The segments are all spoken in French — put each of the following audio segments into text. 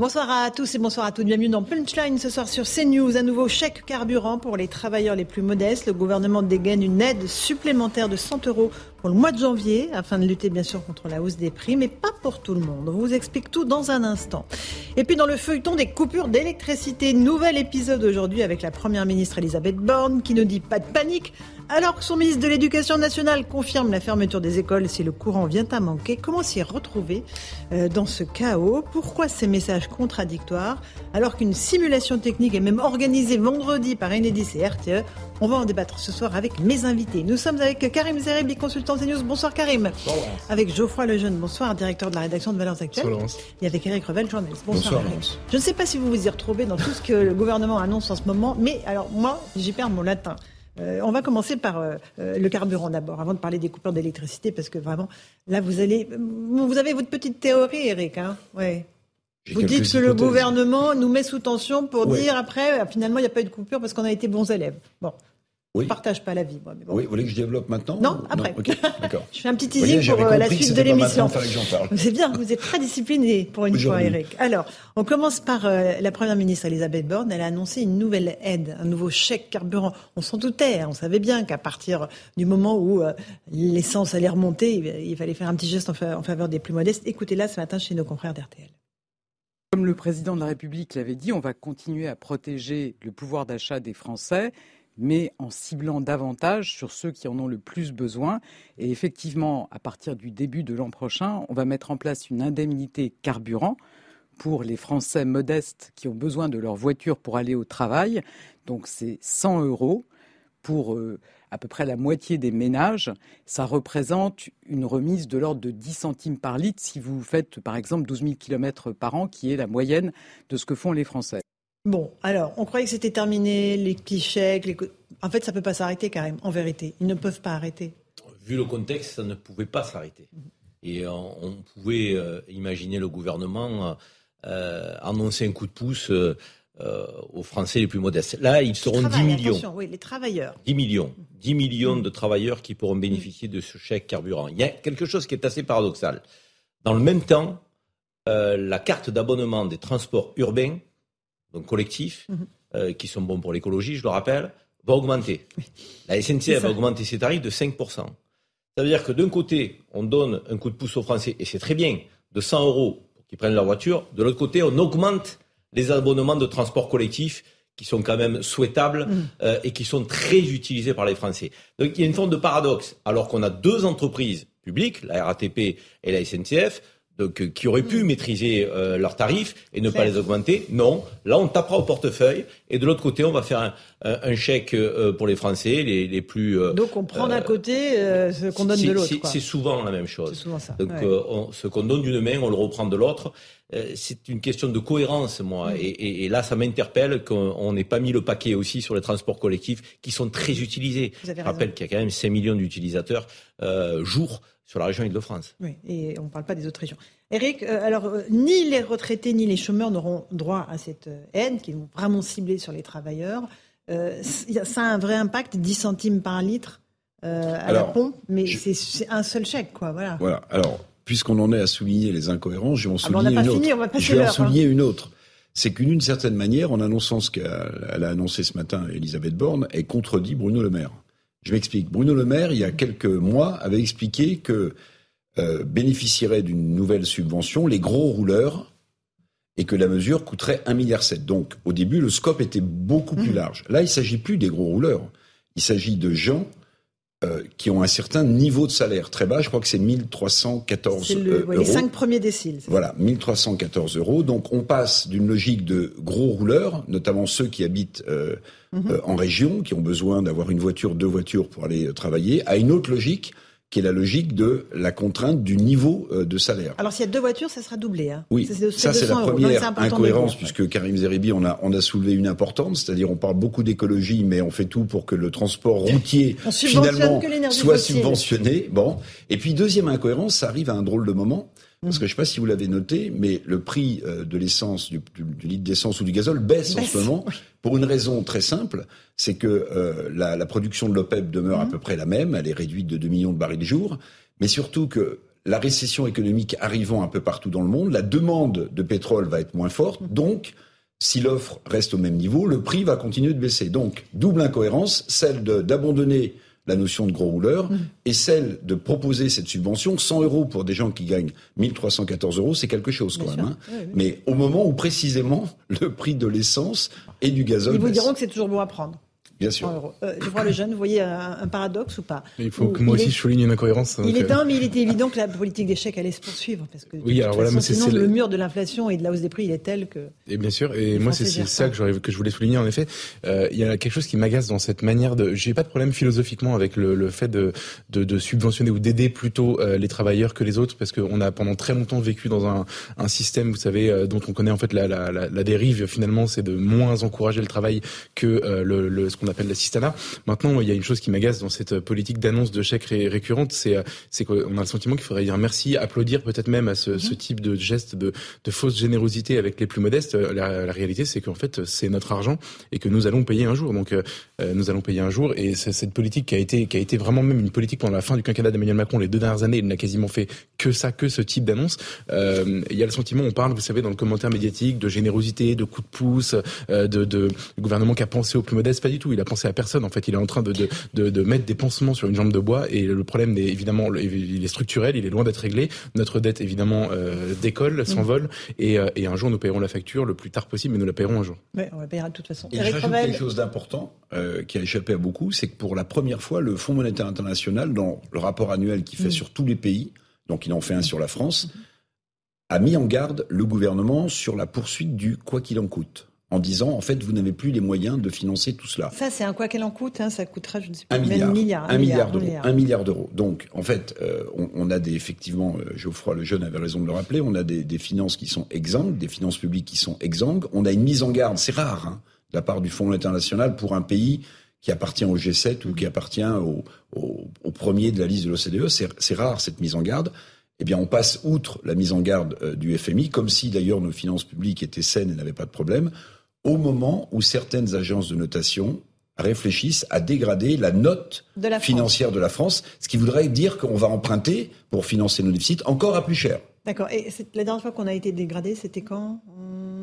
Bonsoir à tous et bonsoir à toutes. Bienvenue dans Punchline ce soir sur CNews. Un nouveau chèque carburant pour les travailleurs les plus modestes. Le gouvernement dégaine une aide supplémentaire de 100 euros pour le mois de janvier afin de lutter bien sûr contre la hausse des prix, mais pas pour tout le monde. On vous explique tout dans un instant. Et puis dans le feuilleton des coupures d'électricité, nouvel épisode aujourd'hui avec la première ministre Elisabeth Borne qui ne dit pas de panique alors que son ministre de l'Éducation nationale confirme la fermeture des écoles si le courant vient à manquer, comment s'y retrouver euh, dans ce chaos? Pourquoi ces messages contradictoires alors qu'une simulation technique est même organisée vendredi par Enedis et RTE On va en débattre ce soir avec mes invités. Nous sommes avec Karim Zerebi, consultant CNews. Bonsoir Karim. Bonsoir. Avec Geoffroy Lejeune, bonsoir, directeur de la rédaction de Valeurs Actuelles. Bonsoir, Et avec Eric Revel, journaliste. Bonsoir. bonsoir Je ne sais pas si vous vous y retrouvez dans tout ce que le gouvernement annonce en ce moment, mais alors moi, j'y perds mon latin. Euh, on va commencer par euh, euh, le carburant d'abord, avant de parler des coupures d'électricité, parce que vraiment, là, vous allez, vous avez votre petite théorie, Eric. Hein ouais. Vous dites que le gouvernement nous met sous tension pour dire après, finalement, il n'y a pas eu de coupure parce qu'on a été bons élèves. Bon. Oui. Je partage pas la vie, moi. Oui, vous voulez que je développe maintenant Non, après. d'accord. je fais un petit teasing pour euh, la suite de l'émission. C'est bien, vous êtes très discipliné pour une fois, Eric. Alors, on commence par euh, la Première ministre Elisabeth Borne. Elle a annoncé une nouvelle aide, un nouveau chèque carburant. On s'en doutait, hein. on savait bien qu'à partir du moment où euh, l'essence allait remonter, il, fallait faire un petit geste en, en faveur des plus modestes. Écoutez-la ce matin chez nos confrères d'RTL. Comme le président de la République l'avait dit, on va continuer à protéger le pouvoir d'achat des Français mais en ciblant davantage sur ceux qui en ont le plus besoin. Et effectivement, à partir du début de l'an prochain, on va mettre en place une indemnité carburant pour les Français modestes qui ont besoin de leur voiture pour aller au travail. Donc c'est 100 euros pour euh, à peu près la moitié des ménages. Ça représente une remise de l'ordre de 10 centimes par litre si vous faites par exemple 12 000 km par an, qui est la moyenne de ce que font les Français. Bon, alors, on croyait que c'était terminé, les petits chèques. Les... En fait, ça ne peut pas s'arrêter, quand même, en vérité. Ils ne peuvent pas arrêter. Vu le contexte, ça ne pouvait pas s'arrêter. Et euh, on, pouvait euh, imaginer le gouvernement euh, annoncer un coup de pouce aux Français les plus modestes. Là, ils seront 10 millions. oui, les travailleurs. 10 millions. 10 millions de travailleurs qui pourront bénéficier de ce chèque carburant. Il y a quelque chose qui est assez paradoxal. Dans le même temps, la carte d'abonnement des transports urbains donc collectifs, mhm. euh, qui sont bons pour l'écologie, je le rappelle, va augmenter. La SNCF va augmenter ses tarifs de 5%. Ça veut dire que d'un côté, on donne un coup de pouce aux Français, et c'est très bien, de 100 euros pour qu'ils prennent leur voiture. De l'autre côté, on augmente les abonnements de transport collectif qui sont quand même souhaitables mhm. euh, et qui sont très utilisés par les Français. Donc il y a une forme de paradoxe. Alors qu'on a deux entreprises publiques, la RATP et la SNCF, donc, euh, qui auraient pu mm. maîtriser euh, leurs tarifs et ne pas les augmenter. Non, là on tapera au portefeuille et de l'autre côté on va faire un, chèque euh, pour les Français les, les plus. Donc on prend d'un côté ce qu'on donne de l'autre. C'est souvent la même chose. Souvent ça, Donc ce qu'on donne d'une main on le reprend de l'autre. c'est une question de cohérence, moi. Mm. Et, et, là, ça m'interpelle qu'on n'ait pas mis le paquet aussi sur les transports collectifs qui sont très utilisés. Je rappelle qu'il y a quand même 5 millions d'utilisateurs euh, jour sur la région Île-de-France. Oui, et on ne parle pas des autres régions. Eric, euh, alors, euh, ni les retraités ni les chômeurs n'auront droit à cette euh, aide qui est vraiment ciblée sur les travailleurs. ça a un vrai impact, 10 centimes par litre à la pompe, mais c'est un seul chèque, quoi. Voilà. Voilà. Alors, puisqu'on en est à souligner les incohérences, je vais en souligner une autre. je vais en souligner une autre. C'est qu'une certaine manière, en annonçant ce qu'elle a annoncé ce matin, Elisabeth Borne, elle contredit Bruno Le Maire. Je m'explique. Bruno Le Maire, il y a quelques mois, avait expliqué que euh, bénéficieraient d'une nouvelle subvention les gros rouleurs et que la mesure coûterait 1,7 milliard. Donc, au début, le scope était beaucoup plus mmh. large. Là, il ne s'agit plus des gros rouleurs. Il s'agit de gens euh, qui ont un certain niveau de salaire très bas. Je crois que c'est 1314 le, euros. Les cinq premiers déciles. Voilà, 1314 euros. Donc on passe d'une logique de gros rouleurs, notamment ceux qui habitent euh, mhm. euh, en région, qui ont besoin d'avoir une voiture, deux voitures pour aller travailler, à une autre logique qui est la logique de la contrainte du niveau euh, de salaire. Alors s'il y a deux voitures, ça sera doublé. Hein. Oui, ça c'est la première incohérence, puisque Karim Zeribi, on a, on a soulevé une importante, c'est-à-dire on parle beaucoup d'écologie, mais on fait tout pour que le transport routier finalement soit subventionné. Bon, et puis deuxième incohérence, ça arrive à un drôle de moment. Parce que je ne sais pas si vous l'avez noté, mais le prix euh, de l'essence, du, litre d'essence ou du gazole baisse, en ce moment pour une raison très simple, c'est que euh, la, la, production de l'OPEP demeure à mhm. peu près la même, elle est réduite de 2 millions de barils jour, mais surtout que la récession économique arrivant un peu partout dans le monde, la demande de pétrole va être moins forte, mhm. donc si l'offre reste au même niveau, le prix va continuer de baisser. Donc, double incohérence, celle d'abandonner la notion de gros rouleur, mm. et celle de proposer cette subvention, 100 euros pour des gens qui gagnent 1314 euros, c'est quelque chose quand même. Hein. Mais au moment où précisément le prix de l'essence et du gazole... Ils vous diront que c'est toujours bon à prendre. Bien sûr. Euh, je vois le jeune, vous voyez un, paradoxe ou pas Il faut que moi aussi je souligne une incohérence. Il est temps, mais il était évident que la politique d'échec allait se poursuivre. Parce que, oui, alors voilà, sinon, le mur de l'inflation et de la hausse des prix, il est tel que. Et bien sûr, et moi c'est ça que, que je voulais souligner en effet. Euh, il y a quelque chose qui m'agace dans cette manière de. J'ai pas de problème philosophiquement avec le, le fait de, de, de, subventionner ou d'aider plutôt euh, les travailleurs que les autres, parce qu'on a pendant très longtemps vécu dans un, un système, vous savez, euh, dont on connaît en fait la, la, la, la dérive finalement, c'est de moins encourager le travail que le, le, ce qu'on appelle l'assistanat. Maintenant, il y a une chose qui m'agace dans cette politique d'annonce de chèques récurrente, c'est euh, c'est qu'on a le sentiment qu'il faudrait dire merci, applaudir peut-être même à ce, ce, mhm. type de geste de, de, fausse générosité avec les plus modestes. La, la réalité, c'est qu'en fait, c'est notre argent et que nous allons payer un jour. Donc, euh, nous allons payer un jour. Et cette politique qui a été qui a été vraiment même une politique pendant la fin du quinquennat d'Emmanuel Macron les deux dernières années. Il n'a quasiment fait que ça, que ce type d'annonce. Euh, il y a le sentiment, on parle, vous savez, dans le commentaire médiatique, de générosité, de coup de pouce, euh, de, de, gouvernement qui a pensé aux plus modestes. Pas du tout. Il a pensé à personne. En fait, il est en train de, de, de, mettre des pansements sur une jambe de bois et le problème est évidemment il est structurel, il est loin d'être réglé. Notre dette évidemment euh, décolle, s'envole et, euh, et, un jour nous paierons la facture le plus tard possible, mais nous la paierons un jour. Oui, on la paiera de toute façon. Et je rajoute quelque chose d'important euh, qui a échappé à beaucoup, c'est que pour la première fois, le Fonds monétaire international, dans le rapport annuel qu'il fait mm. sur tous les pays, donc il en fait un sur la France, mm. a mis en garde le gouvernement sur la poursuite du quoi qu'il en coûte en disant en fait vous n'avez plus les moyens de financer tout cela. Ça c'est un quoi qu'elle en coûte, hein, ça coûtera je ne sais pas un milliard, milliard, un, milliard, d'euros, un milliard d'euros. Donc en fait euh, on, a des effectivement euh, Geoffroy le jeune avait raison de le rappeler, on a des, des, finances qui sont exsangues, des finances publiques qui sont exsangues, on a une mise en garde, c'est rare hein, de la part du Fonds international pour un pays qui appartient au G7 ou qui appartient au, au, au premier de la liste de l'OCDE, c'est rare cette mise en garde. Eh bien, on passe outre la mise en garde euh, du FMI, comme si d'ailleurs nos finances publiques étaient saines et n'avaient pas de problème au moment où certaines agences de notation réfléchissent à dégrader la note financière de la France, ce qui voudrait dire qu'on va emprunter pour financer nos déficits encore à plus cher. D'accord. Et la dernière fois qu'on a été dégradé, c'était quand?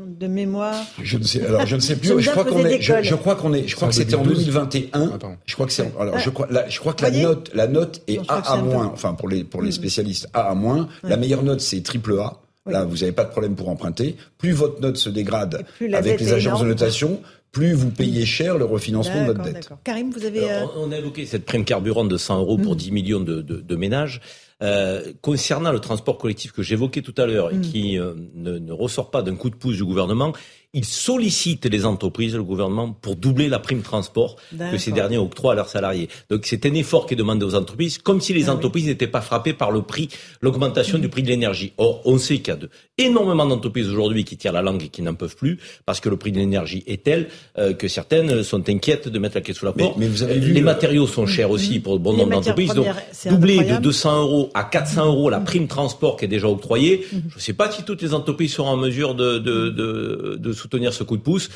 De mémoire? Je ne sais. Alors je ne sais plus. je, crois qu'on est. Je, crois qu'on est. Je crois que c'était en 2021. Je crois que c'est. Alors je crois. je crois que la note, la note est A à moins. Enfin pour les pour les hmm. spécialistes A à moins. La meilleure note c'est triple A. Là, vous n'avez pas de problème pour emprunter. Plus votre note se dégrade avec les agences de notation, plus vous payez cher le refinancement de votre dette. Karim, vous avez... On a évoqué cette prime carburant de 100 euros pour 10 mm. millions de, ménages. Euh, concernant le transport collectif que j'évoquais tout à l'heure et mm. qui euh, ne, ne, ressort pas d'un coup de pouce du gouvernement, il sollicite les entreprises, le gouvernement, pour doubler la prime transport que ces derniers octroient à leurs salariés. Donc c'est un effort qui est demandé aux entreprises, comme si les ah entreprises n'étaient pas frappées par le prix, l'augmentation du prix de l'énergie. Or, on sait qu'il y a de, énormément d'entreprises aujourd'hui qui tirent la langue et qui n'en peuvent plus, parce que le prix de l'énergie est tel euh, que certaines sont inquiètes de mettre la caisse sous la porte. Mais, vous avez vu les matériaux sont chers aussi pour bon nombre d'entreprises. Donc doubler de 200 euros à 400 euros la prime transport qui est déjà octroyée, mhm. je ne sais pas si toutes les entreprises seront en mesure de, de, de, de soutenir ce coup de pouce.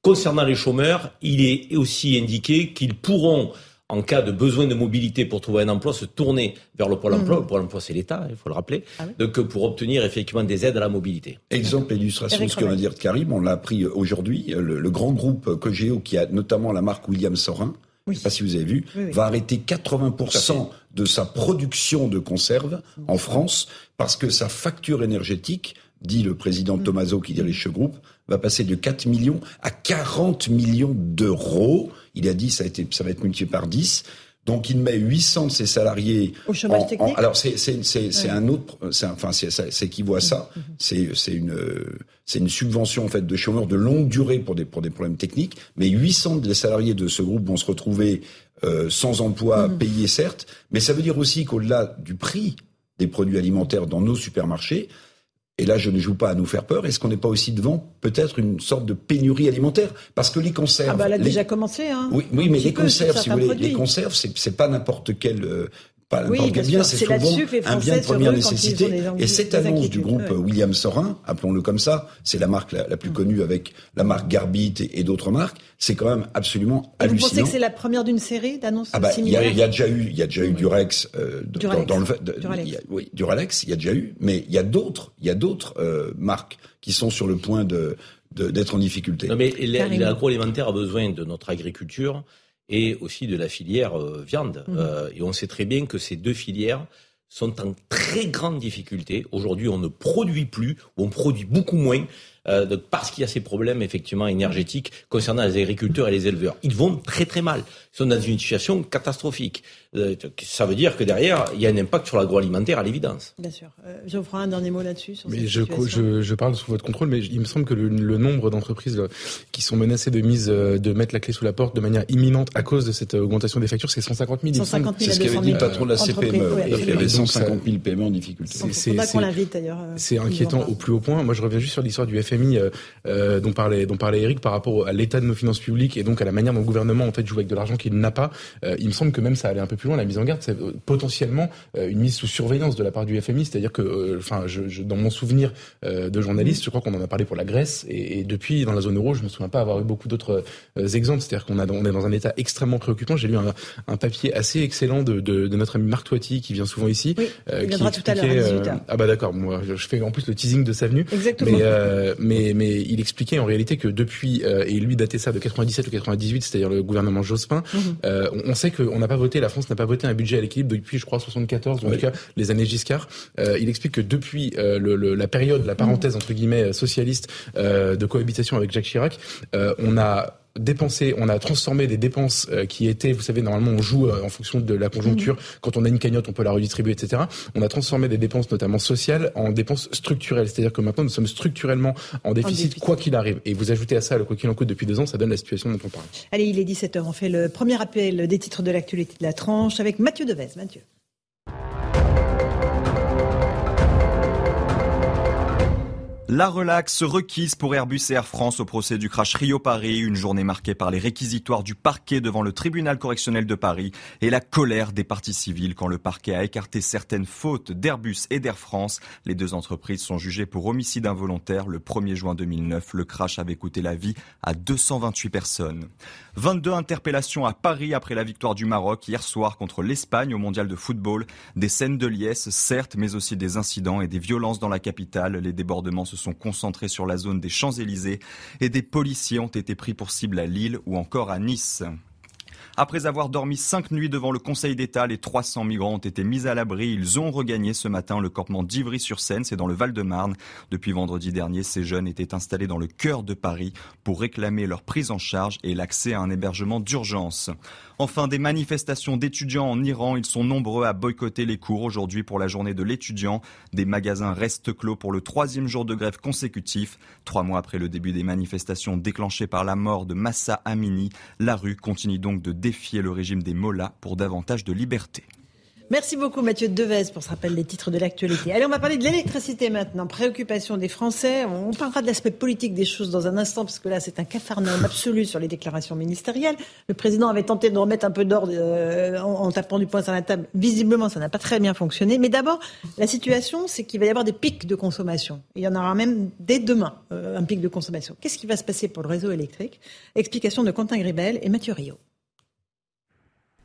Concernant les chômeurs, il est aussi indiqué qu'ils pourront en cas de besoin de mobilité pour trouver un emploi, se tourner vers le Pôle mmh. emploi. Le Pôle emploi, c'est l'État, il faut le rappeler. Ah Donc, pour obtenir effectivement des aides à la mobilité. Exemple, illustration de ce que vient dire Karim, on l'a appris aujourd'hui. Le, grand groupe Cogeo, qui a notamment la marque William Sorin, je ne sais pas si vous avez vu, va arrêter 80% de sa production de conserves en France parce que sa facture énergétique dit le président mm. Tomaso qui dirige ce groupe, va passer de 4 millions à 40 millions d'euros. Il a dit ça, a été, ça va être multiplié par 10. Donc il met 800 de ses salariés au chômage technique. alors c'est c'est un autre, enfin c'est équivaut à ça. Mmh, mmh. C'est c'est une c'est une subvention en fait de chômeurs de longue durée pour des pour des problèmes techniques. Mais 800 des salariés de ce groupe vont se retrouver euh, sans emploi, mmh. payés certes, mais ça veut dire aussi qu'au-delà du prix des produits alimentaires dans nos supermarchés, et là, je ne joue pas à nous faire peur. Est-ce qu'on n'est pas aussi devant peut-être une sorte de pénurie alimentaire? Parce que les conserves. Ah bah, elle a déjà commencé. Hein, oui, oui, mais les conserves, si vous voulez, les conserves, c'est pas n'importe quel euh, oui, bien, c'est souvent un bien de première nécessité. Et cette annonce du groupe William Sorin, appelons-le comme ça, c'est la marque la, plus mm. connue avec la marque Garbit et, d'autres marques, c'est quand même absolument hallucinant. Vous pensez que c'est la première d'une série d'annonces ah bah, similaires Il y, a déjà eu, il y a déjà eu Durex, euh, dans, le Duralex. oui, Duralex, il y a déjà eu, mais il y a d'autres, il y a d'autres euh, marques qui sont sur le point de d'être en difficulté. Non mais l'agroalimentaire a besoin de notre agriculture et aussi de la filière euh, viande. Mmh. Euh, et on sait très bien que ces deux filières sont en très grande difficulté. Aujourd'hui, on ne produit plus, ou on produit beaucoup moins, euh, parce qu'il y a ces problèmes effectivement énergétiques concernant les agriculteurs et les éleveurs. Ils vont très très mal. Ils sont dans une situation catastrophique. Euh, ça veut dire que derrière, il y a un impact sur l'agroalimentaire à l'évidence. Bien sûr. Euh, Geoffroy, un dernier mot là-dessus. Mais je, je, je, parle sous votre contrôle, mais il me semble que le, nombre d'entreprises qui sont menacées de mise, de mettre la clé sous la porte de manière imminente à cause de cette augmentation des factures, c'est 150 000. 150 000 c'est ce qu'avait dit le patron de la CPME. il y avait 150 000 PME en difficulté. C'est qu'on l'invite d'ailleurs. C'est inquiétant au plus haut point. Moi, je reviens juste sur l'histoire du FMI euh, dont parlait dont parlait Eric par rapport à l'état de nos finances publiques et donc à la manière dont le gouvernement en fait joue avec de l'argent qu'il n'a pas. Euh, il me semble que même ça allait un peu plus loin. La mise en garde, c'est euh, potentiellement euh, une mise sous surveillance de la part du FMI, c'est-à-dire que, enfin, je, je, dans mon souvenir de journaliste, je crois qu'on en a parlé pour la Grèce et, et, depuis dans la zone euro, je me souviens pas avoir eu beaucoup d'autres exemples. C'est-à-dire qu'on a on est dans un état extrêmement préoccupant. J'ai lu un, un, papier assez excellent de, de, de, notre ami Marc Toiti qui vient souvent ici. Oui, il viendra tout à l'heure. ah bah d'accord, moi je fais en plus le teasing de sa venue. Exactement. Mais mais mais il expliquait en réalité que depuis, euh, et lui datait ça de 97 ou 98, c'est-à-dire le gouvernement Jospin, mhm. euh, on, sait qu'on n'a pas voté, la France n'a pas voté un budget à l'équilibre depuis, je crois, 74, en tout cas les années Giscard. Euh, il explique que depuis le, la période, la parenthèse entre guillemets socialiste de cohabitation avec Jacques Chirac, on a dépensé, on a transformé des dépenses euh, qui étaient, vous savez, normalement on joue euh, en fonction de la conjoncture. Mhm. Quand on a une cagnotte, on peut la redistribuer, etc. On a transformé des dépenses, notamment sociales, en dépenses structurelles. C'est-à-dire que maintenant nous sommes structurellement en déficit, quoi qu'il arrive. Et vous ajoutez à ça le quoi qu'il en coûte depuis deux ans, ça donne la situation dont on parle. Allez, il est 17h. On fait le premier appel des titres de l'actualité de la tranche avec Mathieu Devez. Mathieu. La relaxe requise pour Airbus et Air France au procès du crash Rio-Paris, une journée marquée par les réquisitoires du parquet devant le tribunal correctionnel de Paris et la colère des parties civiles quand le parquet a écarté certaines fautes d'Airbus et d'Air France. Les deux entreprises sont jugées pour homicide involontaire. Le 1er juin 2009, le crash avait coûté la vie à 228 personnes. 22 interpellations à Paris après la victoire du Maroc hier soir contre l'Espagne au mondial de football. Des scènes de liesse, certes, mais aussi des incidents et des violences dans la capitale. Les débordements se sont concentrés sur la zone des Champs-Élysées et des policiers ont été pris pour cible à Lille ou encore à Nice. Après avoir dormi cinq nuits devant le Conseil d'État, les 300 migrants ont été mis à l'abri. Ils ont regagné ce matin le campement d'Ivry-sur-Seine, c'est dans le Val-de-Marne. Depuis vendredi dernier, ces jeunes étaient installés dans le cœur de Paris pour réclamer leur prise en charge et l'accès à un hébergement d'urgence. Enfin, des manifestations d'étudiants en Iran. Ils sont nombreux à boycotter les cours aujourd'hui pour la journée de l'étudiant. Des magasins restent clos pour le troisième jour de grève consécutif. Trois mois après le début des manifestations déclenchées par la mort de Massa Amini, la rue continue donc de défier le régime des Mollahs pour davantage de liberté. Merci beaucoup Mathieu Devez pour ce rappel des titres de l'actualité. Allez, on va parler de l'électricité maintenant. Préoccupation des Français. On parlera de l'aspect politique des choses dans un instant, parce que là, c'est un cafarnaum absolu sur les déclarations ministérielles. Le président avait tenté de remettre un peu d'ordre euh, en, tapant du poing sur la table. Visiblement, ça n'a pas très bien fonctionné. Mais d'abord, la situation, c'est qu'il va y avoir des pics de consommation. Il y en aura même dès demain, euh, un pic de consommation. Qu'est-ce qui va se passer pour le réseau électrique? Explication de Quentin Gribel et Mathieu Rio.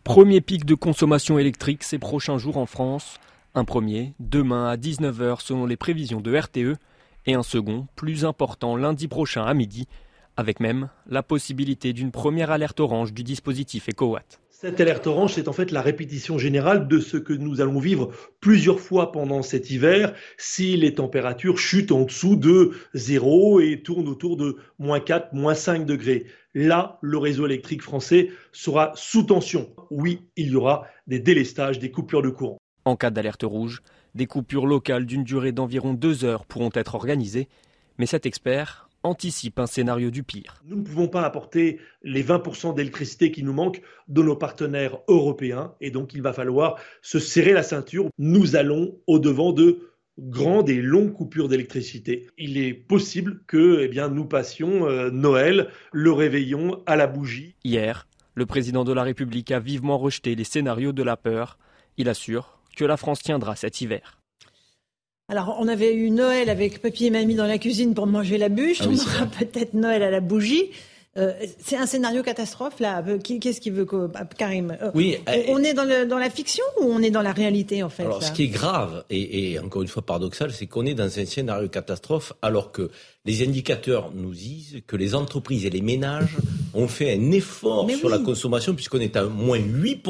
Premier pic de consommation électrique ces prochains jours en France. Un premier, demain à 19h selon les prévisions de RTE, et un second, plus important, lundi prochain à midi, avec même la possibilité d'une première alerte orange du dispositif EcoWatt. Cette alerte orange, c'est en fait la répétition générale de ce que nous allons vivre plusieurs fois pendant cet hiver si les températures chutent en dessous de zéro et tournent autour de moins 4, moins 5 degrés. Là, le réseau électrique français sera sous tension. Oui, il y aura des délestages, des coupures de courant. En cas d'alerte rouge, des coupures locales d'une durée d'environ deux heures pourront être organisées. Mais cet expert anticipe un scénario du pire. Nous ne pouvons pas apporter les 20% d'électricité qui nous manquent de nos partenaires européens et donc il va falloir se serrer la ceinture. Nous allons au-devant de grandes et longues coupures d'électricité. Il est possible que eh bien, nous passions euh, Noël, le réveillon à la bougie. Hier, le président de la République a vivement rejeté les scénarios de la peur. Il assure que la France tiendra cet hiver. Alors, on avait eu Noël avec papier et mamie dans la cuisine pour manger la bûche. Ah on aura peut-être Noël à la bougie. Euh, c'est un scénario catastrophe là. Euh, qu'est-ce qu'il veut que Karim euh, Oui. On, est dans, la fiction ou on est dans la réalité en fait Alors, ce qui est grave et, et, encore une fois paradoxal, c'est qu'on est dans un scénario catastrophe alors que les indicateurs nous disent que les entreprises et les ménages ont fait un effort sur la consommation puisqu'on est à moins 8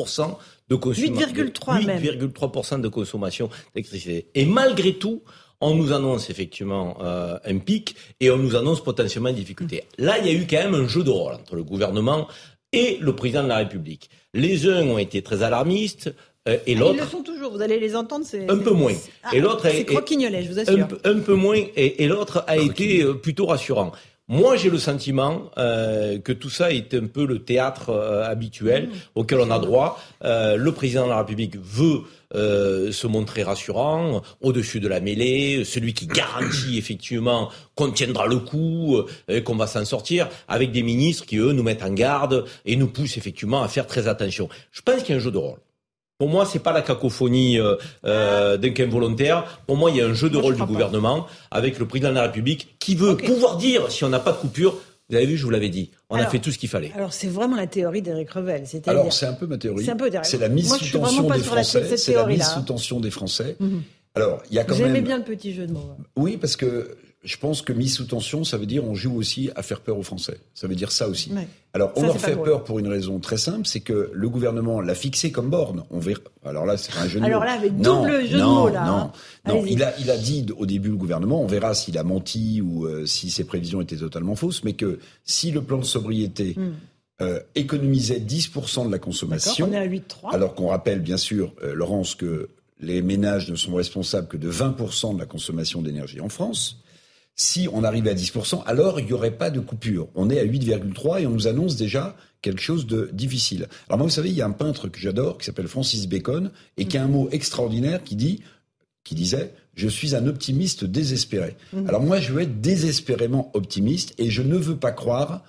de consommation. 8,3 de consommation d'électricité. Et malgré tout, on nous annonce effectivement euh, un pic et on nous annonce potentiellement une difficulté. Là, il y a eu quand même un jeu de rôle entre le gouvernement et le président de la République. Les uns ont été très alarmistes, euh, et ah, l'autre. Ils le sont toujours, vous allez les entendre. Un peu moins. Ah, et l'autre C'est croquignolet, je vous assure. Un, peu moins, et, et l'autre a été euh, plutôt rassurant. Moi, j'ai le sentiment euh, que tout ça est un peu le théâtre euh, habituel mmh. auquel on a droit. Euh, le président de la République veut euh, se montrer rassurant, au-dessus de la mêlée, celui qui garantit effectivement qu'on tiendra le coup, euh, qu'on va s'en sortir, avec des ministres qui, eux, nous mettent en garde et nous poussent effectivement à faire très attention. Je pense qu'il y a un jeu de rôle. Pour moi, c'est pas la cacophonie euh, euh, d'un volontaire. Pour moi, il y a un jeu de rôle du gouvernement avec le président de la République qui veut pouvoir dire si on n'a pas de coupure. Vous avez vu, je vous l'avais dit. On a fait tout ce qu'il fallait. Alors, c'est vraiment la théorie d'Éric Revel. Alors, c'est un peu ma théorie. C'est la mise sous tension des Français. C'est la mise sous tension des Français. Alors, il y a quand même. J'aimais bien le petit jeu de mots. Oui, parce que je pense que mise sous tension, ça veut dire on joue aussi à faire peur aux Français. Ça veut dire ça aussi. Alors on leur fait peur pour une raison très simple, c'est que le gouvernement l'a fixé comme borne. On verra. Alors là, c'est un jeu de Alors là, avec double jeu de mots là. Non, non. Il a, il a dit au début le gouvernement, on verra s'il a menti ou euh, si ses prévisions étaient totalement fausses, mais que si le plan de sobriété hmm. euh, économisait 10% de la consommation, on est à alors qu'on rappelle bien sûr, euh, Laurence, que les ménages ne sont responsables que de 20% de la consommation d'énergie en France si on arrivait à 10%, alors il n'y aurait pas de coupure. On est à 8,3 et on nous annonce déjà quelque chose de difficile. Alors moi, vous savez, il y a un peintre que j'adore qui s'appelle Francis Bacon et qui a un mot extraordinaire qui dit, qui disait, je suis un optimiste désespéré. Mhm. Alors moi, je veux être désespérément optimiste et je ne veux pas croire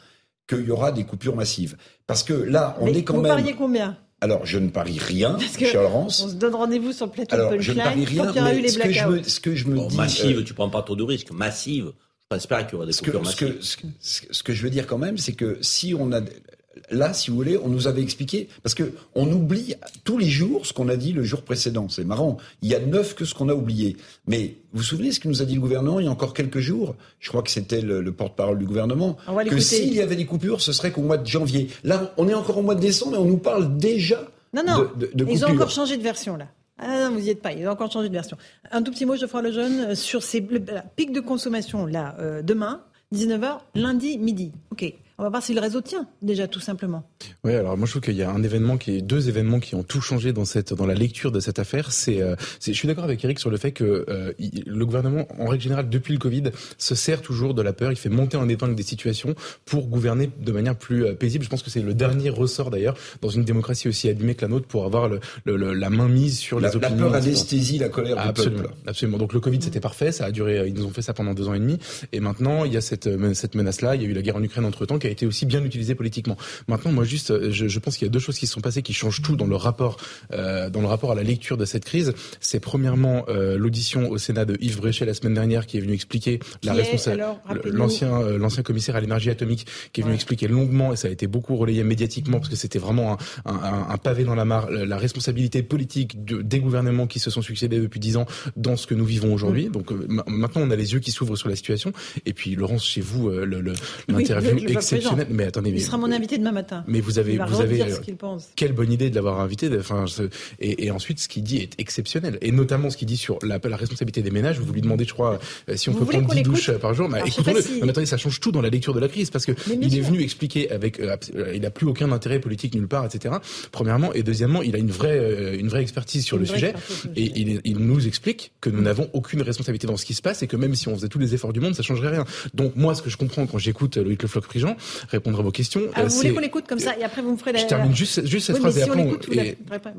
qu'il y aura des coupures massives. Parce que là, on est quand vous même. Vous pariez combien? Alors, je ne parie rien, cher Laurence. On se donne rendez-vous sur le plateau Alors, je ne parie rien, mais ce, que je me, ce que je me dis... Massive, euh, tu prends pas trop de risques. Massive, je pense pas qu'il y aura des coupures massives. Ce que, ce que je veux dire quand même, c'est que si on a là, si vous voulez, on nous avait expliqué, parce que on oublie tous les jours ce qu'on a dit le jour précédent. C'est marrant. Il y a neuf que ce qu'on a oublié. Mais vous vous souvenez ce que nous a dit le gouvernement il y a encore quelques jours? Je crois que c'était le, porte-parole du gouvernement. Que s'il y avait des coupures, ce serait qu'au mois de janvier. Là, on est encore au mois de décembre et on nous parle déjà non, non, ils ont encore changé de version là. Ah non, vous n'y êtes pas, ils ont encore changé de version. Un tout petit mot, Geoffroy Lejeune, sur ces pics de consommation là, euh, demain, 19h, lundi, midi. Ok. On va voir si le réseau tient déjà tout simplement. Oui, alors moi je trouve qu'il y a un événement qui est deux événements qui ont tout changé dans cette dans la lecture de cette affaire. C'est, euh, je suis d'accord avec Eric sur le fait que euh, le gouvernement, en règle générale, depuis le Covid, se sert toujours de la peur. Il fait monter en épingle des situations pour gouverner de manière plus euh, paisible. Je pense que c'est le dernier ressort d'ailleurs dans une démocratie aussi abîmée que la nôtre pour avoir le, la main mise sur les opinions. La peur anesthésie la colère absolument, du peuple. Absolument. Donc le Covid c'était parfait, ça a duré. Ils nous ont fait ça pendant deux ans et demi. Et maintenant il y a cette cette menace là. Il y a eu la guerre en Ukraine entre temps qui a été aussi bien utilisée politiquement. Maintenant, moi, juste, euh, je, pense qu'il y a deux choses qui se sont passées qui changent tout dans le rapport, euh, dans le rapport à la lecture de cette crise. C'est premièrement euh, l'audition au Sénat de Yves Bréchet la semaine dernière qui est venu expliquer la responsabilité, l'ancien l'ancien commissaire à l'énergie atomique qui est venu expliquer longuement et ça a été beaucoup relayé médiatiquement parce que c'était vraiment un, un, un, pavé dans la mare la responsabilité politique de, des gouvernements qui se sont succédés depuis dix ans dans ce que nous vivons aujourd'hui. Mm. Donc maintenant, on a les yeux qui s'ouvrent sur la situation. Et puis, Laurence, chez vous, l'interview le, exceptionnel. Mais attendez, il sera mon invité demain matin. Mais vous avez, vous avez, quelle bonne idée de l'avoir invité. Enfin, et, et, ensuite, ce qu'il dit est exceptionnel, et notamment ce qu'il dit sur la, la, responsabilité des ménages. Vous lui demandez, je crois, euh, si on peut prendre 10 douches par jour. Bah, écoutons-le. Mais attendez, ça change tout dans la lecture de la crise parce que il est venu expliquer avec, euh, il n'a plus aucun intérêt politique nulle part, etc. Premièrement, et deuxièmement, il a une vraie, euh, une vraie expertise sur le sujet, et il, il nous explique que nous n'avons aucune responsabilité dans ce qui se passe et que même si on faisait tous les efforts du monde, ça changerait rien. Donc moi, ce que je comprends quand j'écoute Loïc Le Floch-Prigent répondre à vos questions, ah, vous voulez qu'on l'écoute comme ça et après vous me ferez la... Je termine juste, juste cette phrase et après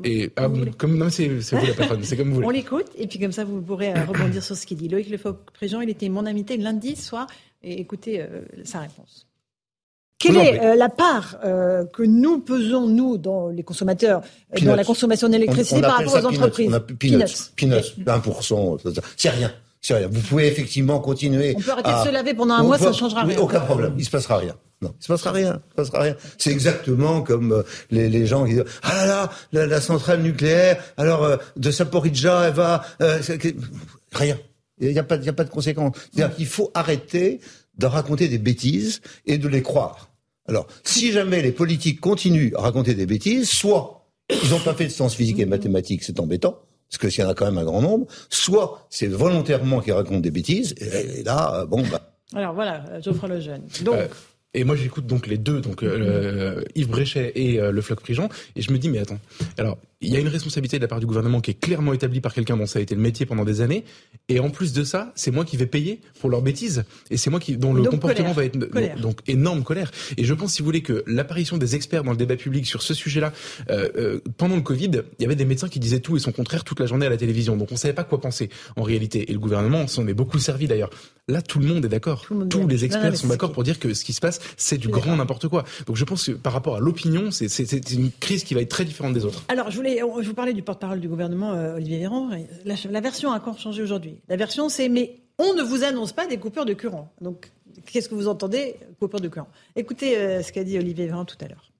et, et ah, comme non c'est vous la patronne, c'est comme vous voulez. On l'écoute et puis comme ça vous pourrez euh, rebondir sur ce qu'il dit. Loïc Le Floch-Prigent, il était mon invité lundi soir et écoutez euh, sa réponse. Quelle est euh, la part euh, que nous pesons, nous, dans les consommateurs, dans la consommation d'électricité par rapport aux entreprises? On a peanuts, peanuts, 1%, c'est rien. C'est rien. Vous pouvez effectivement continuer. On peut arrêter de se laver pendant un mois, ça ne changera rien. Aucun problème, il se passera rien. Non, il se passera rien. Il se passera rien. C'est exactement comme euh, les, les, gens qui disent ah là là, la, la centrale nucléaire, alors de Saporidja, elle va rien. Il n'y a pas, il y a pas de conséquences. C'est-à-dire qu'il faut arrêter de raconter des bêtises et de les croire. Alors, si jamais les politiques continuent à raconter des bêtises, soit ils n'ont pas fait de sciences physiques et mathématiques, c'est embêtant, parce que s'il y en a quand même un grand nombre, soit c'est volontairement qu'ils racontent des bêtises, et, là, bon, bah. Alors voilà, Geoffroy Lejeune. Donc. Euh, et moi, j'écoute donc les deux, donc euh, Yves Bréchet et euh, le Floc Prigent, et je me dis, mais attends, alors il y a une responsabilité de la part du gouvernement qui est clairement établie par quelqu'un dont ça a été le métier pendant des années. Et en plus de ça, c'est moi qui vais payer pour leurs bêtises. Et c'est moi qui, dont le comportement va être donc, énorme colère. Et je pense, si vous voulez, que l'apparition des experts dans le débat public sur ce sujet-là, euh, euh, pendant le Covid, il y avait des médecins qui disaient tout et son contraire toute la journée à la télévision. Donc on savait pas quoi penser en réalité. Et le gouvernement s'en est beaucoup servi d'ailleurs. Là, tout le monde est d'accord. Tous les experts sont d'accord pour dire que ce qui se passe, c'est du grand n'importe quoi. Donc je pense que par rapport à l'opinion, c'est une crise qui va être très différente des autres. Alors je voulais je vous parlais du porte-parole du gouvernement, euh, Olivier Véran. La, version a encore changé aujourd'hui. La version, c'est mais on ne vous annonce pas des coupures de courant. Donc, qu'est-ce que vous entendez Coupures de courant? Écoutez euh, ce qu'a dit Olivier Véran tout à l'heure.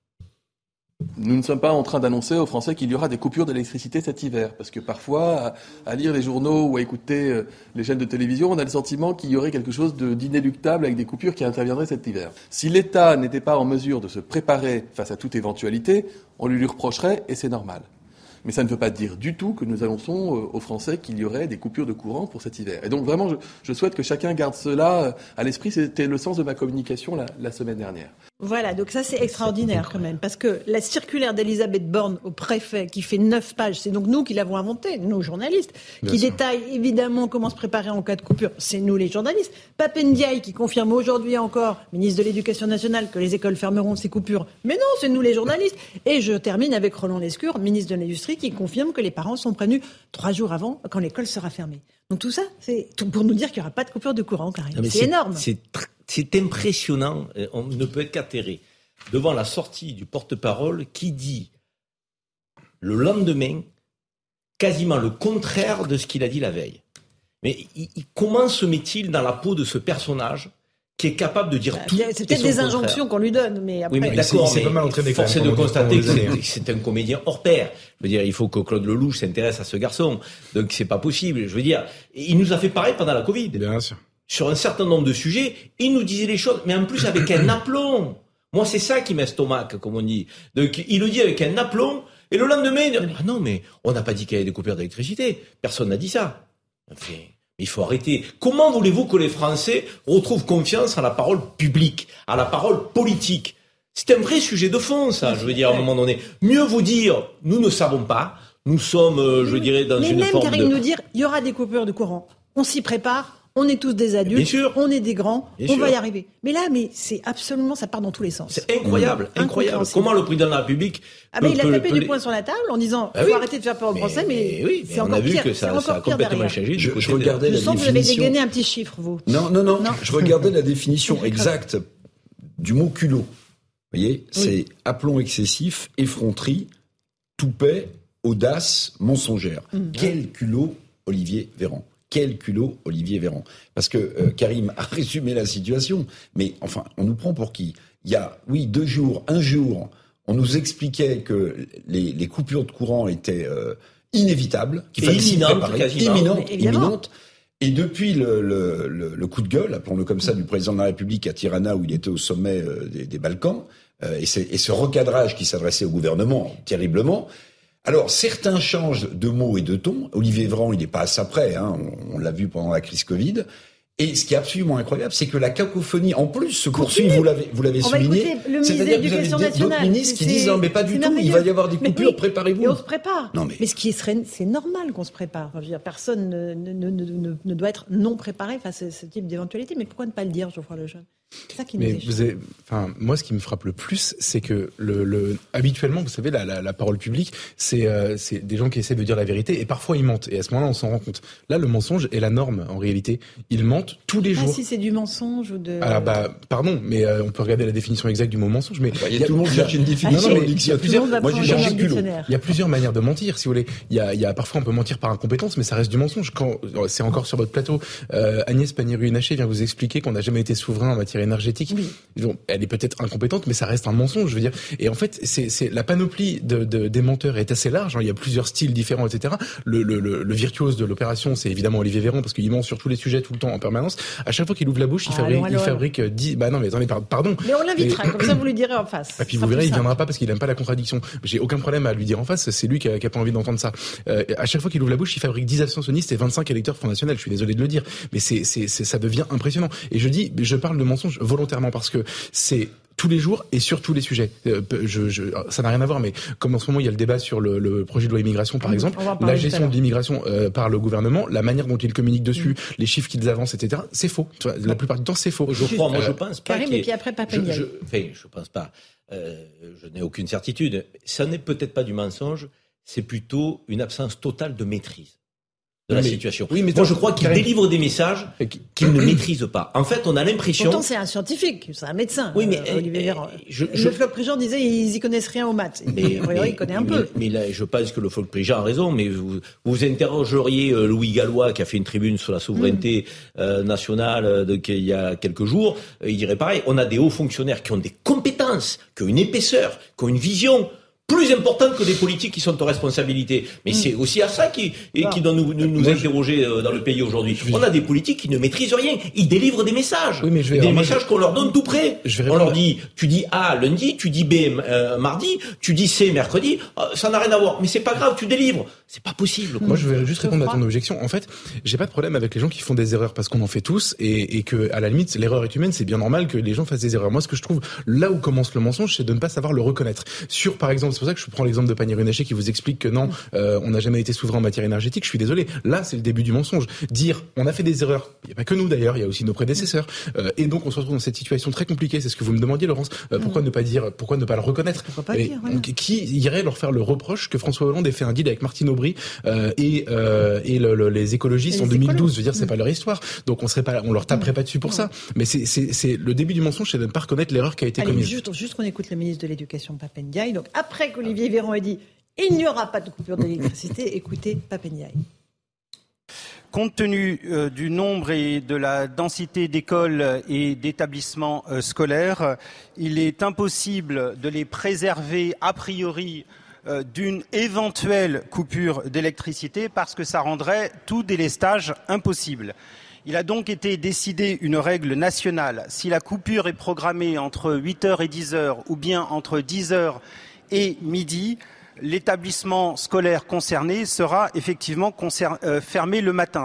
Nous ne sommes pas en train d'annoncer aux Français qu'il y aura des coupures d'électricité cet hiver, parce que parfois, à, lire les journaux ou à écouter euh, les chaînes de télévision, on a le sentiment qu'il y aurait quelque chose d'inéluctable avec des coupures qui interviendraient cet hiver. Si l'État n'était pas en mesure de se préparer face à toute éventualité, on lui, lui reprocherait, et c'est normal. Mais ça ne veut pas dire du tout que nous annonçons euh, aux Français qu'il y aurait des coupures de courant pour cet hiver. Et donc vraiment, je, souhaite que chacun garde cela euh, à l'esprit. C'était le sens de ma communication la semaine dernière. Voilà, donc ça c'est extraordinaire quand même, parce que la circulaire d'Elisabeth Borne au préfet, qui fait neuf pages, c'est donc nous qui l'avons inventée, nous journalistes, qui détaille évidemment comment se préparer en cas de coupure, c'est nous les journalistes. Papendiaï qui confirme aujourd'hui encore, ministre de l'Éducation nationale, que les écoles fermeront ces coupures, mais non, c'est nous les journalistes. Et je termine avec Roland Lescure, ministre de l'Industrie, qui confirme que les parents sont prévenus trois jours avant quand l'école sera fermée. Donc tout ça, c'est pour nous dire qu'il n'y aura pas de coupure de courant, Karim. C'est énorme. C'est impressionnant, euh, on ne peut être qu'atterré devant la sortie du porte-parole qui dit le lendemain quasiment le contraire de ce qu'il a dit la veille. Mais comment se met-il dans la peau de ce personnage qui est capable de dire bah, tout C'est peut-être des injonctions qu'on lui donne, mais après... Oui, mais d'accord, mais force est de constater que c'est un comédien hors pair. Je veux dire, il faut que Claude Lelouch s'intéresse à ce garçon. Donc c'est pas possible. Je veux dire, il nous a fait pareil pendant la Covid. Bien sûr sur un certain nombre de sujets, il nous disait les choses, mais en plus avec un aplomb. Moi, c'est ça qui m'estomaque, comme on dit. Donc, il le dit avec un aplomb, et le lendemain, il dit, ah non, mais on n'a pas dit qu'il y avait des coupures d'électricité. Personne n'a dit ça. Enfin, il faut arrêter. Comment voulez-vous que les Français retrouvent confiance à la parole publique, à la parole politique? C'est un vrai sujet de fond, ça, je veux dire, à un moment donné. Mieux vous dire, nous ne savons pas, nous sommes, euh, je dirais, dans une forme de... nous dire, il y aura des coupures de courant. On s'y prépare, on est tous des adultes, on est des grands, on va y arriver. Mais là, mais c'est absolument, ça part dans tous les sens. C'est incroyable, incroyable. Comment le président de la République ah mais il a tapé du poing sur la table en disant il ah faut arrêter de faire peur au Français, mais, oui, c'est encore on a vu que ça, ça a complètement changé. Je, je regardais la sens que vous avez dégainé un petit chiffre, vous. Non, non, non. Je regardais la définition exacte du mot culot. Vous voyez, c'est aplomb excessif, effronterie, toupet, audace, mensongère. Mm. Quel culot, Olivier Véran? Quel culot Olivier Véran. Parce que euh, Karim a résumé la situation, mais enfin, on nous prend pour qui? Il y a, oui, deux jours, un jour, on nous expliquait que les, coupures de courant étaient euh, inévitables, qu'il fallait s'y préparer, imminentes, imminentes, Et depuis le, le, le, coup de gueule, appelons-le comme ça, du président de la République à Tirana, où il était au sommet euh, des, des, Balkans, euh, et, et, ce recadrage qui s'adressait au gouvernement terriblement, alors certains changent de mots et de ton. Olivier Véran, il n'est pas à ça près, hein, on, on l'a vu pendant la crise Covid. Et ce qui est absolument incroyable, c'est que la cacophonie, en plus, se poursuit, vous l'avez, vous l'avez souligné. C'est-à-dire que vous avez d'autres ministres qui disent, non, mais pas du tout, il va y avoir des coupures, préparez-vous. Et on se prépare. Non, mais... mais ce qui serait, c'est normal qu'on se prépare. Enfin, je veux dire, personne ne, ne, ne, ne, doit être non préparé face à ce type d'éventualité. Mais pourquoi ne pas le dire, Geoffroy Lejeune? Ça qui nous Mais vous avez, enfin, moi, ce qui me frappe le plus, c'est que le, le, habituellement, vous savez, la, la, la parole publique, c'est euh, c'est des gens qui essaient de dire la vérité et parfois ils mentent. Et à ce moment-là, on s'en rend compte. Là, le mensonge est la norme en réalité. Ils mentent tous les jours. si c'est du mensonge ou de. Alors, bah, pardon, mais euh, on peut regarder la définition exacte du mot mensonge. Mais il y a, tout le monde cherche une définition. Non, non, il y a plusieurs. Moi, j'ai cherché Il y a plusieurs manières de mentir, si vous voulez. Il y a, il y a parfois on peut mentir par incompétence, mais ça reste du mensonge. Quand c'est encore sur votre plateau, euh, Agnès Pannier-Runacher vient vous expliquer qu'on n'a jamais été souverain en matière énergétique. Oui elle est peut-être incompétente, mais ça reste un mensonge, je veux dire. Et en fait, c'est la panoplie de, de, des menteurs est assez large. Hein. Il y a plusieurs styles différents, etc. Le, le, le, virtuose de l'opération, c'est évidemment Olivier Véran parce qu'il ment sur tous les sujets tout le temps en permanence. À chaque fois qu'il ouvre la bouche, il ah, fabrique, il fabrique 10 Bah non, mais attendez, pardon. Mais on l'invitera, comme ça vous lui direz en face. Et puis vous verrez, il viendra pas parce qu'il aime pas la contradiction. J'ai aucun problème à lui dire en face. C'est lui qui a, qui a, pas envie d'entendre ça. Euh, à chaque fois qu'il ouvre la bouche, il fabrique 10 abstentionnistes et 25 électeurs Front National. Je suis désolé de le dire, mais c'est, ça devient impressionnant. Et je dis, je parle de mensonge volontairement parce que c'est tous les jours et sur tous les sujets. Euh, je, je, ça n'a rien à voir, mais comme en ce moment il y a le débat sur le, le projet de loi immigration, par exemple, la gestion de l'immigration euh, par le gouvernement, la manière dont ils communiquent dessus, mm. les chiffres qu'ils avancent, etc. C'est faux. La plupart du temps, c'est faux. Je crois, moi, je pense pas. Karim, et puis après, je, je, enfin, je pense pas. Euh, je n'ai aucune certitude. Ça n'est peut-être pas du mensonge, c'est plutôt une absence totale de maîtrise de la situation. Oui, mais Moi, je crois qu'il délivre des messages qu'il ne maîtrise pas. En fait, on a l'impression. Pourtant, c'est un scientifique, c'est un médecin. Oui, mais euh, Olivier Véran. Je, je... Le Folc-Prigent disait ils y connaissent rien aux maths. Mais, mais il connaît un peu. Mais, là, je pense que le Folc-Prigent a raison. Mais vous, vous interrogeriez euh, Louis Gallois qui a fait une tribune sur la souveraineté mm. euh, nationale de, il y a quelques jours. il dirait pareil. On a des hauts fonctionnaires qui ont des compétences, qui ont une épaisseur, qui ont une vision plus importante que des politiques qui sont aux responsabilités. Mais c'est aussi à ça qui, et qui doit nous, nous, interroger euh, dans le pays aujourd'hui. On a des politiques qui ne maîtrisent rien. Ils délivrent des messages. Oui, mais je vais des messages qu'on leur donne tout près. On leur dit, tu dis A lundi, tu dis B euh, mardi, tu dis C mercredi. Euh, ça n'a rien à voir. Mais c'est pas grave, tu délivres. C'est pas possible. Moi, je vais juste répondre à ton objection. En fait, j'ai pas de problème avec les gens qui font des erreurs parce qu'on en fait tous et, et que, à la limite, l'erreur est humaine. C'est bien normal que les gens fassent des erreurs. Moi, ce que je trouve là où commence le mensonge, c'est de ne pas savoir le reconnaître. Sur, par exemple, c'est pour ça que je prends l'exemple de Panier Runacher qui vous explique que non, euh, on n'a jamais été souverain en matière énergétique. Je suis désolé. Là, c'est le début du mensonge. Dire, on a fait des erreurs. Il n'y a pas que nous d'ailleurs. Il y a aussi nos prédécesseurs. Euh, et donc, on se retrouve dans cette situation très compliquée. C'est ce que vous me demandiez, Laurence. Euh, pourquoi mm. ne pas dire, pourquoi ne pas le reconnaître? Pas dire, Qui irait leur faire le reproche que François Hollande ait fait un deal avec Martine Aubry? Et, euh, et le, les écologistes en 2012. Je veux dire, c'est mm. pas leur histoire. Donc on serait pas, on leur taperait pas dessus pour ça. Mais c'est le début du mensonge, c'est de ne pas reconnaître l'erreur qui a été commise. Juste, juste qu'on écoute le ministre de l'Éducation, Papendiaï. Donc après qu'Olivier Véran ait dit il n'y aura pas de coupure d'électricité, écoutez Papendiaï. Compte tenu euh, du nombre et de la densité d'écoles et d'établissements euh, scolaires, il est impossible de les préserver a priori euh, d'une éventuelle coupure d'électricité parce que ça rendrait tout délestage impossible. Il a donc été décidé une règle nationale. Si la coupure est programmée entre 8h et 10h ou bien entre 10h et midi, l'établissement scolaire concerné sera effectivement euh, fermé le matin.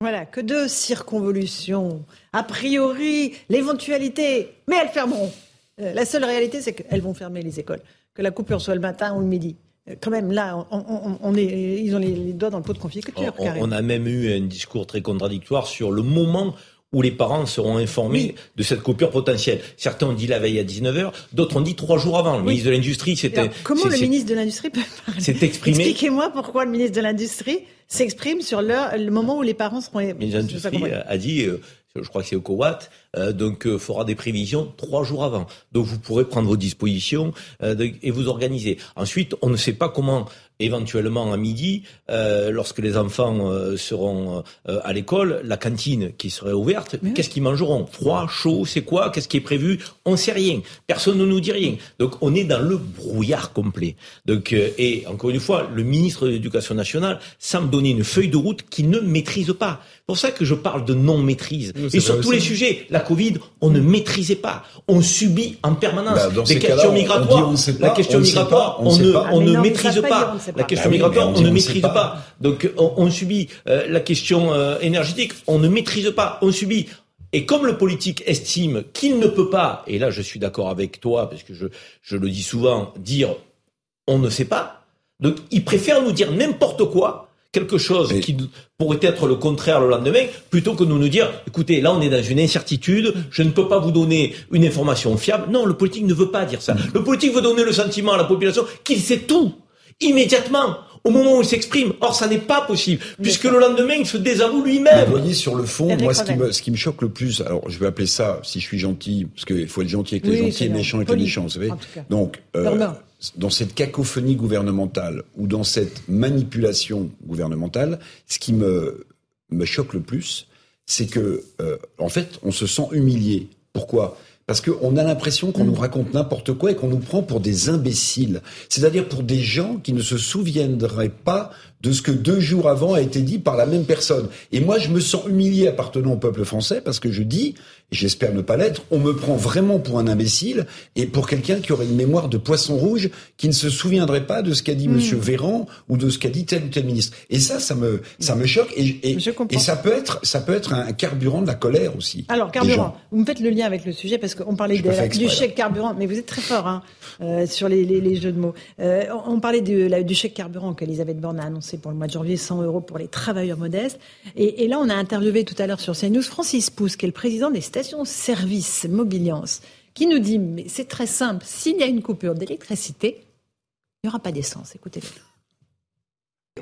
Voilà, que de circonvolutions. A priori, l'éventualité, mais elles fermeront. Euh, la seule réalité, c'est qu'elles vont fermer les écoles que la coupure soit le matin ou le midi. Euh, quand même, là, on, est, ils ont les, doigts dans le pot de confiture. On, on, a même eu un discours très contradictoire sur le moment où les parents seront informés de cette coupure potentielle. Certains ont dit la veille à 19h, d'autres ont dit trois jours avant. Le ministre de l'Industrie, c'était... Comment le ministre de l'Industrie peut parler C'est exprimé... Expliquez-moi pourquoi le ministre de l'Industrie s'exprime sur le, moment où les parents seront... Le ministre de l'Industrie a dit, euh, je crois que c'est au COWAT, euh, donc euh, fera des prévisions trois jours avant. Donc vous pourrez prendre vos dispositions euh, et vous organiser. Ensuite, on ne sait pas comment éventuellement à midi, euh, lorsque les enfants euh, seront euh, à l'école, la cantine qui serait ouverte, qu'est-ce qu'ils mangeront? Froid, chaud, c'est quoi? Qu'est-ce qui est prévu? On ne sait rien. Personne ne nous dit rien. Donc on est dans le brouillard complet. Donc et encore une fois, le ministre de l'Éducation nationale semble donner une feuille de route qu'ils ne maîtrisent pas. C'est pour ça que je parle de non-maîtrise. Et sur tous les sujets, la Covid, on ne maîtrisait pas. On subit en permanence bah, des questions migratoires. la question migratoire, on, ne, on ne maîtrise pas. La question migratoire, on ne maîtrise pas. Donc on, subit euh, la question euh, énergétique, on ne maîtrise pas. On subit et comme le politique estime qu'il ne peut pas, et là je suis d'accord avec toi, parce que je, je le dis souvent, dire on ne sait pas, donc il préfère nous dire n'importe quoi, quelque chose qui pourrait être le contraire le lendemain, plutôt que de nous dire, écoutez, là on est dans une incertitude, je ne peux pas vous donner une information fiable. Non, le politique ne veut pas dire ça. Le politique veut donner le sentiment à la population qu'il sait tout, immédiatement au moment où il s'exprime. Or, ça n'est pas possible, puisque le lendemain, il se désavoue lui-même. Vous voyez, sur le fond, moi, ce qui, me, ce qui me choque le plus, alors je vais appeler ça, si je suis gentil, parce qu'il faut être gentil avec les gentils et méchant avec les méchants, vous savez. Donc, euh, dans cette cacophonie gouvernementale ou dans cette manipulation gouvernementale, ce qui me, me choque le plus, c'est que, euh, en fait, on se sent humilié. Pourquoi? Parce qu'on a l'impression qu'on nous raconte n'importe quoi et qu'on nous prend pour des imbéciles. C'est-à-dire pour des gens qui ne se souviendraient pas de ce que deux jours avant a été dit par la même personne. Et moi, je me sens humilié appartenant au peuple français parce que je dis, j'espère ne pas l'être, on me prend vraiment pour un imbécile et pour quelqu'un qui aurait une mémoire de poisson rouge, qui ne se souviendrait pas de ce qu'a dit M. Hmm. Monsieur Véran ou de ce qu'a dit tel ou tel ministre. Et ça, ça me, ça me choque et, et, et, ça peut être, ça peut être un carburant de la colère aussi. Alors, carburant, vous me faites le lien avec le sujet parce qu'on parlait du chèque carburant, mais vous êtes très fort hein, euh, sur les, les, les, jeux de mots. Euh, on parlait de, du chèque carburant qu'Elisabeth Borne a annoncé pour le mois de janvier, 100 euros pour les travailleurs modestes. Et, et là, on a interviewé tout à l'heure sur CNews Francis Pousse, qui est le président des station-service Mobiliance, qui nous dit, mais c'est très simple, s'il y a une coupure d'électricité, il n'y aura pas d'essence. Écoutez-le.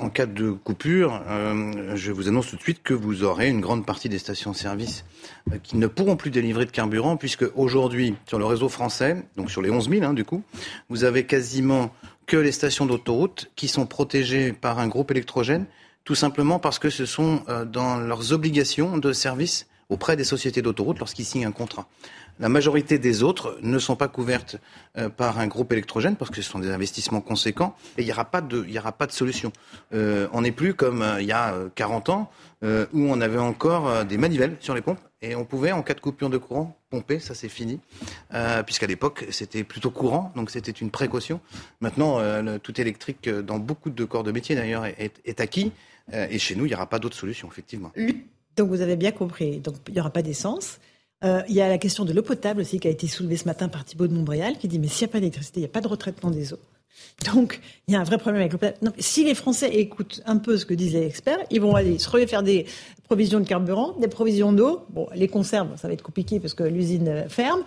En cas de coupure, euh, je vous annonce tout de suite que vous aurez une grande partie des stations-service euh, qui ne pourront plus délivrer de carburant, puisque aujourd'hui, sur le réseau français, donc sur les 11 000 hein, du coup, vous avez quasiment que les stations d'autoroute qui sont protégées par un groupe électrogène, tout simplement parce que ce sont euh, dans leurs obligations de service auprès des sociétés d'autoroute lorsqu'ils signent un contrat. La majorité des autres ne sont pas couvertes euh, par un groupe électrogène parce que ce sont des investissements conséquents et il n'y aura, pas de, solution. Euh, on n'est plus comme euh, il y a 40 ans où on avait encore des manivelles sur les pompes et on pouvait, en cas de coupure de courant, pomper, ça c'est fini, puisqu'à l'époque c'était plutôt courant, donc c'était une précaution. Maintenant, tout électrique dans beaucoup de corps de métier d'ailleurs est, acquis et chez nous il n'y aura pas d'autre solution effectivement. Donc vous avez bien compris, donc il n'y aura pas d'essence. Euh, il y a la question de l'eau potable aussi qui a été soulevée ce matin par Thibault de Montréal qui dit mais s'il n'y a pas d'électricité, il n'y a pas de retraitement des eaux. Donc, il y a un vrai problème avec l'eau potable. si les Français écoutent un peu ce que disent les experts, ils vont aller se refaire des provisions de carburant, des provisions d'eau. Bon, les conserves, ça va être compliqué parce que l'usine ferme.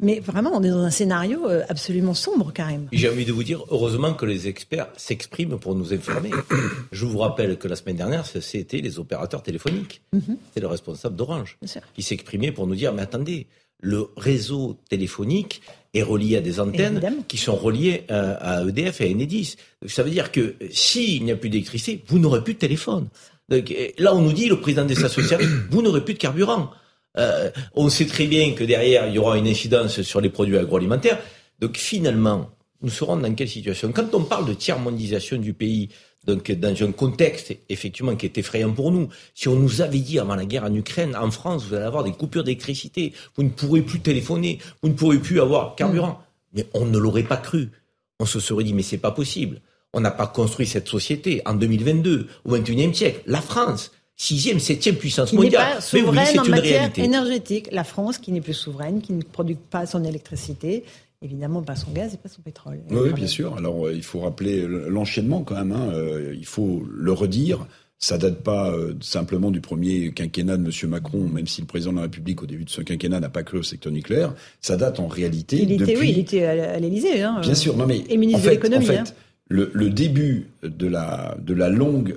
Mais vraiment, on est dans un scénario euh, absolument sombre, même. J'ai envie de vous dire, heureusement que les experts s'expriment pour nous informer. Je vous rappelle que la semaine dernière, c'était les opérateurs téléphoniques. Mhm. C'était le responsable d'Orange qui s'exprimait pour nous dire, mais attendez, le réseau téléphonique est relié à des antennes qui sont reliées euh, à EDF et à Enedis. Ça veut dire que s'il n'y a plus d'électricité, vous n'aurez plus de téléphone. là, on nous dit, le président des associations, vous n'aurez plus de carburant. Euh, on sait très bien que derrière, il y aura une incidence sur les produits agroalimentaires. Donc finalement, nous serons dans quelle situation? Quand on parle de tiers-mondisation du pays, donc dans un contexte effectivement qui est effrayant pour nous, si on nous avait dit avant la guerre en Ukraine, en France, vous allez avoir des coupures d'électricité, vous ne pourrez plus téléphoner, vous ne pourrez plus avoir carburant, mais on ne l'aurait pas cru. On se serait dit mais c'est pas possible. On n'a pas construit cette société en 2022, au XXIe siècle. La France, sixième, septième puissance mondiale. Pas souveraine en matière énergétique. La France, qui n'est plus souveraine, qui ne produit pas son électricité, évidemment pas son gaz et pas son pétrole. Oui, bien sûr. Alors euh, il faut rappeler l'enchaînement quand même. Hein. Euh, il faut le redire. Ça date pas euh, simplement du premier quinquennat de M. Macron, même si le président de la République, au début de ce quinquennat, n'a pas cru au secteur nucléaire. Ça date en réalité il était, Oui, il était à l'Élysée. Hein, bien sûr, non mais et ministre en fait, de l'économie. En fait, hein. le, le, début de la de la longue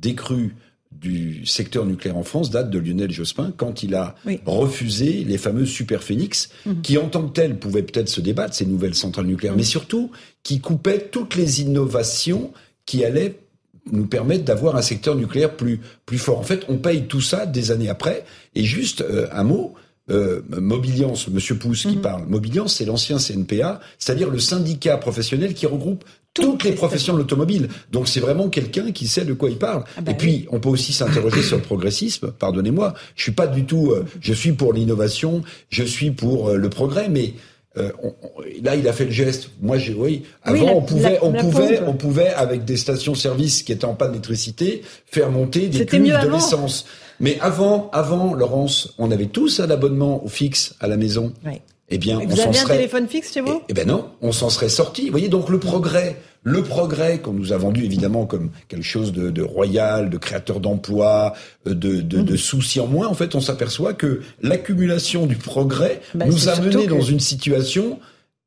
décrue du secteur nucléaire en France date de Lionel Jospin quand il a refusé les fameuses super phénix mhm. qui en tant que telles pouvaient peut-être se débattre ces nouvelles centrales nucléaires, mais mhm. surtout qui coupaient toutes les innovations qui allaient nous permettre d'avoir un secteur nucléaire plus plus fort. En fait, on paye tout ça des années après. Et juste euh, un mot. Euh, Mobiliance, Monsieur Pousse qui mhm. parle. Mobiliance, c'est l'ancien CNPA, c'est-à-dire le syndicat professionnel qui regroupe toutes les professions de l'automobile. Donc c'est vraiment quelqu'un qui sait de quoi il parle. Ah bah et puis on peut aussi s'interroger sur le progressisme. Pardonnez-moi, je suis pas du tout. Euh, je suis pour l'innovation, je suis pour euh, le progrès, mais euh, là, il a fait le geste. Moi, j'ai oui. Avant, on pouvait, on pouvait, on pouvait, avec des stations-service qui étaient en panne d'électricité, faire monter des cuves de l'essence. Mais avant, avant, Laurence, on avait tous un abonnement au fixe à la maison. Oui. Eh bien, vous on avez un téléphone fixe chez vous Eh, eh ben non, on s'en serait sorti. Vous voyez, donc le progrès, le progrès qu'on nous a vendu évidemment comme quelque chose de, de royal, de créateur d'emplois, euh, de, de, de, soucis en moins, en fait, on s'appelloit que l'accumulation du progrès bah, nous a mené dans une situation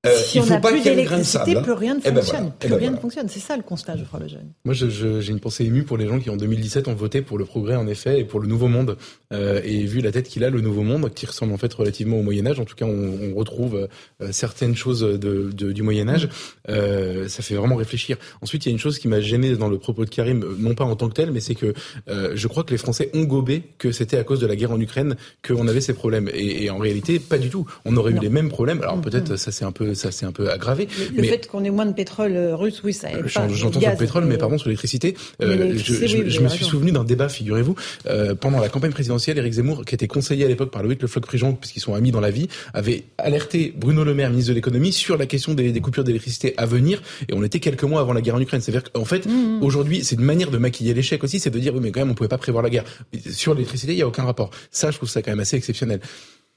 euh, si il on pas plus d'électricité, plus rien ne eh ben fonctionne. plus eh ben rien ne fonctionne. C'est ça le constat, je crois, le jeune. Moi, j'ai une pensée émue pour les gens qui, en 2017, ont voté pour le progrès, en effet, et pour le Nouveau Monde. Euh, et vu la tête qu'il a, le Nouveau Monde, qui ressemble en fait relativement au Moyen Âge, en tout cas, on, on retrouve euh, certaines choses de, de, du Moyen Âge. Ça fait vraiment réfléchir. Ensuite, il y a une chose qui m'a gêné dans le propos de Karim, non pas en tant que tel, mais c'est que je crois que les Français ont gobé que c'était à cause de la guerre en Ukraine qu'on avait ces problèmes. Et, et, en réalité, pas du tout. On aurait eu les mêmes problèmes. Alors mm, peut-être mm. ça c'est un peu ça c'est un peu aggravé. Le, mais, fait qu'on ait moins de pétrole euh, russe, oui, ça. J'entends sur le pétrole, mais pardon sur l'électricité. Euh, je, je, je me suis souvenu d'un débat, figurez-vous, euh, pendant la campagne présidentielle, Éric Zemmour, qui était conseiller à l'époque par Loïc Le Floch-Prigent, puisqu'ils sont amis dans la vie, avait alerté Bruno Le Maire, ministre de l'économie, sur la question des, des coupures d'électricité à venir. Et on était quelques mois avant la guerre en Ukraine. C'est-à-dire qu'en fait, mmh, mmh. aujourd'hui, c'est une manière de maquiller l'échec aussi, c'est de dire oui, mais quand même, on pouvait pas prévoir la guerre. Sur l'électricité, il y a aucun rapport. Ça, je trouve ça quand même assez exceptionnel.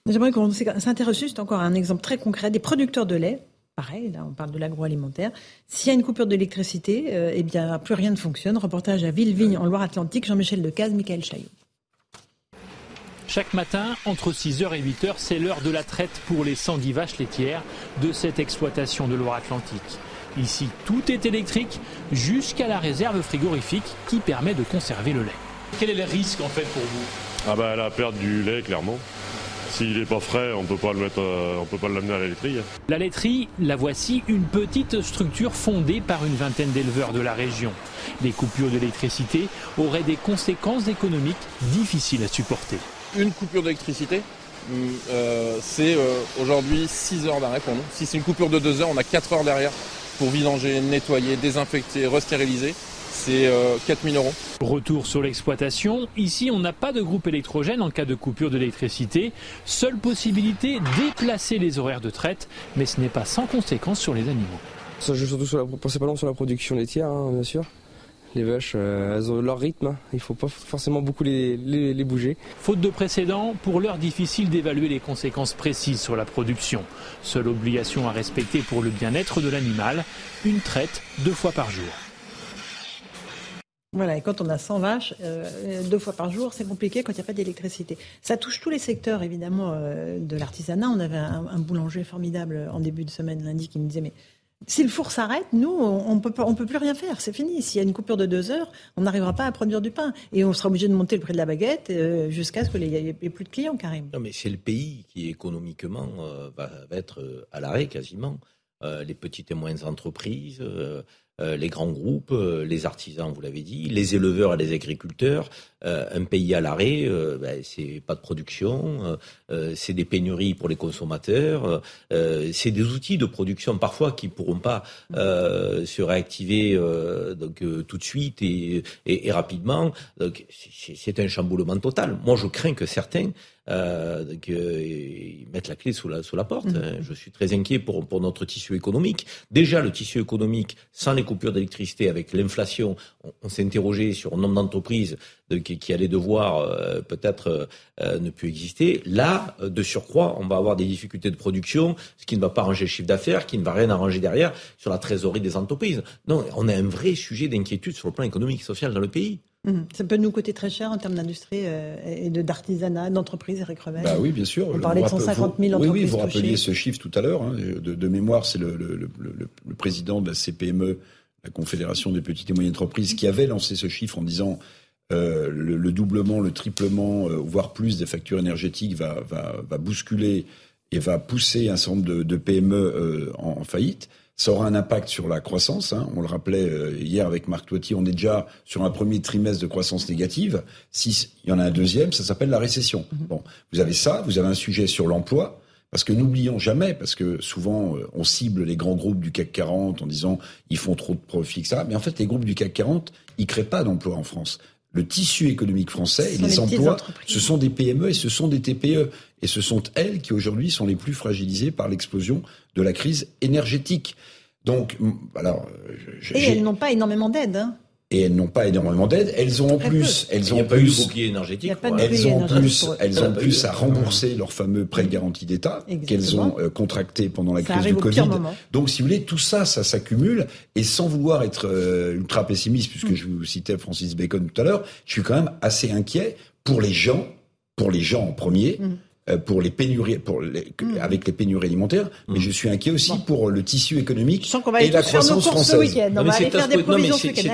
J'aimerais qu'on s'intéresse juste encore à un exemple très concret des producteurs de lait pareil, là on parle de l'agroalimentaire. S'il y a une coupure d'électricité, euh, eh bien plus rien ne fonctionne. Reportage à Villevigne en Loire-Atlantique, Jean-Michel Decaze, Michael Chaillot. Chaque matin, entre 6h et 8h, c'est l'heure de la traite pour les 110 vaches laitières de cette exploitation de Loire-Atlantique. Ici, tout est électrique jusqu'à la réserve frigorifique qui permet de conserver le lait. Quel est le risque en fait pour vous? Ah bah la perte du lait clairement. S'il n'est pas frais, on peut pas le mettre, euh, on peut pas l'amener à la laiterie. La laiterie, la voici, une petite structure fondée par une vingtaine d'éleveurs de la région. Les coupures d'électricité auraient des conséquences économiques difficiles à supporter. Une coupure d'électricité, mm, euh, c'est euh, aujourd'hui 6 heures d'arrêt pour nous. Si c'est une coupure de 2 heures, on a 4 heures derrière pour vidanger, nettoyer, désinfecter, restériliser c'est 4000 euh, euros. Retour sur l'exploitation. Ici, on n'a pas de groupe électrogène en cas de coupure d'électricité. Seule possibilité, déplacer les horaires de traite, mais ce n'est pas sans conséquence sur les animaux. Ça joue surtout sur la, principalement sur la production laitière, hein, bien sûr. Les vaches, euh, elles ont leur rythme, il ne faut pas forcément beaucoup les, les, bouger. Faute de précédent, pour l'heure difficile d'évaluer les conséquences précises sur la production. Seule obligation à respecter pour le bien-être de l'animal, une traite deux fois par jour. Voilà, et quand on a 100 vaches, euh, deux fois par jour, c'est compliqué quand il n'y a pas d'électricité. Ça touche tous les secteurs, évidemment, euh, de l'artisanat. On avait un, boulanger formidable en début de semaine, lundi, qui me disait, mais si le four s'arrête, nous, on peut, on peut plus rien faire, c'est fini. S'il y a une coupure de deux heures, on n'arrivera pas à produire du pain. Et on sera obligé de monter le prix de la baguette euh, jusqu'à ce qu'il n'y ait plus de clients, Karim. Non, mais c'est le pays qui, économiquement, va, être à l'arrêt quasiment. les petites et moyennes entreprises les grands groupes, euh, les artisans, vous l'avez dit, les éleveurs et les agriculteurs. Euh, un pays à l'arrêt, ben, c'est pas de production, c'est des pénuries pour les consommateurs, c'est des outils de production parfois qui pourront pas se réactiver donc tout de suite et, et, et rapidement. Donc c'est un chamboulement total. Moi, je crains que certains euh, mettre la clé sous la, sous la porte. Mmh. Hein. Je suis très inquiet pour, pour notre tissu économique. Déjà, le tissu économique, sans les coupures d'électricité, avec l'inflation, on, s'est interrogé sur un nombre d'entreprises qui, qui, allaient devoir euh, peut-être euh, ne plus exister. Là, de surcroît, on va avoir des difficultés de production, ce qui ne va pas arranger le chiffre d'affaires, qui ne va rien arranger derrière sur la trésorerie des entreprises. Non, on a un vrai sujet d'inquiétude sur le plan économique et social dans le pays. Mhm. Ça peut nous coûter très cher en termes d'industrie euh, et d'artisanat, d'entreprise, Eric Revel. Bah oui, bien sûr. On parlait de 150 000 entreprises. Oui, oui, vous rappeliez ce chiffre tout à l'heure. Hein, de, mémoire, c'est le, le, le, président de la CPME, la Confédération des petites et moyennes entreprises, qui avait lancé ce chiffre en disant euh, le, doublement, le triplement, euh, voire plus des factures énergétiques va, va, va, bousculer et va pousser un certain nombre de, PME euh, en, en faillite. Ça aura un impact sur la croissance. Hein. On le rappelait euh, hier avec Marc Toiti, on est déjà sur un premier trimestre de croissance négative. S'il y en a un deuxième, ça s'appelle la récession. Mhm. Bon, vous avez ça, vous avez un sujet sur l'emploi, Parce que n'oublions jamais, parce que souvent on cible les grands groupes du CAC 40 en disant ils font trop de profits, ça. Mais en fait, les groupes du CAC 40, ils créent pas d'emplois en France. Le tissu économique français et les emplois, ce sont des PME et ce sont des TPE. Et ce sont elles qui aujourd'hui sont les plus fragilisées par l'explosion de la crise énergétique. Donc, alors, et elles n'ont pas énormément d'aide. Hein et elles n'ont pas énormément d'aide. Elles ont en plus, elles ont plus, bouclier énergétique. Elles ont plus, elles ont plus à rembourser leurs fameux prêts garantis d'État qu'elles ont euh, contractés pendant la crise du Covid. Donc, si vous voulez, tout ça, ça s'accumule. Et sans vouloir être euh, ultra pessimiste, puisque mm. je vous citais Francis Bacon tout à l'heure, je suis quand même assez inquiet pour les gens, pour les gens en premier. Mm. Euh, pour les pénuries, pour les, mmh. avec les pénuries alimentaires, mais mmh. je suis inquiet aussi pour le tissu économique et la croissance française. On va aller faire des provisions ce C'est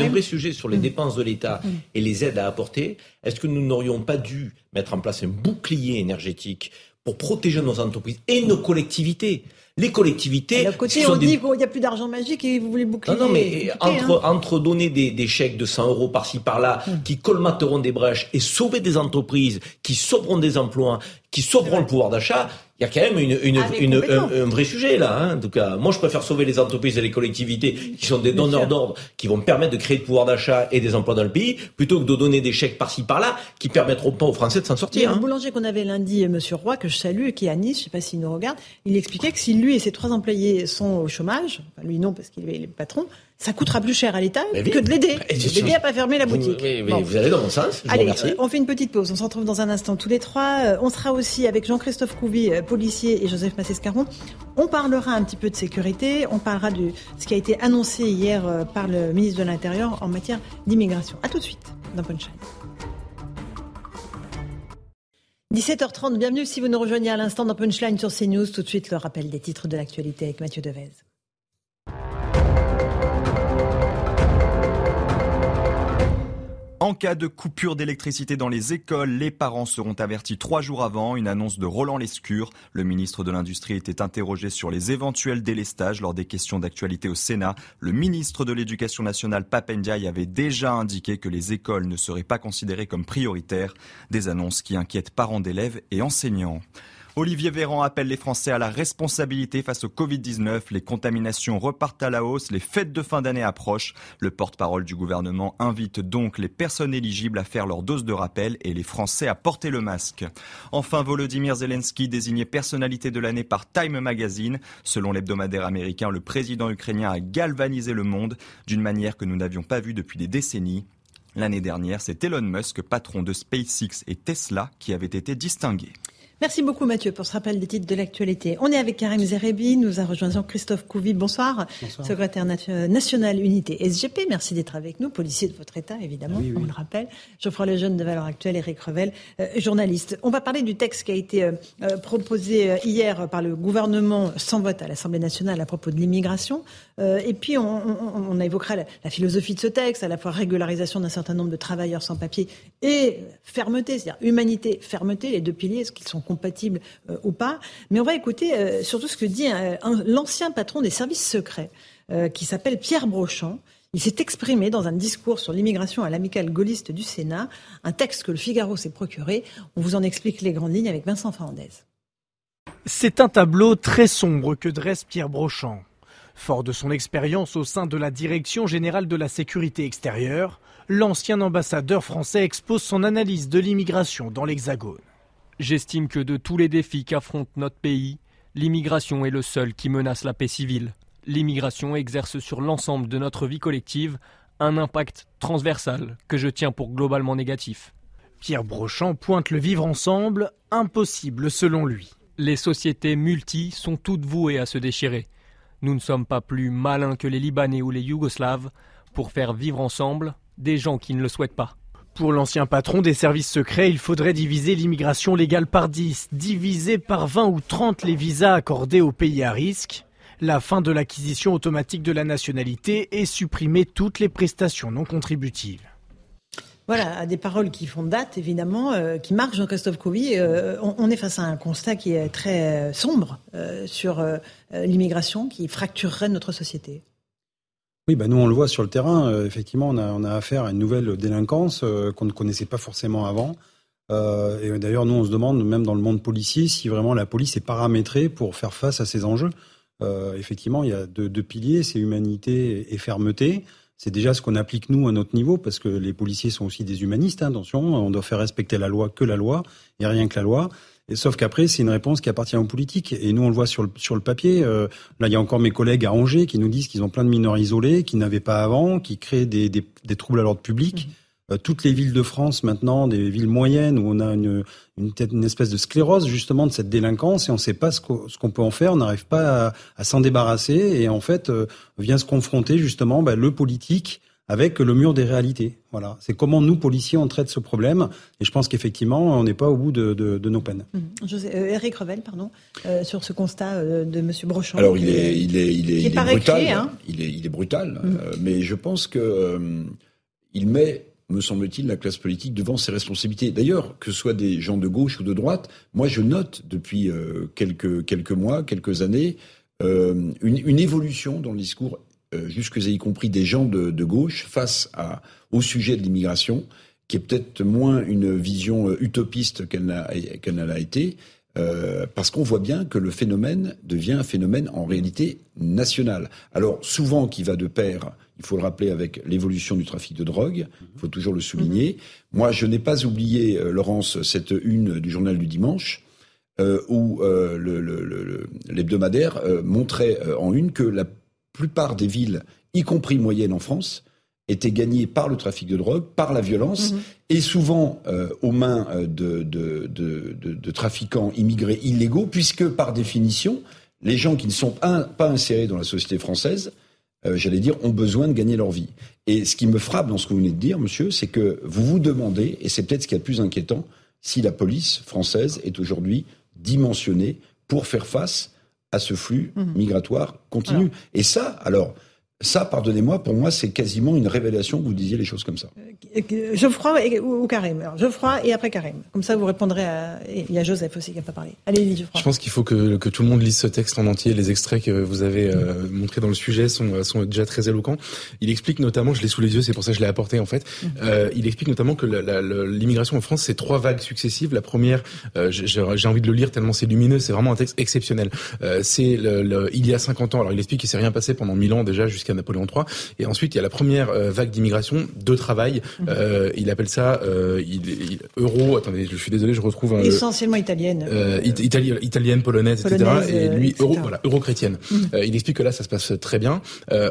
un, vrai sujet sur les mmh. dépenses de l'État et les aides à apporter. Est-ce que nous n'aurions pas dû mettre en place un bouclier énergétique pour protéger nos entreprises et nos collectivités? Les collectivités. À côté, on dit qu'il n'y a plus d'argent magique et vous voulez boucler. Non, non mais entre, hein. entre donner des, des, chèques de 100 euros par-ci par-là, hum. qui colmateront des brèches, et sauver des entreprises, qui sauveront des emplois, qui sauveront le pouvoir d'achat, il y a quand même une, une, ah, une, un, vrai sujet là. Hein. En tout cas, moi je préfère sauver les entreprises et les collectivités qui sont des donneurs d'ordre, qui vont permettre de créer le pouvoir d'achat et des emplois dans le pays, plutôt que de donner des chèques par-ci par-là qui permettront pas aux Français de s'en sortir. Il y a un hein. boulanger qu'on avait lundi, euh, Monsieur Roy, que je salue, qui est à Nice, je sais pas s'il nous regarde, il expliquait que si lui et ses trois employés sont au chômage, enfin lui non parce qu'il est le patron, ça coûtera plus cher à l'État que de l'aider. L'aider à pas fermer la boutique. Vous, vous allez dans mon sens. allez, on fait une petite pause. On se retrouve dans un instant tous les trois. Euh, on sera aussi avec Jean-Christophe Couvi, euh, policier, et Joseph Massescaron. On parlera un petit peu de sécurité. On parlera de ce qui a été annoncé hier euh, par le ministre de l'Intérieur en matière d'immigration. À tout de suite dans Punchline. 17h30, bienvenue si vous nous rejoignez à l'instant dans Punchline sur CNews. Tout de suite, le rappel des titres de l'actualité avec Mathieu Devez. En cas de coupure d'électricité dans les écoles, les parents seront avertis trois jours avant. Une annonce de Roland Lescure. Le ministre de l'Industrie était interrogé sur les éventuels délestages lors des questions d'actualité au Sénat. Le ministre de l'Éducation nationale, Papendiaï, avait déjà indiqué que les écoles ne seraient pas considérées comme prioritaires. Des annonces qui inquiètent parents d'élèves et enseignants. Olivier Véran appelle les Français à la responsabilité face au Covid-19. Les contaminations repartent à la hausse, les fêtes de fin d'année approchent. Le porte-parole du gouvernement invite donc les personnes éligibles à faire leur dose de rappel et les Français à porter le masque. Enfin, Volodymyr Zelensky désigné personnalité de l'année par Time Magazine. Selon l'hebdomadaire américain, le président ukrainien a galvanisé le monde d'une manière que nous n'avions pas vue depuis des décennies. L'année dernière, c'est Elon Musk, patron de SpaceX et Tesla, qui avait été distingué. Merci beaucoup Mathieu pour ce rappel des titres de l'actualité. On est avec Karim Zerebi, nous a rejoint Jean-Christophe Couvi. Bonsoir. Bonsoir. Secrétaire national unité SGP, merci d'être avec nous, policier de votre État évidemment, on le rappelle. Geoffroy Lejeune de Valeurs Actuelles, Eric Revel, euh, journaliste. On va parler du texte qui a été euh, euh, proposé hier par le gouvernement sans vote à l'Assemblée nationale à propos de l'immigration. et puis on, on, évoquera la, philosophie de ce texte, à la fois régularisation d'un certain nombre de travailleurs sans papier et fermeté, c'est-à-dire humanité, fermeté, les deux piliers, est-ce qu'ils sont compatibles euh, ou pas. Mais on va écouter euh, surtout ce que dit l'ancien patron des services secrets, euh, qui s'appelle Pierre Brochant. Il s'est exprimé dans un discours sur l'immigration à l'amicale gaulliste du Sénat, un texte que le Figaro s'est procuré. On vous en explique les grandes lignes avec Vincent Fernandez. C'est un tableau très sombre que dresse Pierre Brochant. Fort de son expérience au sein de la Direction générale de la sécurité extérieure, l'ancien ambassadeur français expose son analyse de l'immigration dans l'Hexagone. J'estime que de tous les défis qu'affronte notre pays, l'immigration est le seul qui menace la paix civile. L'immigration exerce sur l'ensemble de notre vie collective un impact transversal que je tiens pour globalement négatif. Pierre Brochant pointe le vivre ensemble, impossible selon lui. Les sociétés multi sont toutes vouées à se déchirer. Nous ne sommes pas plus malins que les Libanais ou les Yougoslaves pour faire vivre ensemble des gens qui ne le souhaitent pas. Pour l'ancien patron des services secrets, il faudrait diviser l'immigration légale par 10, diviser par 20 ou 30 les visas accordés aux pays à risque, la fin de l'acquisition automatique de la nationalité et supprimer toutes les prestations non contributives. Voilà, des paroles qui font date, évidemment, euh, qui marquent Jean-Christophe Couvi. Euh, on, est face à un constat qui est très euh, sombre sur l'immigration, qui fracturerait notre société. Oui, bah nous on le voit sur le terrain. Euh, effectivement, on a, on a, affaire à une nouvelle délinquance euh, qu'on ne connaissait pas forcément avant, et d'ailleurs, nous, on se demande, même dans le monde policier, si vraiment la police est paramétrée pour faire face à ces enjeux. effectivement, il y a deux, deux piliers, c'est humanité et fermeté. C'est déjà ce qu'on applique nous à notre niveau, parce que les policiers sont aussi des humanistes. Hein, attention, on doit faire respecter la loi que la loi, et rien que la loi. Et sauf qu'après, c'est une réponse qui appartient aux politiques. Et nous, on le voit sur le, sur le papier. Euh, là, il y a encore mes collègues à Angers qui nous disent qu'ils ont plein de mineurs isolés, qui n'avaient pas avant, qui créent des, des, des troubles à l'ordre public. Mmh. Euh, toutes les villes de France maintenant, des villes moyennes où on a une, une, une espèce de sclérose justement de cette délinquance et on ne sait pas ce qu'on peut en faire, on n'arrive pas à, s'en débarrasser et en fait euh, vient se confronter justement bah, le politique avec le mur des réalités. Voilà, c'est comment nous policiers on traite ce problème et je pense qu'effectivement on n'est pas au bout de, de, de nos peines. Mmh. Eric Revel, pardon, sur ce constat de Monsieur Brochon. Alors il est, il est, il est, il est, brutal, hein. il est, il est brutal, mmh. mais je pense que il met me semble-t-il, la classe politique devant ses responsabilités. D'ailleurs, que ce soit des gens de gauche ou de droite, moi je note depuis euh, quelques, quelques mois, quelques années, euh, une, une, évolution dans le discours, euh, jusque y compris des gens de, de gauche, face à, au sujet de l'immigration, qui est peut-être moins une vision euh, utopiste qu'elle n'a qu'elle n'a été, euh, parce qu'on voit bien que le phénomène devient un phénomène en réalité national. Alors souvent qui va de pair il faut le rappeler avec l'évolution du trafic de drogue, il faut toujours le souligner. Mhm. Moi, je n'ai pas oublié, euh, Laurence, cette une du journal du dimanche, euh, où l'hebdomadaire le, montrait en une que la plupart des villes, y compris moyennes en France, étaient gagnées par le trafic de drogue, par la violence, mhm. et souvent aux mains de, de, de, trafiquants immigrés illégaux, puisque par définition, les gens qui ne sont pas insérés dans la société française euh, j'allais dire, ont besoin de gagner leur vie. Et ce qui me frappe dans ce que vous venez de dire, monsieur, c'est que vous vous demandez, et c'est peut-être ce qui est le plus inquiétant, si la police française est aujourd'hui dimensionnée pour faire face à ce flux mhm. migratoire continu. Et ça, alors, ça, pardonnez-moi, pour moi, c'est quasiment une révélation que vous disiez les choses comme ça. Euh, Geoffroy ou Karim Alors, Geoffroy et après Karim. Comme ça, vous répondrez à... Il y a Joseph aussi qui n'a pas parlé. Allez, Geoffroy. Je pense qu'il faut que, que, tout le monde lise ce texte en entier. Les extraits que vous avez euh, montrés dans le sujet sont, sont déjà très éloquents. Il explique notamment, je l'ai sous les yeux, c'est pour ça que je l'ai apporté en fait, mm. euh, il explique notamment que l'immigration en France, c'est trois vagues successives. La première, euh, j'ai envie de le lire tellement c'est lumineux, c'est vraiment un texte exceptionnel. Euh, c'est le, il y a 50 ans, alors il explique qu'il s'est rien passé pendant 1000 ans déjà jusqu'à Napoléon III. Et ensuite, il y a la première euh, vague d'immigration de travail. Mhm. Euh, il appelle ça euh, il, euro. Attendez, je suis désolé, je retrouve un, essentiellement italienne. italienne, polonaise, etc. Et lui, euro, voilà, euro chrétienne. Mhm. il explique que là, ça se passe très bien.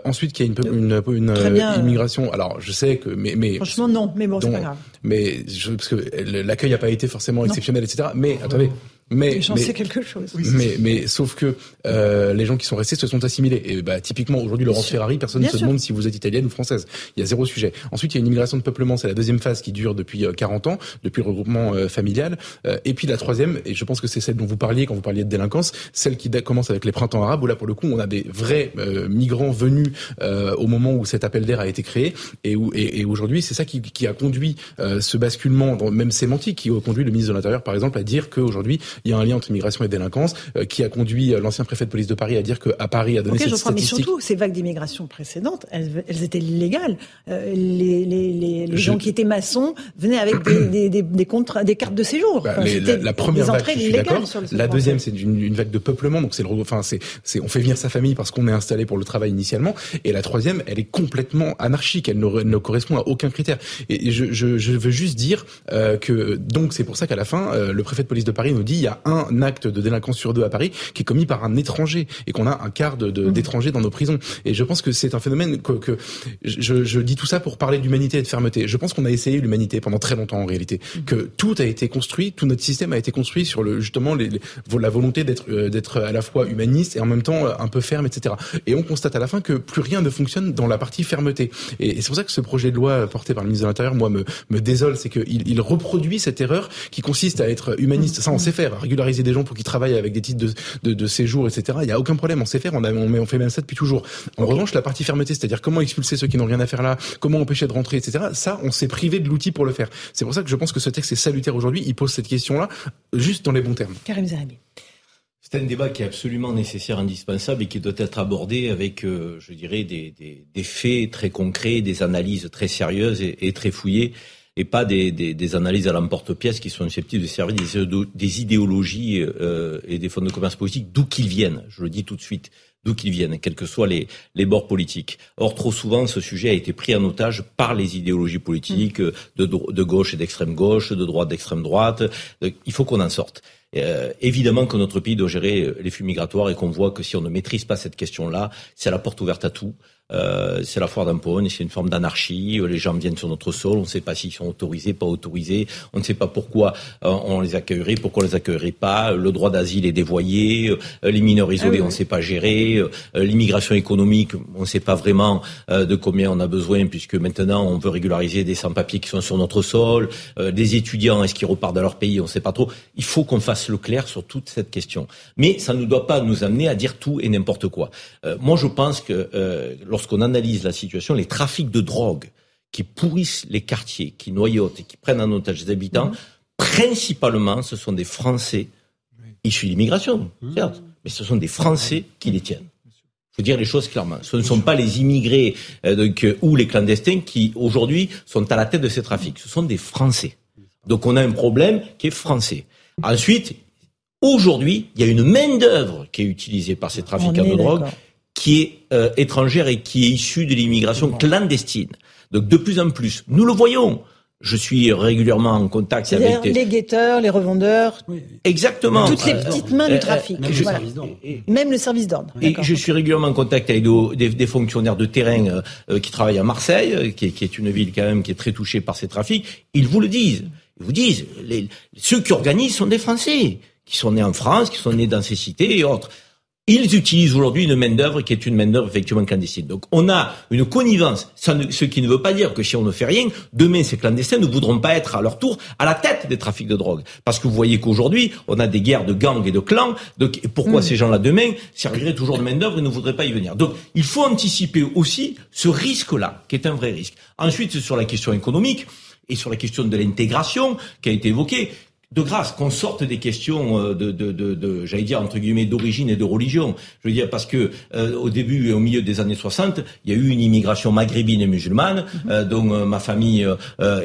ensuite, qu'il y a une, une, une immigration. Alors, je sais que, mais, mais franchement, non. Mais bon, c'est pas grave. Mais je, parce que l'accueil n'a pas été forcément exceptionnel, etc. Mais attendez. Mais j'en sais quelque chose. mais, mais sauf que euh, les gens qui sont restés se sont assimilés. Et bah typiquement aujourd'hui Laurence Ferrari, personne ne se demande si vous êtes italienne ou française. Il y a zéro sujet. Ensuite il y a une immigration de peuplement, c'est la deuxième phase qui dure depuis 40 euh, ans, depuis le regroupement euh, familial. Euh, et puis la troisième, et je pense que c'est celle dont vous parliez quand vous parliez de délinquance, celle qui commence avec les printemps arabes où là pour le coup on a des vrais migrants venus au moment où cet appel d'air a été créé et où et, et aujourd'hui c'est ça qui, qui, a conduit ce basculement même sémantique qui a conduit le ministre de l'Intérieur par exemple à dire qu'aujourd'hui il y a un lien entre immigration et délinquance, euh, qui a conduit euh, l'ancien préfet de police de Paris à dire qu'à Paris a donné okay, cette statistique. Mais surtout, ces vagues d'immigration précédentes, elles, elles, étaient légales. Euh, les, les, les, les gens qui étaient maçons venaient avec des, des, des, des, des cartes de séjour. Bah, la, la, première vague, je suis d'accord. La deuxième, c'est une, une, vague de peuplement, donc c'est le, enfin c'est, c'est, on fait venir sa famille parce qu'on est installé pour le travail initialement. Et la troisième, elle est complètement anarchique, elle ne, ne correspond à aucun critère. Et je, je, je veux juste dire euh, que donc c'est pour ça qu'à la fin, euh, le préfet de police de Paris nous dit y a un acte de délinquance sur deux à Paris qui est commis par un étranger et qu'on a un quart de, mmh. d'étrangers dans nos prisons. Et je pense que c'est un phénomène que, que je, je, dis tout ça pour parler d'humanité et de fermeté. Je pense qu'on a essayé l'humanité pendant très longtemps en réalité, mmh. que tout a été construit, tout notre système a été construit sur le justement les, la volonté d'être euh, d'être à la fois humaniste et en même temps euh, un peu ferme, etc. Et on constate à la fin que plus rien ne fonctionne dans la partie fermeté. Et, c'est pour ça que ce projet de loi porté par le ministre de l'Intérieur, moi, me, me désole, c'est qu'il il reproduit cette erreur qui consiste à être humaniste. Ça, on sait faire, régulariser des gens pour qu'ils travaillent avec des titres de, de, de séjour, etc. Il y a aucun problème, on sait faire, on, a, on, on fait même ça depuis toujours. En revanche, la partie fermeté, c'est-à-dire comment expulser ceux qui n'ont rien à faire là, comment empêcher de rentrer, etc. Ça, on s'est privé de l'outil pour le faire. C'est pour ça que je pense que ce texte est salutaire aujourd'hui. Il pose cette question-là juste dans les bons termes. Karim C'est un débat qui est absolument nécessaire, indispensable et qui doit être abordé avec, euh, je dirais, des, des, des, faits très concrets, des analyses très sérieuses et, et très fouillées. Et pas des, des, des analyses à l'emporte-pièce qui sont susceptibles de servir des, idéologies euh, et des fonds de commerce politique, d'où qu'ils viennent. Je le dis tout de suite d'où qu'ils viennent, quels que soient les, les, bords politiques. Or, trop souvent, ce sujet a été pris en otage par les idéologies politiques de, de gauche et d'extrême gauche, de droite d'extrême droite. Il faut qu'on en sorte. Euh, évidemment que notre pays doit gérer les flux migratoires et qu'on voit que si on ne maîtrise pas cette question-là, c'est la porte ouverte à tout. Euh, c'est la foire d'Empogne, c'est une forme d'anarchie. Les gens viennent sur notre sol, on ne sait pas s'ils sont autorisés, pas autorisés. On ne sait pas pourquoi euh, on les accueillerait, pourquoi on les accueillerait pas. Le droit d'asile est dévoyé. Euh, les mineurs isolés, ah on ne sait pas gérer. L'immigration économique, on ne sait pas vraiment de combien on a besoin, puisque maintenant on veut régulariser des sans-papiers qui sont sur notre sol. des étudiants, est-ce qu'ils repartent dans leur pays On ne sait pas trop. Il faut qu'on fasse le clair sur toute cette question. Mais ça ne doit pas nous amener à dire tout et n'importe quoi. moi, je pense que lorsqu'on analyse la situation, les trafics de drogue qui pourrissent les quartiers, qui noyautent et qui prennent en otage les habitants, mhm. principalement, ce sont des Français issus d'immigration, mhm. certes, mais ce sont des Français qui les tiennent. Il faut dire les choses clairement. Ce ne sont pas les immigrés euh, ou les clandestins qui, aujourd'hui, sont à la tête de ces trafics. Ce sont des Français. Donc on a un problème qui est français. Ensuite, aujourd'hui, il y a une main-d'œuvre qui est utilisée par ces trafiquants de drogue qui est euh, étrangère et qui est issue de l'immigration clandestine. Donc de plus en plus, nous le voyons. Je suis régulièrement en contact avec les guetteurs, les revendeurs. Exactement. Toutes les petites mains du euh, trafic. Même, le service d'ordre. Et je suis régulièrement en contact avec des, fonctionnaires de terrain euh, qui travaillent à Marseille, qui est, une ville quand même qui est très touchée par ces trafics. Ils vous le disent. Ils vous disent, les, ceux qui organisent sont des Français, qui sont nés en France, qui sont nés dans ces cités et autres. Ils utilisent aujourd'hui une main-d'œuvre qui est une main-d'œuvre effectivement clandestine. Donc on a une connivence, ce qui ne veut pas dire que si on ne fait rien, demain ces clandestins ne voudront pas être à leur tour à la tête des trafics de drogue. Parce que vous voyez qu'aujourd'hui, on a des guerres de gangs et de clans. Donc pourquoi mm. ces gens-là demain serviraient toujours de main-d'œuvre et ne voudraient pas y venir? Donc il faut anticiper aussi ce risque-là, qui est un vrai risque. Ensuite, sur la question économique et sur la question de l'intégration qui a été évoquée, de grâce qu'on sorte des questions euh, de, de, de, de j'allais dire entre guillemets d'origine et de religion. Je veux dire parce que euh, au début et au milieu des années 60, il y a eu une immigration maghrébine et musulmane mhm. euh, dont euh, ma famille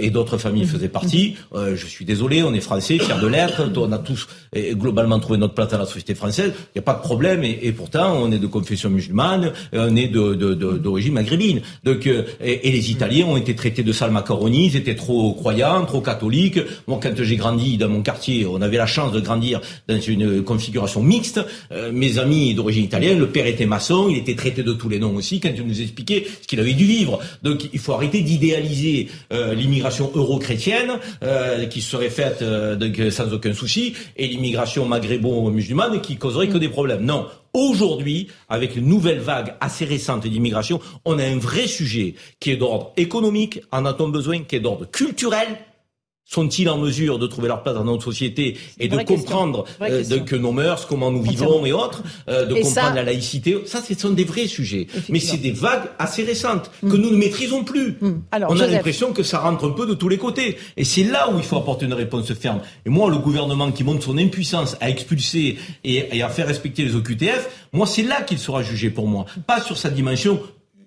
et d'autres familles faisaient partie. je suis désolé, on est français, fiers de l'être, on a tous globalement trouvé notre place dans la société française. Il n'y a pas de problème et, et, pourtant on est de confession musulmane, on est de, d'origine maghrébine. Donc et, et, les Italiens ont été traités de sales macaronis, ils étaient trop croyants, trop catholiques. Moi, quand j'ai grandi dans mon quartier, on avait la chance de grandir dans une configuration mixte. Euh, mes amis d'origine italienne, le père était maçon, il était traité de tous les noms aussi quand il nous expliquait ce qu'il avait dû vivre. Donc il faut arrêter d'idéaliser euh, l'immigration euro-chrétienne euh, qui serait faite sans aucun souci et l'immigration maghrébo-musulmane qui causerait que des problèmes. Non, Aujourd'hui, avec une nouvelle vague assez récente d'immigration, on a un vrai sujet qui est d'ordre économique, en a-t-on besoin, qui est d'ordre culturel, sont-ils en mesure de trouver leur place dans notre société et de comprendre euh, que nos mœurs, comment nous vivons et autres, euh, de comprendre la laïcité Ça, ce sont des vrais sujets. Mais c'est des vagues assez récentes que mm. nous ne maîtrisons plus. Mm. On a l'impression que ça rentre un peu de tous les côtés. Et c'est là où il faut apporter une réponse ferme. Et moi, le gouvernement qui montre son impuissance à expulser et, et à faire respecter les OQTF, moi, c'est là qu'il sera jugé pour moi. Pas sur sa dimension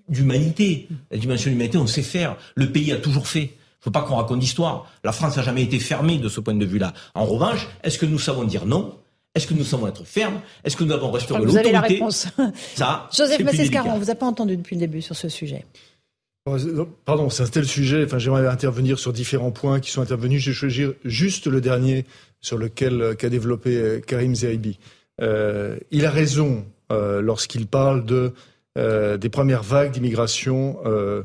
d'humanité. La dimension d'humanité, on sait faire. Le pays a toujours fait faut pas qu'on raconte d'histoire. La France n'a jamais été fermée de ce point de vue-là. En revanche, est-ce que nous savons dire non? Est-ce que nous savons être fermes? Est-ce que nous avons restauré l'autorité Vous avez la réponse. Ça, Joseph Massescaron, on vous a pas entendu depuis le début sur ce sujet. Pardon, c'est un tel sujet. Enfin, j'aimerais intervenir sur différents points qui sont intervenus. Je vais choisir juste le dernier sur lequel euh, qu'a développé euh, Karim Zeribi. Euh, il a raison euh, lorsqu'il parle de euh, des premières vagues d'immigration euh,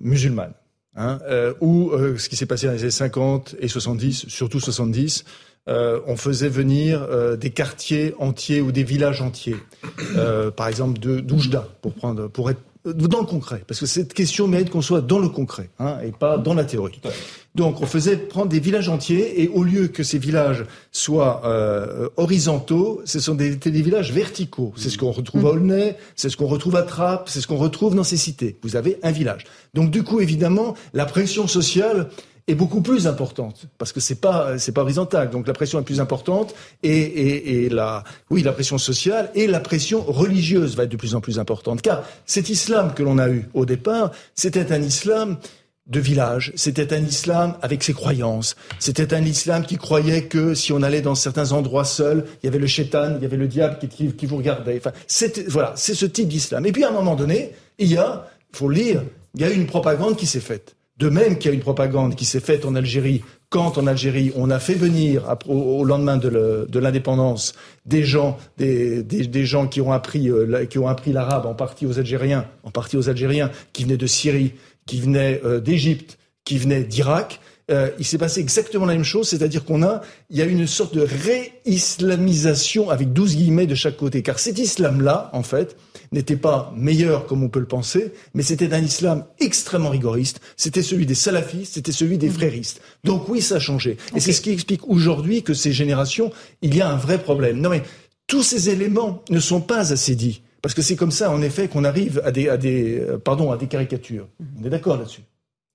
musulmane. Hein, euh, ou euh, ce qui s'est passé dans les années 50 et 70, surtout 70, euh, on faisait venir euh, des quartiers entiers ou des villages entiers, par exemple de d'Oujda, pour prendre, pour être dans le concret, parce que cette question mérite qu'on soit dans le concret hein, et pas dans la théorie. Donc on faisait prendre des villages entiers et au lieu que ces villages soient euh, horizontaux, ce sont des, des villages verticaux. C'est ce qu'on retrouve à Aulnay, c'est ce qu'on retrouve à Trappes, c'est ce qu'on retrouve dans ces cités. Vous avez un village. Donc du coup, évidemment, la pression sociale est beaucoup plus importante parce que c'est pas c'est pas horizontal donc la pression est plus importante et, et, et la oui la pression sociale et la pression religieuse va être de plus en plus importante car cet islam que l'on a eu au départ c'était un islam de village, c'était un islam avec ses croyances, c'était un islam qui croyait que si on allait dans certains endroits seuls, il y avait le chétan, il y avait le diable qui, qui vous regardait. Enfin, voilà, c'est ce type d'islam. Et puis à un moment donné, il y a, faut lire, il y a une propagande qui s'est faite. De même qu'il y a une propagande qui s'est faite en Algérie, quand en Algérie on a fait venir au, lendemain de l'indépendance des gens, des, gens qui ont appris euh, qui ont appris l'arabe en partie aux Algériens, en partie aux Algériens qui venaient de Syrie, qui venaient euh, d'Égypte, qui venaient d'Irak. Euh, il s'est passé exactement la même chose, c'est-à-dire qu'on a, il y a une sorte de réislamisation avec 12 guillemets de chaque côté, car cet islam-là, en fait, n'était pas meilleur comme on peut le penser, mais c'était un islam extrêmement rigoriste. C'était celui des salafistes, c'était celui des mhm. fréristes. Donc oui, ça a changé. Et c'est ce qui explique aujourd'hui que ces générations, il y a un vrai problème. Non mais tous ces éléments ne sont pas assez dits. Parce que c'est comme ça, en effet, qu'on arrive à des, à des, euh, pardon, à des caricatures. Mhm. On est d'accord là-dessus.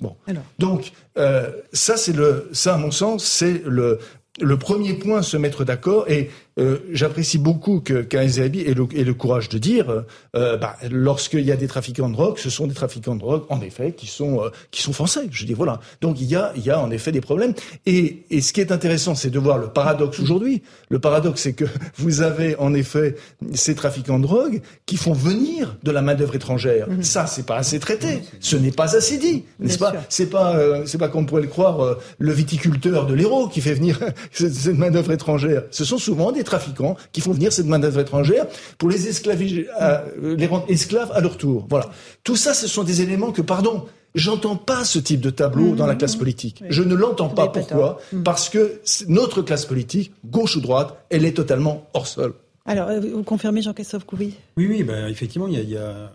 Bon. Donc, euh, ça, c'est le, ça, à mon sens, c'est le, le premier point, se mettre d'accord. Et euh, j'apprécie beaucoup que Zahabi ait le, ait le courage de dire, euh, bah, lorsqu'il y a des trafiquants de drogue, ce sont des trafiquants de drogue, en effet, qui sont euh, qui sont français. Je dis voilà. Donc il y a il y a en effet des problèmes. Et, et ce qui est intéressant, c'est de voir le paradoxe aujourd'hui. Le paradoxe, c'est que vous avez en effet ces trafiquants de drogue qui font venir de la main d'œuvre étrangère. Mhm. Ça, c'est pas assez traité. Ce n'est pas assez dit, n'est-ce pas? C'est pas euh, c'est pas comme pourrait le croire le viticulteur de l'Hérault qui fait venir cette main d'œuvre étrangère. Ce sont souvent des trafiquants qui font venir cette main-d'œuvre étrangère pour les esclaviser, euh, les rendre esclaves à leur tour. Voilà. Tout ça, ce sont des éléments que, pardon, J'entends pas ce type de tableau dans la classe politique. Je ne l'entends pas. Pourquoi mm. Parce que notre classe politique, gauche ou droite, elle est totalement hors sol. Alors, euh, vous confirmez, Jean-Christophe Coury? Oui, oui, bah, effectivement, il y a,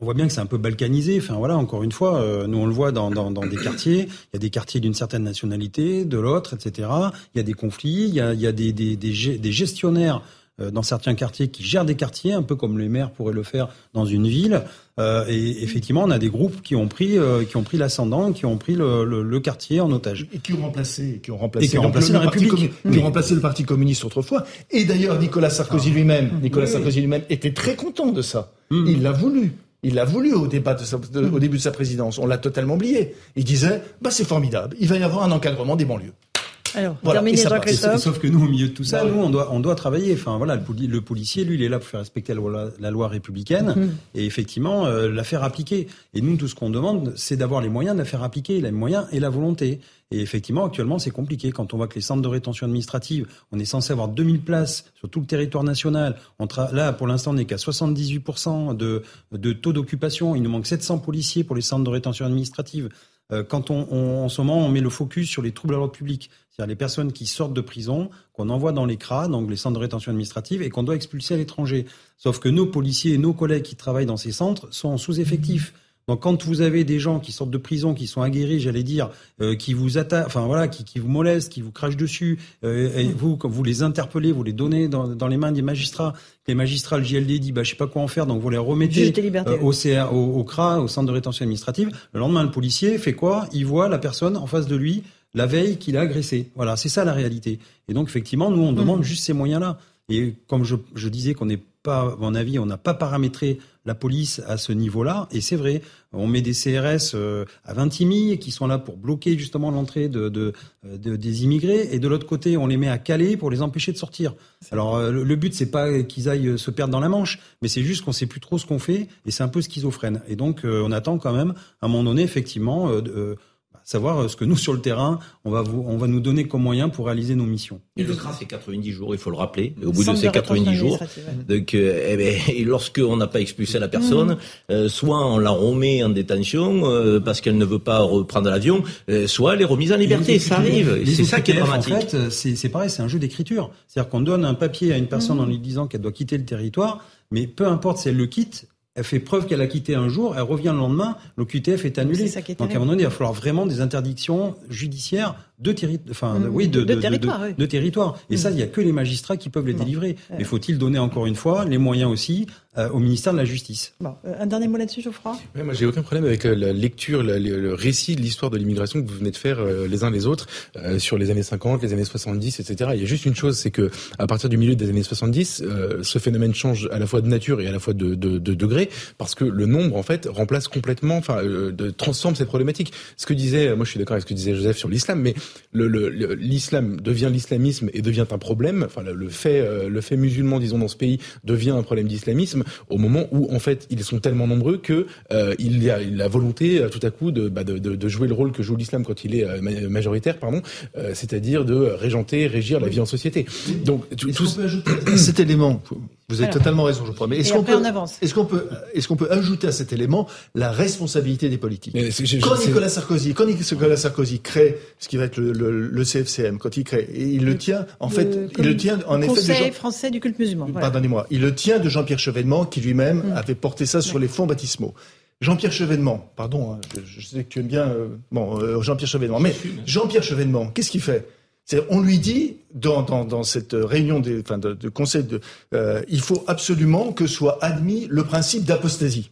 on voit bien que c'est un peu balkanisé. Enfin voilà, encore une fois, euh, nous on le voit dans, dans, dans, des quartiers. Il y a des quartiers d'une certaine nationalité, de l'autre, etc. Il y a des conflits. Il y a, il y a des, des, des, des gestionnaires euh, dans certains quartiers qui gèrent des quartiers, un peu comme les maires pourraient le faire dans une ville. Euh, et effectivement, on a des groupes qui ont pris, euh, qui ont pris l'ascendant, qui ont pris le, le, le, quartier en otage. Et qui ont remplacé, qui ont remplacé, qui ont remplacé la République, qui ont remplacé le Parti communiste autrefois. Et d'ailleurs, Nicolas Sarkozy ah. lui-même, Nicolas Sarkozy lui-même était très content de ça. Mmh. Il l'a voulu. Il l'a voulu au, débat au début de sa présidence. On l'a totalement oublié. Il disait, bah, c'est formidable. Il va y avoir un encadrement des banlieues. Alors, voilà. Sauf que nous, au milieu de tout ça, bah nous, on doit, on doit travailler. Enfin, voilà, le, policier, lui, il est là pour faire respecter la loi, républicaine mhm. et effectivement euh, la faire appliquer. Et nous, tout ce qu'on demande, c'est d'avoir les moyens de la faire appliquer, les moyens et la volonté. Et effectivement, actuellement, c'est compliqué. Quand on voit que les centres de rétention administrative, on est censé avoir 2000 places sur tout le territoire national. On là, pour l'instant, on n'est qu'à 78% de, de taux d'occupation. Il nous manque 700 policiers pour les centres de rétention administrative. Euh, quand on, en ce moment, on met le focus sur les troubles à l'ordre public, c'est-à-dire les personnes qui sortent de prison, qu'on envoie dans les CRA, donc les centres de rétention administrative, et qu'on doit expulser à l'étranger. Sauf que nos policiers et nos collègues qui travaillent dans ces centres sont en sous-effectif. Donc quand vous avez des gens qui sortent de prison, qui sont aguerris, j'allais dire, euh, qui vous attaquent, enfin voilà, qui, qui, vous molestent, qui vous crachent dessus, euh, et vous, quand vous les interpellez, vous les donnez dans, dans, les mains des magistrats. Les magistrats, le JLD dit, bah je sais pas quoi en faire, donc vous les remettez euh, au, CR, au, au, CRA, au centre de rétention administrative. Le lendemain, le policier fait quoi? Il voit la personne en face de lui la veille qu'il a agressé. Voilà, c'est ça la réalité. Et donc effectivement, nous on demande mmh. juste ces moyens-là. Et comme je, je disais qu'on n'est pas, à mon avis, on n'a pas paramétré la police à ce niveau-là. Et c'est vrai, on met des CRS euh, à Vintimille qui sont là pour bloquer justement l'entrée de, de, des immigrés. Et de l'autre côté, on les met à Calais pour les empêcher de sortir. Alors euh, le but, c'est pas qu'ils aillent se perdre dans la Manche, mais c'est juste qu'on sait plus trop ce qu'on fait. Et c'est un peu schizophrène. Et donc, euh, on attend quand même, à un moment donné, effectivement, savoir euh, ce que nous, sur le terrain, on va, vous, on va nous donner comme moyen pour réaliser nos missions. Et le CRA, c'est 90 jours, il faut le rappeler. Au bout de ces 90 jours, donc, euh, eh ben, lorsqu'on n'a pas expulsé la personne, mhm. euh, soit on la remet en détention euh, parce qu'elle ne veut pas reprendre l'avion, soit elle est remise en liberté. Ça arrive. C'est ça qui est dramatique. En fait, c'est pareil, c'est un jeu d'écriture. C'est-à-dire qu'on donne un papier à une personne mhm. en lui disant qu'elle doit quitter le territoire, mais peu importe si elle le quitte, elle fait preuve qu'elle a quitté un jour, elle revient le lendemain, l'OQTF est annulé. Donc à un moment donné, il va falloir vraiment des interdictions judiciaires de, enfin, mmh. oui, de, de, de, territoire, Et ça, il n'y a que les magistrats qui peuvent les délivrer. Mais faut-il donner encore une fois les moyens aussi euh, au ministère de la Justice? Bon, euh, un dernier mot là-dessus, Geoffroy? Ouais, Moi, j'ai aucun problème avec euh, la lecture, le récit de l'histoire de l'immigration que vous venez de faire les uns les autres sur les années 50, les années 70, etc. Il y a juste une chose, c'est que à partir du milieu des années 70, ce phénomène change à la fois de nature et à la fois de, de, de degré, parce que le nombre, en fait, remplace complètement, enfin, de, transforme cette problématique. Ce que disait, moi, je suis d'accord avec ce que disait Joseph sur l'islam, mais l'islam le, devient l'islamisme et devient un problème. Enfin, le fait, le fait musulman, disons, dans ce pays devient un problème d'islamisme au moment où en fait ils sont tellement nombreux que euh, il y a la volonté euh, tout à coup de, bah, de, de, jouer le rôle que joue l'islam quand il est euh, majoritaire, pardon, c'est-à-dire de régenter, régir la vie en société. Donc tout, cet élément vous avez totalement raison, je crois. Mais est-ce qu'on peut, est-ce qu'on peut, est-ce qu'on peut ajouter à cet élément la responsabilité des politiques Quand Nicolas Sarkozy, quand Nicolas Sarkozy crée ce qui va être le, le, le CFCM, quand il crée, et il le, tient, en fait, il le tient en effet. Conseil français du culte musulman. Pardonnez-moi, il le tient de Jean-Pierre Chevènement, qui lui-même mm. avait porté ça sur les fonds baptismaux. Jean-Pierre Chevènement, pardon, hein, je, sais que tu aimes bien, euh, bon, euh, Jean-Pierre Chevènement, mais Jean-Pierre Chevènement, qu'est-ce qu'il fait? On lui dit dans, cette réunion des, enfin de, conseil de, euh, il faut absolument que soit admis le principe d'apostasie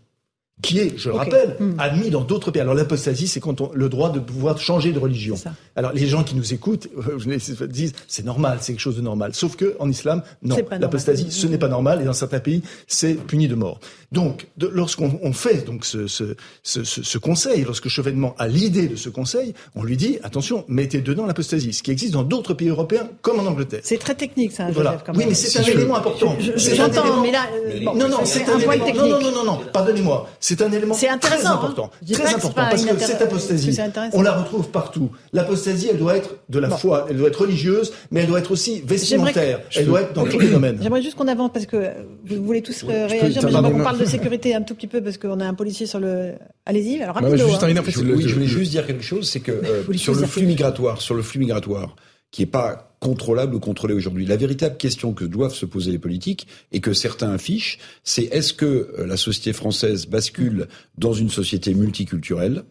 qui est, je le rappelle, hmm. admis dans d'autres pays. Alors l'apostasie, c'est quand on le droit de pouvoir changer de religion. Alors les gens qui nous écoutent euh, disent c'est normal, c'est quelque chose de normal. Sauf que en islam, non, l'apostasie, ce n'est pas normal, et dans certains pays, c'est puni de mort. Donc, lorsqu'on fait donc ce, ce, ce, ce, conseil, lorsque Chevènement a l'idée de ce conseil, on lui dit attention, mettez dedans l'apostasie, ce qui existe dans d'autres pays européens comme en Angleterre. C'est très technique, ça, voilà. Joseph. Quand oui, mais c'est un élément important. J'entends, mais là, euh, non, non, c'est un, point technique. Non, non, non, non, pardonnez-moi. C'est un élément très hein. important. Très important. Parce que cette apostasie, on la retrouve partout. L'apostasie, elle doit être de la foi, elle doit être religieuse, mais elle doit être aussi vestimentaire. Elle doit être dans tous les domaines. J'aimerais juste qu'on avance parce que vous voulez tous réagir, mais j'aimerais qu'on parle de sécurité un tout petit peu parce qu'on a un policier sur le. Allez-y. Alors rapidement. je, voulais juste dire quelque chose, c'est que euh, sur le flux migratoire, sur le flux migratoire, qui est pas contrôlable ou contrôlé aujourd'hui. La véritable question que doivent se poser les politiques et que certains affichent, c'est est-ce que euh, la société française bascule dans une société multiculturelle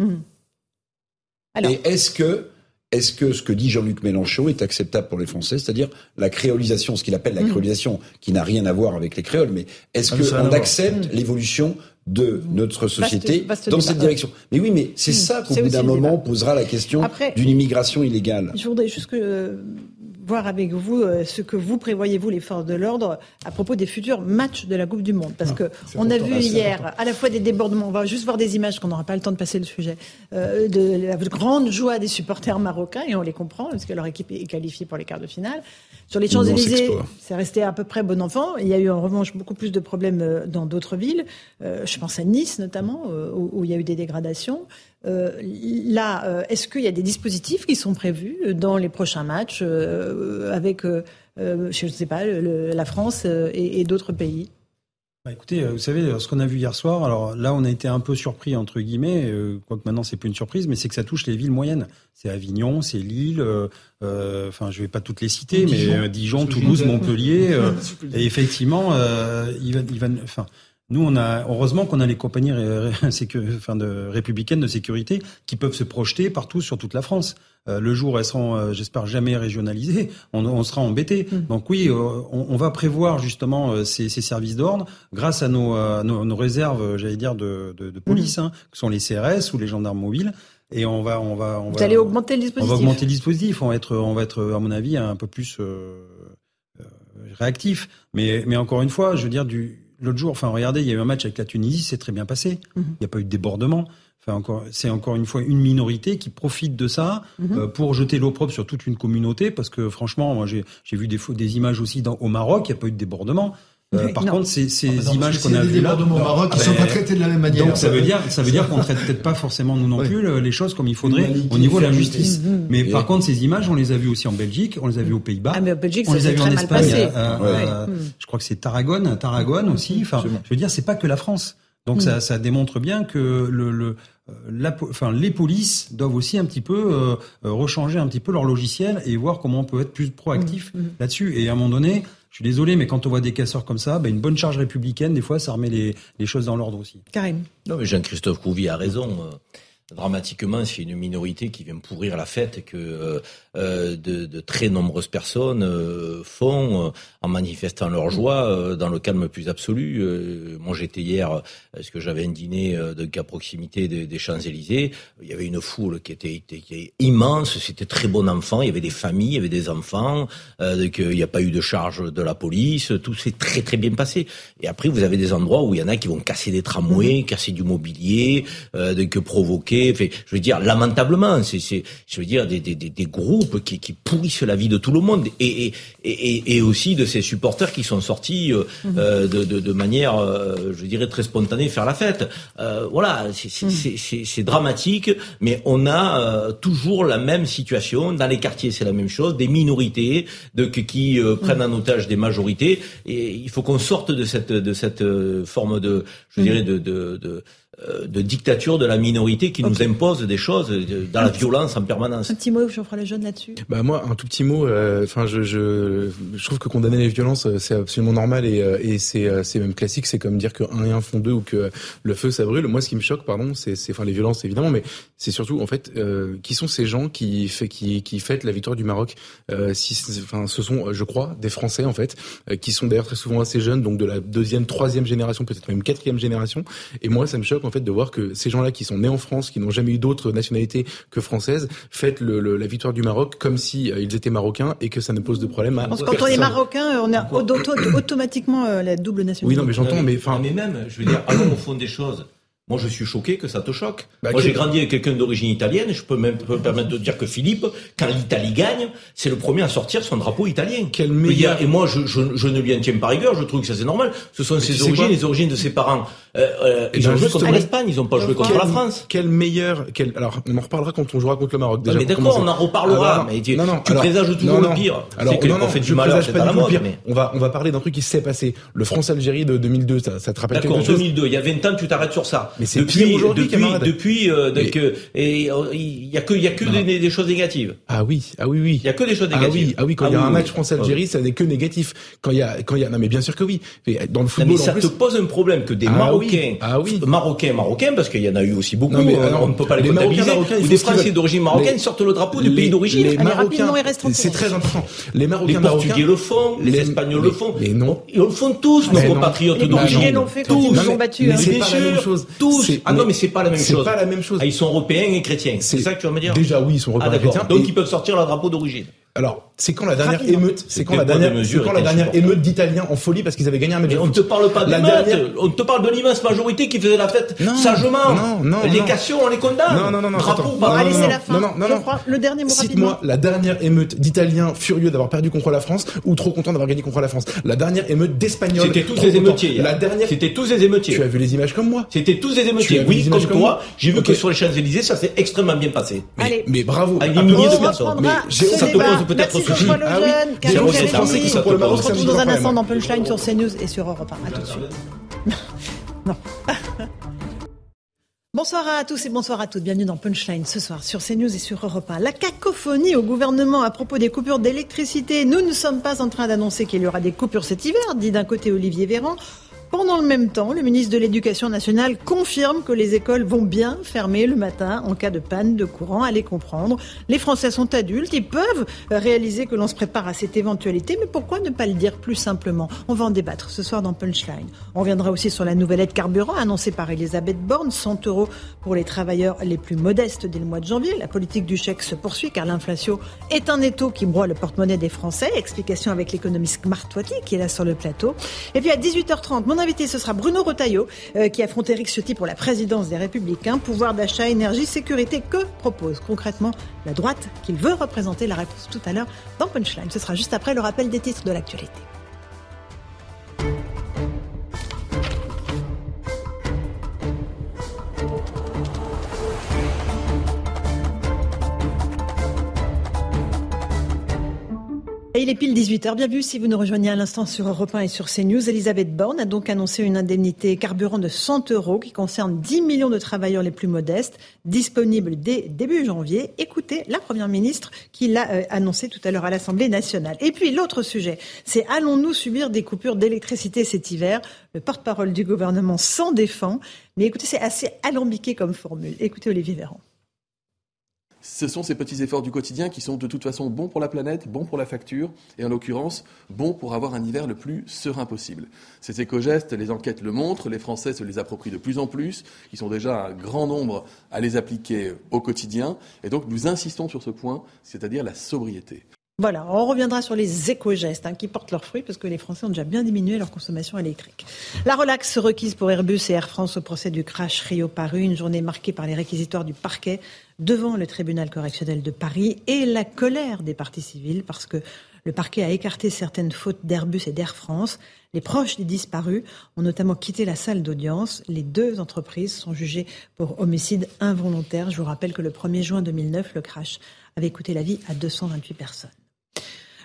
mmh. Et est-ce que est-ce que ce que dit Jean-Luc Mélenchon est acceptable pour les Français, c'est-à-dire la créolisation, ce qu'il appelle la mmh. créolisation, qui n'a rien à voir avec les créoles, mais est-ce ah, qu'on accepte mmh. l'évolution de notre société dans cette direction. Mais oui, mais c'est ça qu'au bout d'un moment posera la question d'une immigration illégale. Je voudrais juste que euh, voir avec vous euh, ce que vous prévoyez, vous, les forces de l'ordre, à propos des futurs matchs de la Coupe du Monde. Parce ah, que on a vu ah, hier à la fois des débordements, on va juste voir des images qu'on n'aura pas le temps de passer le sujet, euh, de la grande joie des supporters marocains, et on les comprend, parce que leur équipe est qualifiée pour les quarts de finale. Sur les Champs-Élysées, c'est resté à peu près bon enfant. Il y a eu en revanche beaucoup plus de problèmes euh, dans d'autres villes. je pense à Nice notamment, où il y a eu des dégradations. Euh, là, euh, est-ce qu'il y a des dispositifs qui sont prévus dans les prochains matchs euh, avec, je ne sais pas, la France et, d'autres pays? Bah écoutez, vous savez, ce qu'on a vu hier soir, alors là, on a été un peu surpris, entre guillemets, quoique maintenant, c'est plus une surprise, mais c'est que ça touche les villes moyennes. C'est Avignon, c'est Lille, enfin, je vais pas toutes les citer, mais Dijon, Toulouse, Montpellier. et effectivement, il va, il va, enfin, nous, on a heureusement qu'on a les compagnies enfin, de, républicaines de sécurité qui peuvent se projeter partout sur toute la France. Euh, le jour elles seront, euh, j'espère, jamais régionalisées, on, sera embêté. Mm. Donc oui, euh, on, va prévoir justement ces, services d'ordre grâce à nos, nos, réserves, j'allais dire, de, police, mm. hein, que sont les CRS ou les gendarmes mobiles. Et on va, on va, on Vous allez augmenter le dispositif. On va augmenter le dispositif. On va être, on va être, à mon avis, un peu plus réactif. Mais, mais encore une fois, je veux dire du l'autre jour, enfin, regardez, il y a eu un match avec la Tunisie, c'est très bien passé. Mhm. Il n'y a pas eu de débordement. Enfin, encore, c'est encore une fois une minorité qui profite de ça mhm. euh, pour jeter l'opprobre sur toute une communauté, parce que franchement, moi, j'ai, vu des, des images aussi dans, au Maroc, il n'y a pas eu de débordement. Euh, par contre, ces, ces ah images qu'on a vues là, au Maroc, ne sont pas traités de la même manière. Donc ça veut dire, ça veut dire qu'on traite peut-être pas forcément nous non plus les choses comme il faudrait au niveau de la justice. Mais par contre, ces images, on les a vues aussi en Belgique, on les a vues aux Pays-Bas, ah, on les a vues en Espagne. Euh, euh, je crois que c'est Tarragone, Tarragone aussi. Enfin, je veux dire, c'est pas que la France. Donc ça, ça démontre bien que le, le la, enfin, les polices doivent aussi un petit peu rechanger un petit peu leur logiciel et voir comment on peut être plus proactif là-dessus. Et à un moment donné, je suis désolé, mais quand on voit des casseurs comme ça, bah, une bonne charge républicaine, des fois, ça remet les, les choses dans l'ordre aussi. Karim. Non, mais Jean-Christophe Couvi a raison. Dramatiquement, c'est une minorité qui vient pourrir la fête que euh, euh, de, de, très nombreuses personnes euh, font en manifestant leur joie dans le calme plus absolu. moi, j'étais hier, parce que j'avais un dîner de, à proximité des, des Champs-Élysées. Il y avait une foule qui était, était immense. C'était très bon enfant. Il y avait des familles, il y avait des enfants. il n'y a pas eu de charge de la police. Tout s'est très très bien passé. Et après, vous avez des endroits où il y en a qui vont casser des tramways, mmh. casser du mobilier, que provoquer je veux dire, lamentablement, c'est, je veux dire, des, des, des groupes qui, qui, pourrissent la vie de tout le monde et, et, et, aussi de ces supporters qui sont sortis euh, mhm. euh, de, de, de, manière, euh, je dirais, très spontanée faire la fête. voilà, c'est, mhm. c'est, dramatique, mais on a toujours la même situation. Dans les quartiers, c'est la même chose. Des minorités de, qui prennent mhm. en otage des majorités. Et il faut qu'on sorte de cette, de cette forme de, je dirais, de, de, de euh, de dictature de la minorité qui nous impose des choses dans la violence en permanence. Un petit mot, Geoffroy Lejeune, là-dessus. Bah moi, un tout petit mot. Euh, enfin, je, je, je, trouve que condamner les violences, euh, c'est absolument normal et, et c'est, c'est même classique. C'est comme dire que un et un font deux ou que le feu ça brûle. Moi, ce qui me choque, pardon, c'est, c'est enfin les violences évidemment, mais c'est surtout en fait qui sont ces gens qui fait qui qui fêtent la victoire du Maroc. si, enfin, ce sont, je crois, des Français en fait, qui sont d'ailleurs très souvent assez jeunes, donc de la deuxième, troisième génération, peut-être même quatrième génération. Et moi, ça me choque en fait de voir que ces gens-là qui sont nés en France, qui n'ont jamais eu d'autre nationalité que française, fêtent le, la victoire du Maroc comme si euh, ils étaient marocains et que ça ne pose de problème à. Parce quand on est marocain, on a automatiquement euh, la double nationalité. Oui, non, mais j'entends, mais enfin. Mais même, je veux dire, allons au fond des choses. Moi, je suis choqué que ça te choque. Bah, Moi, j'ai grandi avec quelqu'un d'origine italienne et je peux même me permettre de dire que Philippe, quand l'Italie gagne, c'est le premier à sortir son drapeau italien. Quel meilleur... Et moi, je, je, je, ne lui en tiens pas rigueur. Je trouve que ça c'est normal. Ce sont ses origines, les origines de ses parents. Euh, euh, ils ont joué contre l'Espagne, ils n'ont pas joué contre la France. Quel meilleur, quel, alors, on en reparlera quand on jouera contre le Maroc. Déjà, mais d'accord, on en reparlera. Mais tu, non, non, tu présages toujours le pire. Alors, que non, non, fait du c'est pas la mode. Mais... On va, on va parler d'un truc qui s'est passé. Le France-Algérie de 2002, ça, ça te rappelle? D'accord, 2002. Il y a 20 ans, tu t'arrêtes sur ça. Mais c'est depuis, depuis, depuis, euh, et il y a que, il y a que des, des, choses négatives. Ah oui, ah oui, oui. Il y a que des choses négatives. Ah oui, ah oui, quand il y a un match France-Algérie, ça n'est que négatif. Quand il y a, quand il y a, non mais bien sûr que oui. Dans le football, mais ça te pose un problème que des Marocains, ah oui, Marocains, Marocains, parce qu'il y en a eu aussi beaucoup, euh, on ne peut pas les, comptabiliser, ou des Français d'origine marocaine sortent le drapeau du pays d'origine. Les Marocains, c'est très important. Les Marocains, les Portugais le font, les Espagnols le font. Mais non. Ils le font tous, nos compatriotes d'origine. Les l'ont fait quand ils nous ont battus. Mais c'est pas la même chose. Tous. Ah non, mais c'est pas la même chose. C'est pas la même chose. ils sont européens et chrétiens. C'est ça que tu vas me dire Déjà, oui, ils sont européens et chrétiens. Donc, ils peuvent sortir leur drapeau d'origine. Alors, c'est quand la dernière émeute, c'est quand la dernière, c'est quand la dernière émeute d'Italiens en folie parce qu'ils avaient gagné un match. on ne te parle pas d'émeute, dernière... on te parle de l'immense majorité qui faisait la fête sagement. Non, non, Les cassions, on les condamne. Non, non, non, non. Drapeau, non, allez, c'est la fin. Non, non, non, non. Le dernier mot Cite-moi la dernière émeute d'Italiens furieux d'avoir perdu contre la France ou trop contents d'avoir gagné contre la France. La dernière émeute d'Espagnols. C'était tous des émeutiers. La dernière. C'était tous des émeutiers. Tu as vu les images comme moi. C'était tous des émeutiers. Oui, comme toi. J'ai vu que sur les Champs-Élysées, ça s'est extrêmement bien passé. Mais bravo. Milliers de personnes. Mais ça te pose peut-être souci. Ah oui, Caron On se retrouve dans un instant dans Punchline sur CNews et sur Europe 1. À tout de suite. non. Bonsoir à tous et bonsoir à toutes. Bienvenue dans Punchline ce soir sur CNews et sur Europe 1. La cacophonie au gouvernement à propos des coupures d'électricité. Nous ne sommes pas en train d'annoncer qu'il y aura des coupures cet hiver, dit d'un côté Olivier Véran. Pendant le même temps, le ministre de l'Éducation nationale confirme que les écoles vont bien fermer le matin en cas de panne de courant. Allez comprendre. Les Français sont adultes, ils peuvent réaliser que l'on se prépare à cette éventualité, mais pourquoi ne pas le dire plus simplement? On va en débattre ce soir dans Punchline. On reviendra aussi sur la nouvelle aide carburant annoncée par Elisabeth Borne, 100 euros pour les travailleurs les plus modestes dès le mois de janvier. La politique du chèque se poursuit car l'inflation est un étau qui broie le porte-monnaie des Français. Explication avec l'économiste Marc Toiti qui est là sur le plateau. Et puis à 18h30, mon invité, ce sera Bruno Retailleau, euh, qui affronte Eric Ciotti pour la présidence des Républicains. Pouvoir d'achat, énergie, sécurité, que propose concrètement la droite qu'il veut représenter La réponse tout à l'heure dans Punchline. Ce sera juste après le rappel des titres de l'actualité. Il est pile 18h. Bienvenue si vous nous rejoignez à l'instant sur Europe 1 et sur CNews. Elisabeth Borne a donc annoncé une indemnité carburant de 100 euros qui concerne 10 millions de travailleurs les plus modestes, disponible dès début janvier. Écoutez la Première ministre qui l'a euh, annoncé tout à l'heure à l'Assemblée nationale. Et puis l'autre sujet, c'est allons-nous subir des coupures d'électricité cet hiver? Le porte-parole du gouvernement s'en défend. Mais écoutez, c'est assez alambiqué comme formule. Écoutez Olivier Véran ce sont ces petits efforts du quotidien qui sont de toute façon bons pour la planète, bons pour la facture, et en l'occurrence, bons pour avoir un hiver le plus serein possible. Ces éco-gestes, les enquêtes le montrent, les Français se les approprient de plus en plus, ils sont déjà un grand nombre à les appliquer au quotidien, et donc nous insistons sur ce point, c'est-à-dire la sobriété. Voilà, on reviendra sur les éco-gestes hein, qui portent leurs fruits parce que les Français ont déjà bien diminué leur consommation électrique. La relaxe requise pour Airbus et Air France au procès du crash Rio-Paris, une journée marquée par les réquisitoires du parquet devant le tribunal correctionnel de Paris et la colère des partis civils parce que le parquet a écarté certaines fautes d'Airbus et d'Air France. Les proches des disparus ont notamment quitté la salle d'audience. Les deux entreprises sont jugées pour homicide involontaire. Je vous rappelle que le 1er juin 2009, le crash avait coûté la vie à 228 personnes.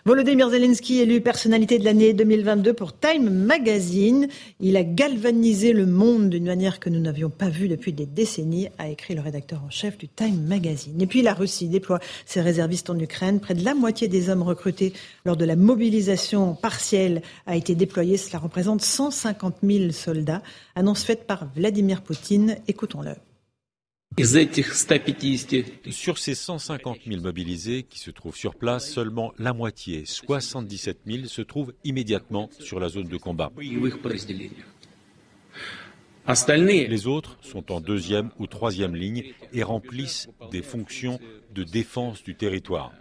Volodymyr Zelensky élu personnalité de l'année 2022 pour Time Magazine. Il a galvanisé le monde d'une manière que nous n'avions pas vue depuis des décennies, a écrit le rédacteur en chef du Time Magazine. Et puis la Russie déploie ses réservistes en Ukraine. Près de la moitié des hommes recrutés lors de la mobilisation partielle a été déployée. Cela représente 150 000 soldats. Annonce faite par Vladimir Poutine. Écoutons-le. Sur ces 150 000 mobilisés qui se trouvent sur place, seulement la moitié, 77 000, se trouvent immédiatement sur la zone de combat. Les autres sont en deuxième ou troisième ligne et remplissent des fonctions de défense du territoire.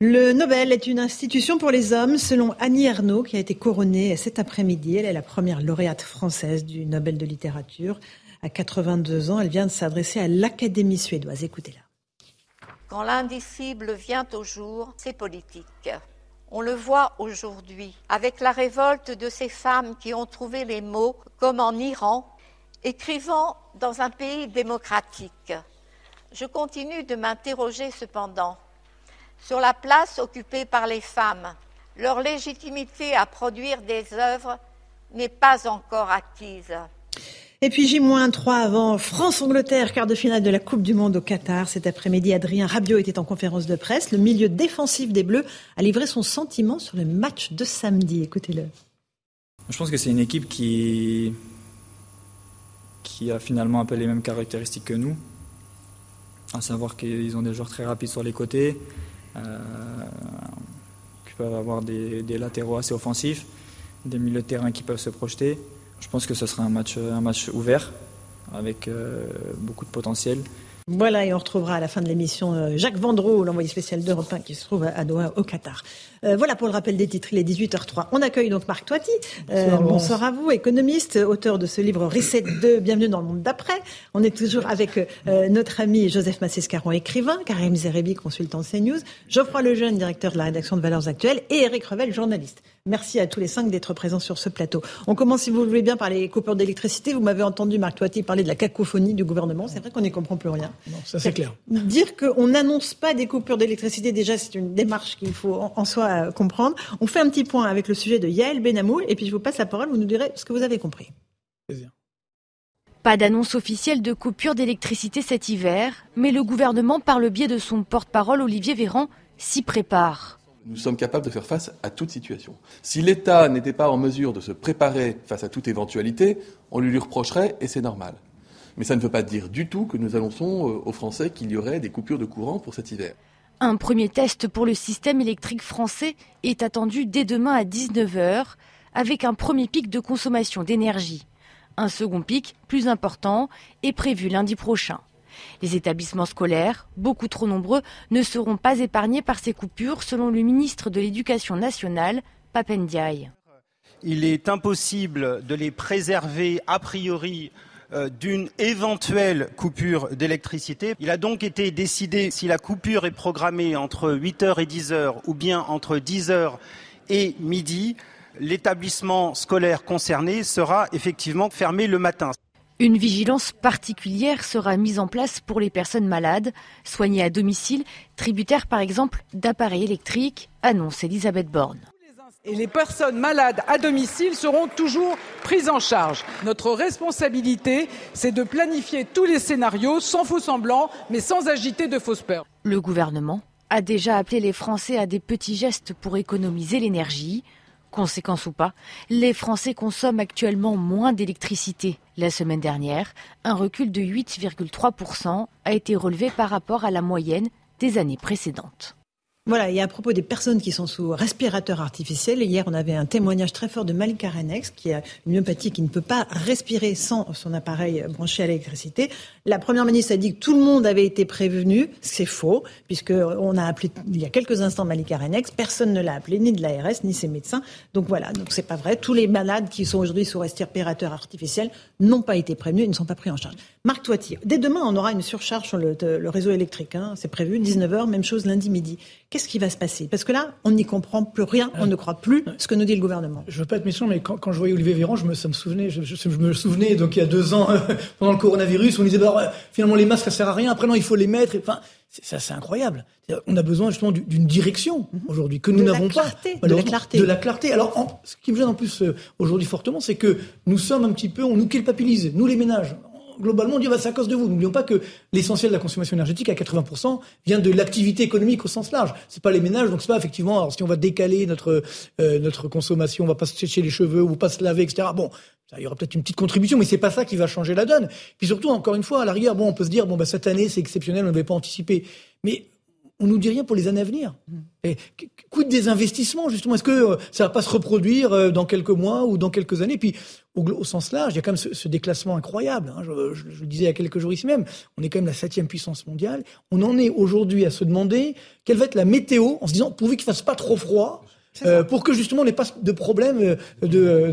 Le Nobel est une institution pour les hommes, selon Annie Ernaux, qui a été couronnée cet après-midi. Elle est la première lauréate française du Nobel de littérature à 82 ans. Elle vient de s'adresser à l'Académie suédoise. Écoutez-la. Quand l'indicible vient au jour, c'est politique. On le voit aujourd'hui avec la révolte de ces femmes qui ont trouvé les mots, comme en Iran, écrivant dans un pays démocratique. Je continue de m'interroger cependant sur la place occupée par les femmes. Leur légitimité à produire des œuvres n'est pas encore acquise. Et puis J-3 avant France-Angleterre, quart de finale de la Coupe du Monde au Qatar. Cet après-midi, Adrien Rabiot était en conférence de presse. Le milieu défensif des Bleus a livré son sentiment sur le match de samedi. Écoutez-le. Je pense que c'est une équipe qui, qui a finalement un peu les mêmes caractéristiques que nous. À savoir qu'ils ont des joueurs très rapides sur les côtés, euh, qui peuvent avoir des, des latéraux assez offensifs, des milieux de terrain qui peuvent se projeter. Je pense que ce sera un match, un match ouvert avec euh, beaucoup de potentiel. Voilà, et on retrouvera à la fin de l'émission euh, Jacques Vendroux, l'envoyé spécial d'Europe 1 qui se trouve à Doha, au Qatar. Euh, voilà pour le rappel des titres, il est 18h03. On accueille donc Marc Toiti. bonsoir, à vous, économiste, auteur de ce livre Reset 2, Bienvenue dans le monde d'après. On est toujours avec notre ami Joseph Massescaron, écrivain, Karim Zerebi, consultant CNews, Geoffroy Lejeune, directeur de la rédaction de Valeurs Actuelles, et Eric Revel, journaliste. Merci à tous les cinq d'être présents sur ce plateau. On commence, si vous le voulez bien, par les coupures d'électricité. Vous m'avez entendu, Marc Toiti, parler de la cacophonie du gouvernement. C'est vrai qu'on n'y comprend plus rien. Non, ça c'est clair. Dire qu'on n'annonce pas des coupures d'électricité, déjà, c'est une démarche qu'il faut en soi comprendre. On fait un petit point avec le sujet de Yael Benamou, et puis je vous passe la parole, vous nous direz ce que vous avez compris. Pas d'annonce officielle de coupure d'électricité cet hiver, mais le gouvernement, par le biais de son porte-parole Olivier Véran, s'y prépare. Nous sommes capables de faire face à toute situation. Si l'État n'était pas en mesure de se préparer face à toute éventualité, on lui, lui reprocherait et c'est normal. Mais ça ne veut pas dire du tout que nous annonçons euh, aux Français qu'il y aurait des coupures de courant pour cet hiver. Un premier test pour le système électrique français est attendu dès demain à 19h avec un premier pic de consommation d'énergie. Un second pic, plus important, est prévu lundi prochain. Les établissements scolaires, beaucoup trop nombreux, ne seront pas épargnés par ces coupures, selon le ministre de l'Éducation nationale, Papendiaï. Il est impossible de les préserver a priori d'une éventuelle coupure d'électricité. Il a donc été décidé si la coupure est programmée entre 8h et 10h ou bien entre 10h et midi, l'établissement scolaire concerné sera effectivement fermé le matin. Une vigilance particulière sera mise en place pour les personnes malades, soignées à domicile, tributaires par exemple d'appareils électriques, annonce Elisabeth Borne. Et les personnes malades à domicile seront toujours prises en charge. Notre responsabilité, c'est de planifier tous les scénarios sans faux semblants, mais sans agiter de fausses peurs. Le gouvernement a déjà appelé les Français à des petits gestes pour économiser l'énergie. Conséquence ou pas, les Français consomment actuellement moins d'électricité. La semaine dernière, un recul de 8,3% a été relevé par rapport à la moyenne des années précédentes. Voilà, et à propos des personnes qui sont sous respirateur artificiel, hier on avait un témoignage très fort de Malika Renex, qui a une myopathie qui ne peut pas respirer sans son appareil branché à l'électricité. La première ministre a dit que tout le monde avait été prévenu. C'est faux, puisque on a appelé il y a quelques instants Malika Renex. Personne ne l'a appelé, ni de l'ARS, ni ses médecins. Donc voilà, donc c'est pas vrai. Tous les malades qui sont aujourd'hui sous respirateur artificiel n'ont pas été prévenus et ne sont pas pris en charge. Marc Toiti, dès demain, on aura une surcharge sur le, réseau électrique. Hein. C'est prévu, 19h, même chose lundi midi. Qu'est-ce qui va se passer? Parce que là, on n'y comprend plus rien, on ne croit plus ce que nous dit le gouvernement. Je veux pas être méchant, mais quand, je voyais Olivier Véran, je me, ça me souvenait, je, me souvenais, donc il y a deux ans, pendant le coronavirus, on disait, bah, finalement, les masques, ça sert à rien, après, non, il faut les mettre. Enfin, c'est c'est incroyable. On a besoin justement d'une direction mhm. aujourd'hui que nous n'avons pas. de la clarté. De la clarté. Alors, ce qui me gêne en plus euh, aujourd'hui fortement, c'est que nous sommes un petit peu, on nous culpabilise, nous les ménages globalement, on dit bah, c'est à cause de vous. N'oublions pas que l'essentiel de la consommation énergétique, à 80%, vient de l'activité économique au sens large. C'est pas les ménages, donc c'est pas effectivement. Alors si on va décaler notre euh, notre consommation, on va pas se sécher les cheveux ou pas se laver, etc. Bon, il y aura peut-être une petite contribution, mais c'est pas ça qui va changer la donne. Puis surtout, encore une fois, à l'arrière, bon, on peut se dire bon bah cette année c'est exceptionnel, on ne devait pas anticiper. Mais on nous dit rien pour les années à venir. Mmh. Et coûte des investissements, justement. Est-ce que euh, ça va pas se reproduire euh, dans quelques mois ou dans quelques années? Puis, au, sens large, il y a quand même ce, déclassement incroyable. Hein. Je, le disais il y a quelques jours ici même, on est quand même la septième puissance mondiale. On en est aujourd'hui à se demander quelle va être la météo, en se disant, pourvu qu'il fasse pas trop froid, euh, pour que justement on n'ait pas de problème euh, de,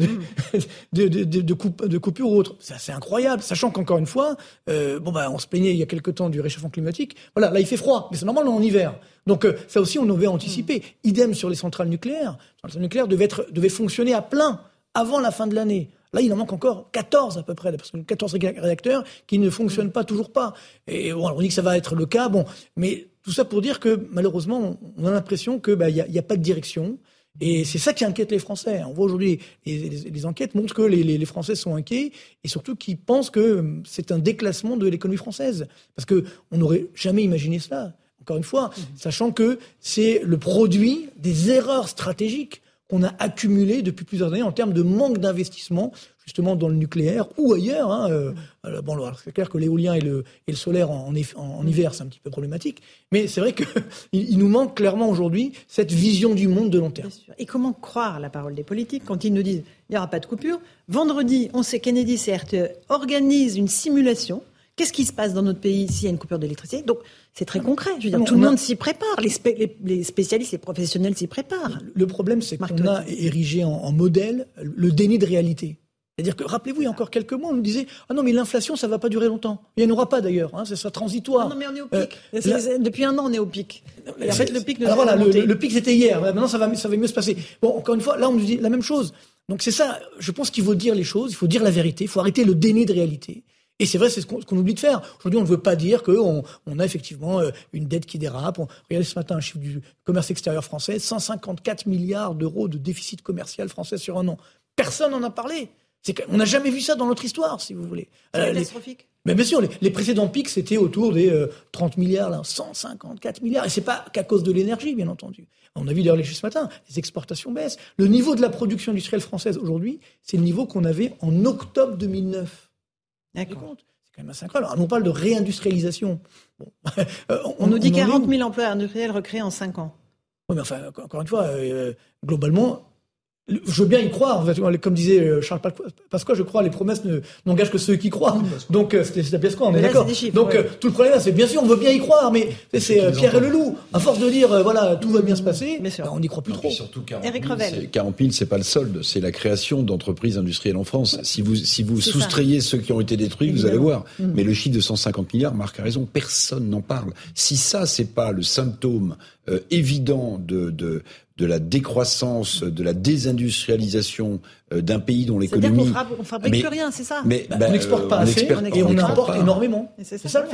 de, de, de, de coupure ou autre. C'est incroyable, sachant qu'encore une fois, euh, bon bah, on se plaignait il y a quelque temps du réchauffement climatique. Voilà, là il fait froid, mais c'est normal en hiver. Donc euh, ça aussi on devait anticiper. Mm. Idem sur les centrales nucléaires. Les centrales nucléaires devaient, être, devaient fonctionner à plein avant la fin de l'année. Là, il en manque encore 14 à peu près, parce que 14 réacteurs qui ne fonctionnent pas toujours pas. Et bon, on dit que ça va être le cas, bon, mais tout ça pour dire que malheureusement, on a l'impression que bah, n'y a, a, pas de direction. Et c'est ça qui inquiète les Français. On voit aujourd'hui, les, les, enquêtes montrent que les, les, Français sont inquiets et surtout qu'ils pensent que hum, c'est un déclassement de l'économie française. Parce que on n'aurait jamais imaginé cela. Encore une fois, mmh. sachant que c'est le produit des erreurs stratégiques qu'on a accumulées depuis plusieurs années en termes de manque d'investissement justement dans le nucléaire ou ailleurs. Hein, euh, euh, c'est clair que l'éolien et le, et le solaire en, en, hiver, c'est un petit peu problématique. Mais c'est vrai qu'il il nous manque clairement aujourd'hui cette vision du monde de long terme. Et comment croire la parole des politiques quand ils nous disent il n'y aura pas de coupure Vendredi, on sait Kennedy CRTE organise une simulation. Qu'est-ce qui se passe dans notre pays s'il y a une coupure d'électricité? Donc, c'est très concret. Je veux dire, tout le monde s'y prépare. Les, les, spécialistes, les professionnels s'y préparent. Le problème, c'est qu'on a érigé en, en modèle le déni de réalité. C'est-à-dire que, rappelez-vous, il y a encore quelques mois, on nous disait Ah non, mais l'inflation, ça ne va pas durer longtemps. Il n'y en aura pas d'ailleurs, hein, ça transitoire. Non, mais on est au pic. Euh, depuis un an, on est au pic. en fait, le pic Alors voilà, le, pic, c'était hier. Maintenant, ça va, ça va mieux se passer. Bon, encore une fois, là, on nous dit la même chose. Donc, c'est ça, je pense qu'il faut dire les choses, il faut dire la vérité, il faut arrêter le déni de réalité. Et c'est vrai, c'est ce qu'on oublie de faire. Aujourd'hui, on ne veut pas dire qu'on on a effectivement euh, une dette qui dérape. On, regardez ce matin un chiffre du commerce extérieur français 154 milliards d'euros de déficit commercial français sur un an. Personne n'en a parlé. On n'a jamais vu ça dans notre histoire, si vous voulez. C'est euh, catastrophique. Mais bien sûr, les, précédents pics, c'était autour des 30 euh, milliards, là, 154 milliards. Et c'est pas qu'à cause de l'énergie, bien entendu. On a vu d'ailleurs les chiffres ce matin, les exportations baissent. Le niveau de la production industrielle française aujourd'hui, c'est le niveau qu'on avait en octobre 2009. D'accord. C'est quand même assez incroyable. Alors, on parle de réindustrialisation. Bon. Euh, on, nous dit 40 000 emplois industriels recréés en 5 ans. Oui, mais enfin, encore une fois, globalement, je veux bien y croire. Comme disait euh, Charles Pasqua, je crois les promesses n'engagent que ceux qui croient. Donc euh, c'était quoi on est d'accord. Donc euh, tout le problème, c'est bien sûr, on veut bien y croire, mais c'est Pierre et le loup. À force de dire voilà tout va bien se passer, ben, on n'y croit plus trop. Surtout Campil, c'est pas le solde, c'est la création d'entreprises industrielles en France. Si vous si vous soustrayez ceux qui ont été détruits, vous allez voir. Mais le chiffre de 150 milliards, Marc a raison, personne n'en parle. Si ça c'est pas le symptôme évident de, de de la décroissance, de la désindustrialisation euh, d'un pays dont l'économie. On, fabrique plus rien, c'est ça. Mais bah, on n'exporte pas assez et on, importe énormément. C'est ça.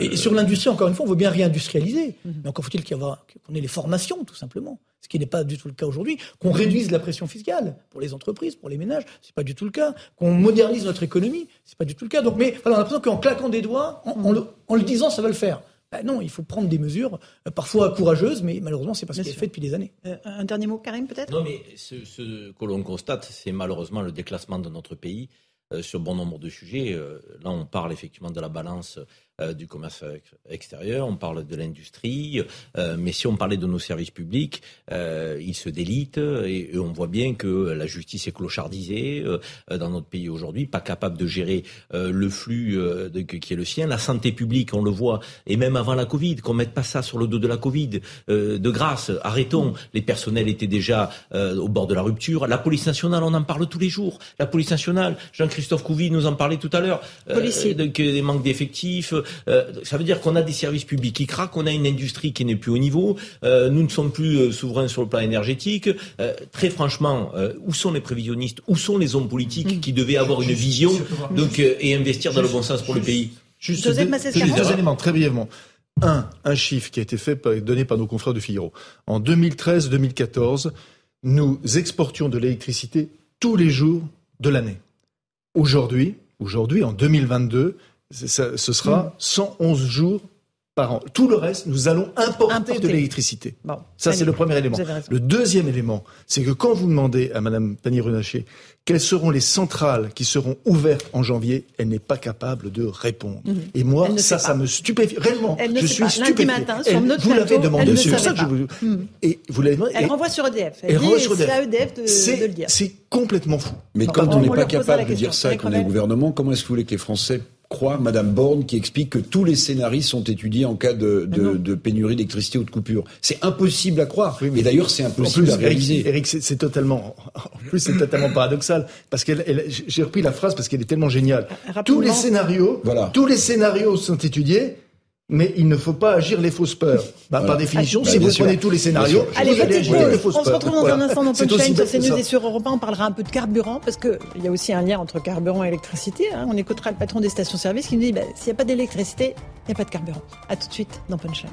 et sur l'industrie, encore une fois, on veut bien réindustrialiser. Mais encore faut-il qu'on ait les formations, tout simplement. Ce qui n'est pas du tout le cas aujourd'hui. Qu'on réduise la pression fiscale pour les entreprises, pour les ménages, c'est pas du tout le cas. Qu'on modernise notre économie, c'est pas du tout le cas. Donc, mais voilà, on a l'impression qu'en claquant des doigts, en, en le disant, ça va le faire. Ben non, il faut prendre des mesures, euh, parfois courageuses, mais malheureusement, c'est pas ce qui est fait depuis des années. Euh, un dernier mot, Karim, peut-être? Non, mais ce, ce que l'on constate, c'est malheureusement le déclassement de notre pays euh, sur bon nombre de sujets. là, on parle effectivement de la balance euh, du commerce extérieur, on parle de l'industrie, euh, mais si on parlait de nos services publics, euh, ils se délitent et, on voit bien que la justice est clochardisée dans notre pays aujourd'hui, pas capable de gérer le flux de, qui est le sien. La santé publique, on le voit, et même avant la Covid, qu'on mette pas ça sur le dos de la Covid, de grâce, arrêtons. Les personnels étaient déjà au bord de la rupture. La police nationale, on en parle tous les jours. La police nationale, Jean-Christophe Couvi nous en parlait tout à l'heure, des manques d'effectifs, euh, ça veut dire qu'on a des services publics qui craquent, on a une industrie qui n'est plus au niveau, euh, nous ne sommes plus euh, souverains sur le plan énergétique. très franchement, où sont les prévisionnistes Où sont les hommes politiques qui devaient avoir une vision donc, et investir dans le bon sens pour le pays? Juste deux, deux éléments, très brièvement. Un, un chiffre qui a été fait, donné par nos confrères de Figaro. En 2013-2014, nous exportions de l'électricité tous les jours de l'année. Aujourd'hui, aujourd'hui, en 2022, ce sera 111 jours par an. Tout le reste, nous allons importer, de l'électricité. Ça, c'est le premier élément. Le deuxième élément, c'est que quand vous demandez à Mme Pannier-Runacher quelles seront les centrales qui seront ouvertes en janvier, elle n'est pas capable de répondre. Mhm. Et moi, ça, ça me stupéfie. Réellement, je suis stupéfié. Matin, sur notre vous l'avez demandé. C'est ça que je vous... Mhm. Et vous l'avez demandé. Elle renvoie sur EDF. Elle, renvoie sur EDF. C'est EDF de, de, le dire. C'est complètement fou. Mais quand on n'est pas capable de dire ça qu'on est au gouvernement, comment est-ce que vous voulez que les Français croit Madame Borne qui explique que tous les scénarios sont étudiés en cas de, de, de pénurie d'électricité ou de coupure. C'est impossible à croire. Oui, mais d'ailleurs, c'est impossible à réaliser. Eric, c'est totalement, en plus, c'est totalement paradoxal parce qu'elle, j'ai repris la phrase parce qu'elle est tellement géniale. Tous les scénarios, voilà. tous les scénarios sont étudiés mais il ne faut pas agir les fausses peurs. Bah, Par définition, bah, si vous prenez tous les scénarios, allez, vous allez agir les fausses peurs. On se retrouve dans un instant dans Punchline sur CNews et sur Europe 1. On parlera un peu de carburant parce qu'il y a aussi un lien entre carburant et électricité. Hein. On écoutera le patron des stations-service qui nous dit bah, s'il n'y a pas d'électricité, il n'y a pas de carburant. À tout de suite dans Punchline.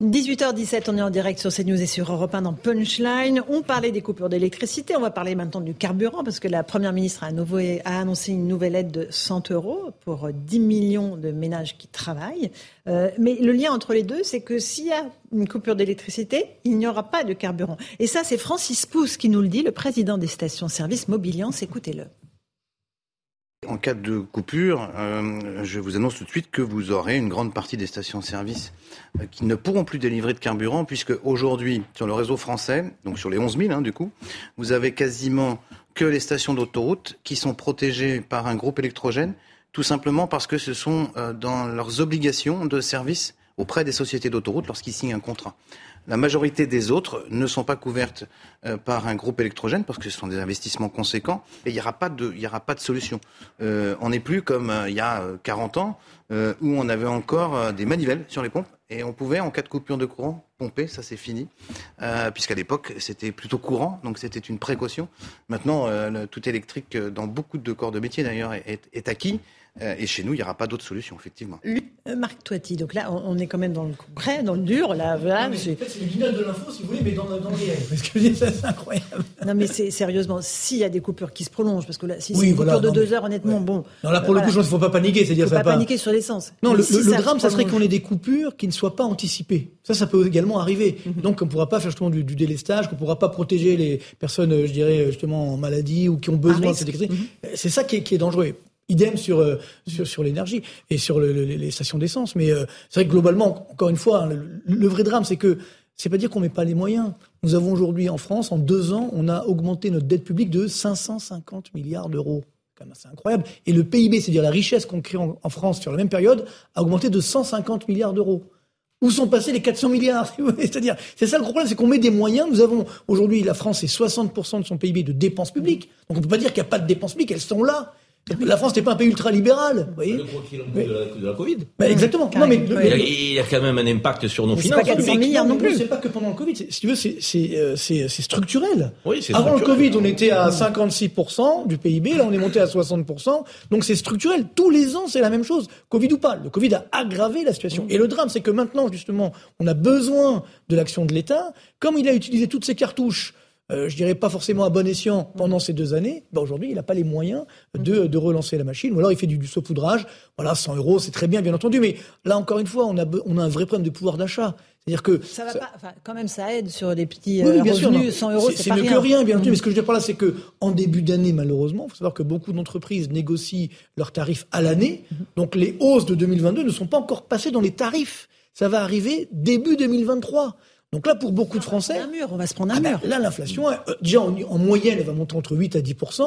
18h17, on est en direct sur CNews et sur Europe 1 dans Punchline. On parlait des coupures d'électricité, on va parler maintenant du carburant parce que la Première ministre a, nouveau, a annoncé une nouvelle aide de 100 euros pour 10 millions de ménages qui travaillent. Euh, mais le lien entre les deux, c'est que s'il y a une coupure d'électricité, il n'y aura pas de carburant. Et ça, c'est Francis Pousse qui nous le dit, le président des stations-service Mobiliance. Écoutez-le. En cas de coupure, euh, je vous annonce tout de suite que vous aurez une grande partie des stations-service euh, qui ne pourront plus délivrer de carburant, puisque aujourd'hui, sur le réseau français, donc sur les 11 000 hein, du coup, vous avez quasiment que les stations d'autoroute qui sont protégées par un groupe électrogène, tout simplement parce que ce sont euh, dans leurs obligations de service auprès des sociétés d'autoroute lorsqu'ils signent un contrat. La majorité des autres ne sont pas couvertes euh, par un groupe électrogène parce que ce sont des investissements conséquents et il n'y aura pas de, solution. Euh, on n'est plus comme euh, il y a 40 ans où on avait encore des manivelles sur les pompes et on pouvait, en cas de coupure de courant, pomper, ça c'est fini, puisqu'à l'époque c'était plutôt courant, donc c'était une précaution. Maintenant, tout électrique dans beaucoup de corps de métier d'ailleurs est acquis. Euh, et chez nous, il n'y aura pas d'autre solution, effectivement. Euh, Marc Toiti, donc là, on est quand même dans le concret, dans le dur. Là, voilà, c'est le guignol de l'info, si vous voulez, mais dans, dans le réel. Parce que c'est incroyable. Non, mais c'est sérieusement, s'il y a des coupures qui se prolongent, parce que là, si c'est une coupure de deux heures, honnêtement, bon. Non, là, pour le coup, il ne faut pas paniquer. Il ne faut pas, paniquer sur l'essence. Non, le, drame, ça serait qu'on ait des coupures qui ne soient pas anticipées. Ça, ça peut également arriver. Mhm. Donc, on ne pourra pas faire justement du, délestage, qu'on ne pourra pas protéger les personnes, je dirais, justement, en maladie ou qui ont besoin de cette électricité. Mhm. C'est ça qui est dangereux. Idem sur, euh, sur, sur l'énergie et sur le, les stations d'essence. Mais euh, c'est vrai que globalement, encore une fois, hein, le, vrai drame, c'est que c'est pas dire qu'on met pas les moyens. Nous avons aujourd'hui en France, en deux ans, on a augmenté notre dette publique de 550 milliards d'euros. C'est incroyable. Et le PIB, c'est-à-dire la richesse qu'on crée en, France sur la même période, a augmenté de 150 milliards d'euros. Où sont passés les 400 milliards C'est-à-dire, c'est ça le problème, c'est qu'on met des moyens. Nous avons aujourd'hui, la France, c'est 60% de son PIB de dépenses publiques. Donc on ne peut pas dire qu'il n'y a pas de dépenses publiques, elles sont là. La France n'est pas un pays ultra-libéral. Vous voyez le gros de, de la, Covid. Bah, exactement. Non, mais il, y a, quand même un impact sur nos finances. C'est pas 400 milliards non plus. C'est pas que pendant le Covid. Si tu veux, c'est structurel. Oui, c'est Avant le Covid, on était à 56% du PIB. Là, on est monté à 60%. Donc c'est structurel. Tous les ans, c'est la même chose. Covid ou pas. Le Covid a aggravé la situation. Et le drame, c'est que maintenant, justement, on a besoin de l'action de l'État. Comme il a utilisé toutes ses cartouches euh, je dirais pas forcément à bon escient pendant ces deux années, bah aujourd'hui, il n'a pas les moyens de, de, relancer la machine. Ou alors, il fait du, du saupoudrage. Voilà, 100 euros, c'est très bien, bien entendu. Mais là, encore une fois, on a, on a un vrai problème de pouvoir d'achat. C'est-à-dire que ça va pas. Enfin, quand même, ça aide sur les petits euh, bien revenus. Sûr, 100 euros, c'est pas mieux rien. que rien, bien entendu. Mais ce que je veux dire par là, c'est que en début d'année, malheureusement, il faut savoir que beaucoup d'entreprises négocient leurs tarifs à l'année. Donc, les hausses de 2022 ne sont pas encore passées dans les tarifs. Ça va arriver début 2023. Donc là, pour beaucoup de Français, un mur, on va se prendre un ah ben, mur. là, l'inflation, euh, déjà en, moyenne, elle va monter entre 8 à 10%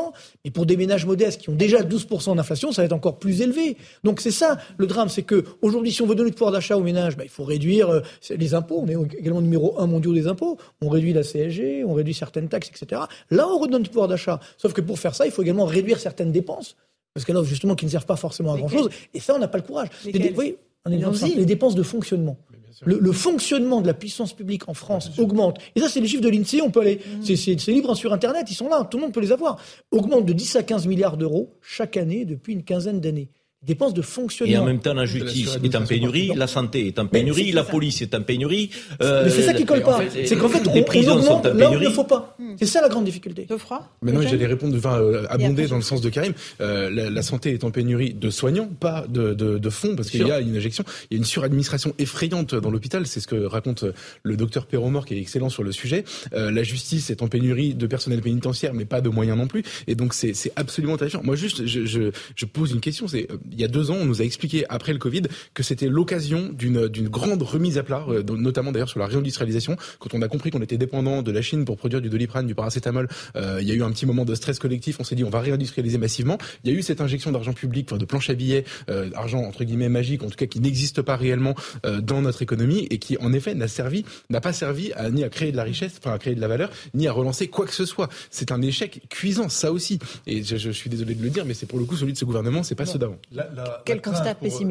mais pour des ménages modestes qui ont déjà 12% d'inflation, ça va être encore plus élevé. Donc c'est ça le drame, c'est que aujourd'hui, si on veut donner du pouvoir d'achat aux ménages, ben, il faut réduire euh, les impôts. On est également numéro un mondial des impôts. On réduit la CSG, on réduit certaines taxes, etc. Là, on redonne du pouvoir d'achat. Sauf que pour faire ça, il faut également réduire certaines dépenses. Parce que là, justement, qui ne servent pas forcément à grand-chose. Et ça, on n'a pas le courage. Les, oui, les dépenses de fonctionnement. Le, fonctionnement de la puissance publique en France augmente. Et ça, c'est les chiffres de l'INSEE, on peut aller, mmh. c'est libre sur Internet, ils sont là, tout le monde peut les avoir. Augmente de 10 à 15 milliards d'euros chaque année depuis une quinzaine d'années dépenses de fonctionnement. Et en même temps, la justice est en pénurie, la santé est en pénurie, la police est en pénurie. Euh, mais c'est ça qui colle pas. C'est qu'en fait, les prisons sont en pénurie. Là où il ne faut pas. Hmm. C'est ça la grande difficulté. De froid Mais non, j'allais répondre, enfin, euh, abonder dans le sens de Karim. Euh, la, la, santé est en pénurie de soignants, pas de, de, de fonds, parce qu'il y a une injection. Il y a une suradministration effrayante dans l'hôpital. C'est ce que raconte le docteur Perromor, qui est excellent sur le sujet. Euh, la justice est en pénurie de personnel pénitentiaire, mais pas de moyens non plus. Et donc, c'est absolument terrifiant. Moi, juste, je, je, je pose une question. C'est, euh, il y a deux ans, on nous a expliqué après le Covid que c'était l'occasion d'une d'une grande remise à plat, euh, notamment d'ailleurs sur la réindustrialisation. Quand on a compris qu'on était dépendant de la Chine pour produire du doliprane, du paracétamol, euh, il y a eu un petit moment de stress collectif. On s'est dit on va réindustrialiser massivement. Il y a eu cette injection d'argent public, enfin de planche à billets, euh, argent entre guillemets magique, en tout cas qui n'existe pas réellement euh, dans notre économie et qui en effet n'a servi, n'a pas servi à, ni à créer de la richesse, enfin à créer de la valeur, ni à relancer quoi que ce soit. C'est un échec cuisant, ça aussi. Et je, je, suis désolé de le dire, mais c'est pour le coup celui de ce gouvernement, c'est pas ceux d'avant.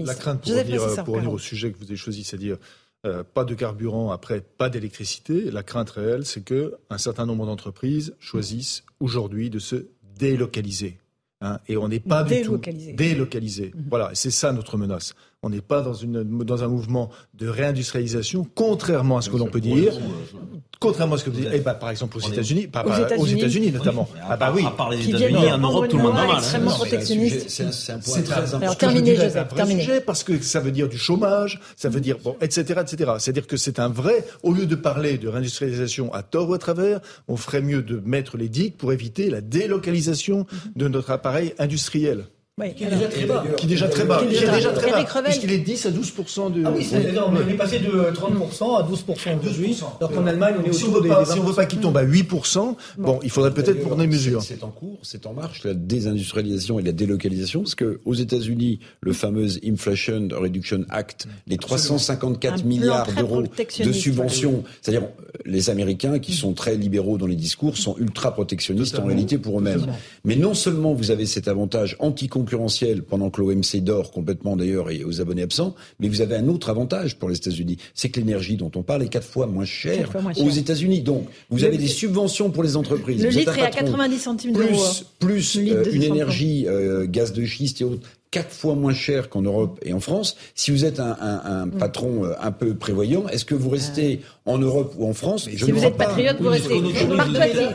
La crainte pour, revenir, au sujet que vous avez choisi, c'est-à-dire euh, pas de carburant, après pas d'électricité. La crainte réelle, c'est que un certain nombre d'entreprises choisissent aujourd'hui de se délocaliser. Hein, et on n'est pas du tout délocalisé. Mhm. Voilà, c'est ça notre menace. On n'est pas dans, une, dans un mouvement de réindustrialisation, contrairement à ce que l'on peut dire. Contrairement à ce que vous dites, eh ben, par exemple aux États-Unis, aux États-Unis notamment. Ah bah oui. À part les États-Unis, en Europe, tout le monde va mal. Extrêmement protectionniste. C'est un point très important. Alors terminez, Joseph. Terminez. Parce que ça veut dire du chômage, ça veut dire bon, etc., etc. C'est-à-dire que c'est un vrai. Au lieu de parler de réindustrialisation à tort ou à travers, on ferait mieux de mettre les digues pour éviter la délocalisation de notre appareil industriel. Oui, qui est déjà très bas. Qui est déjà très bas. Qui est déjà très bas. Puisqu'il est 10 à 12 de. Ah oui, on est passé de 30 à 12 aujourd'hui. Alors qu'en Allemagne, on est si on des, pas, Si on veut pas qu'il tombe à 8 bon, il faudrait peut-être prendre des mesures. C'est en cours, c'est en marche, la désindustrialisation et la délocalisation, parce que aux États-Unis, le fameux Inflation Reduction Act, les 354 milliards d'euros de subventions, c'est-à-dire les Américains qui sont très libéraux dans les discours sont ultra protectionnistes en réalité pour eux-mêmes. Mais non seulement vous avez cet avantage anti concurrentiel pendant que l'OMC dort complètement d'ailleurs et aux abonnés absents, mais vous avez un autre avantage pour les États-Unis, c'est que l'énergie dont on parle est quatre fois moins chère aux États-Unis. Donc vous avez des subventions pour les entreprises. Le litre est à 90 centimes d'euros. Plus, plus euh, une énergie euh, gaz de schiste et autres quatre fois moins cher qu'en Europe et en France. Si vous êtes un, un, un mm. patron euh, un peu prévoyant, est-ce que vous restez en Europe ou en France je Si vous êtes patriote, vous restez.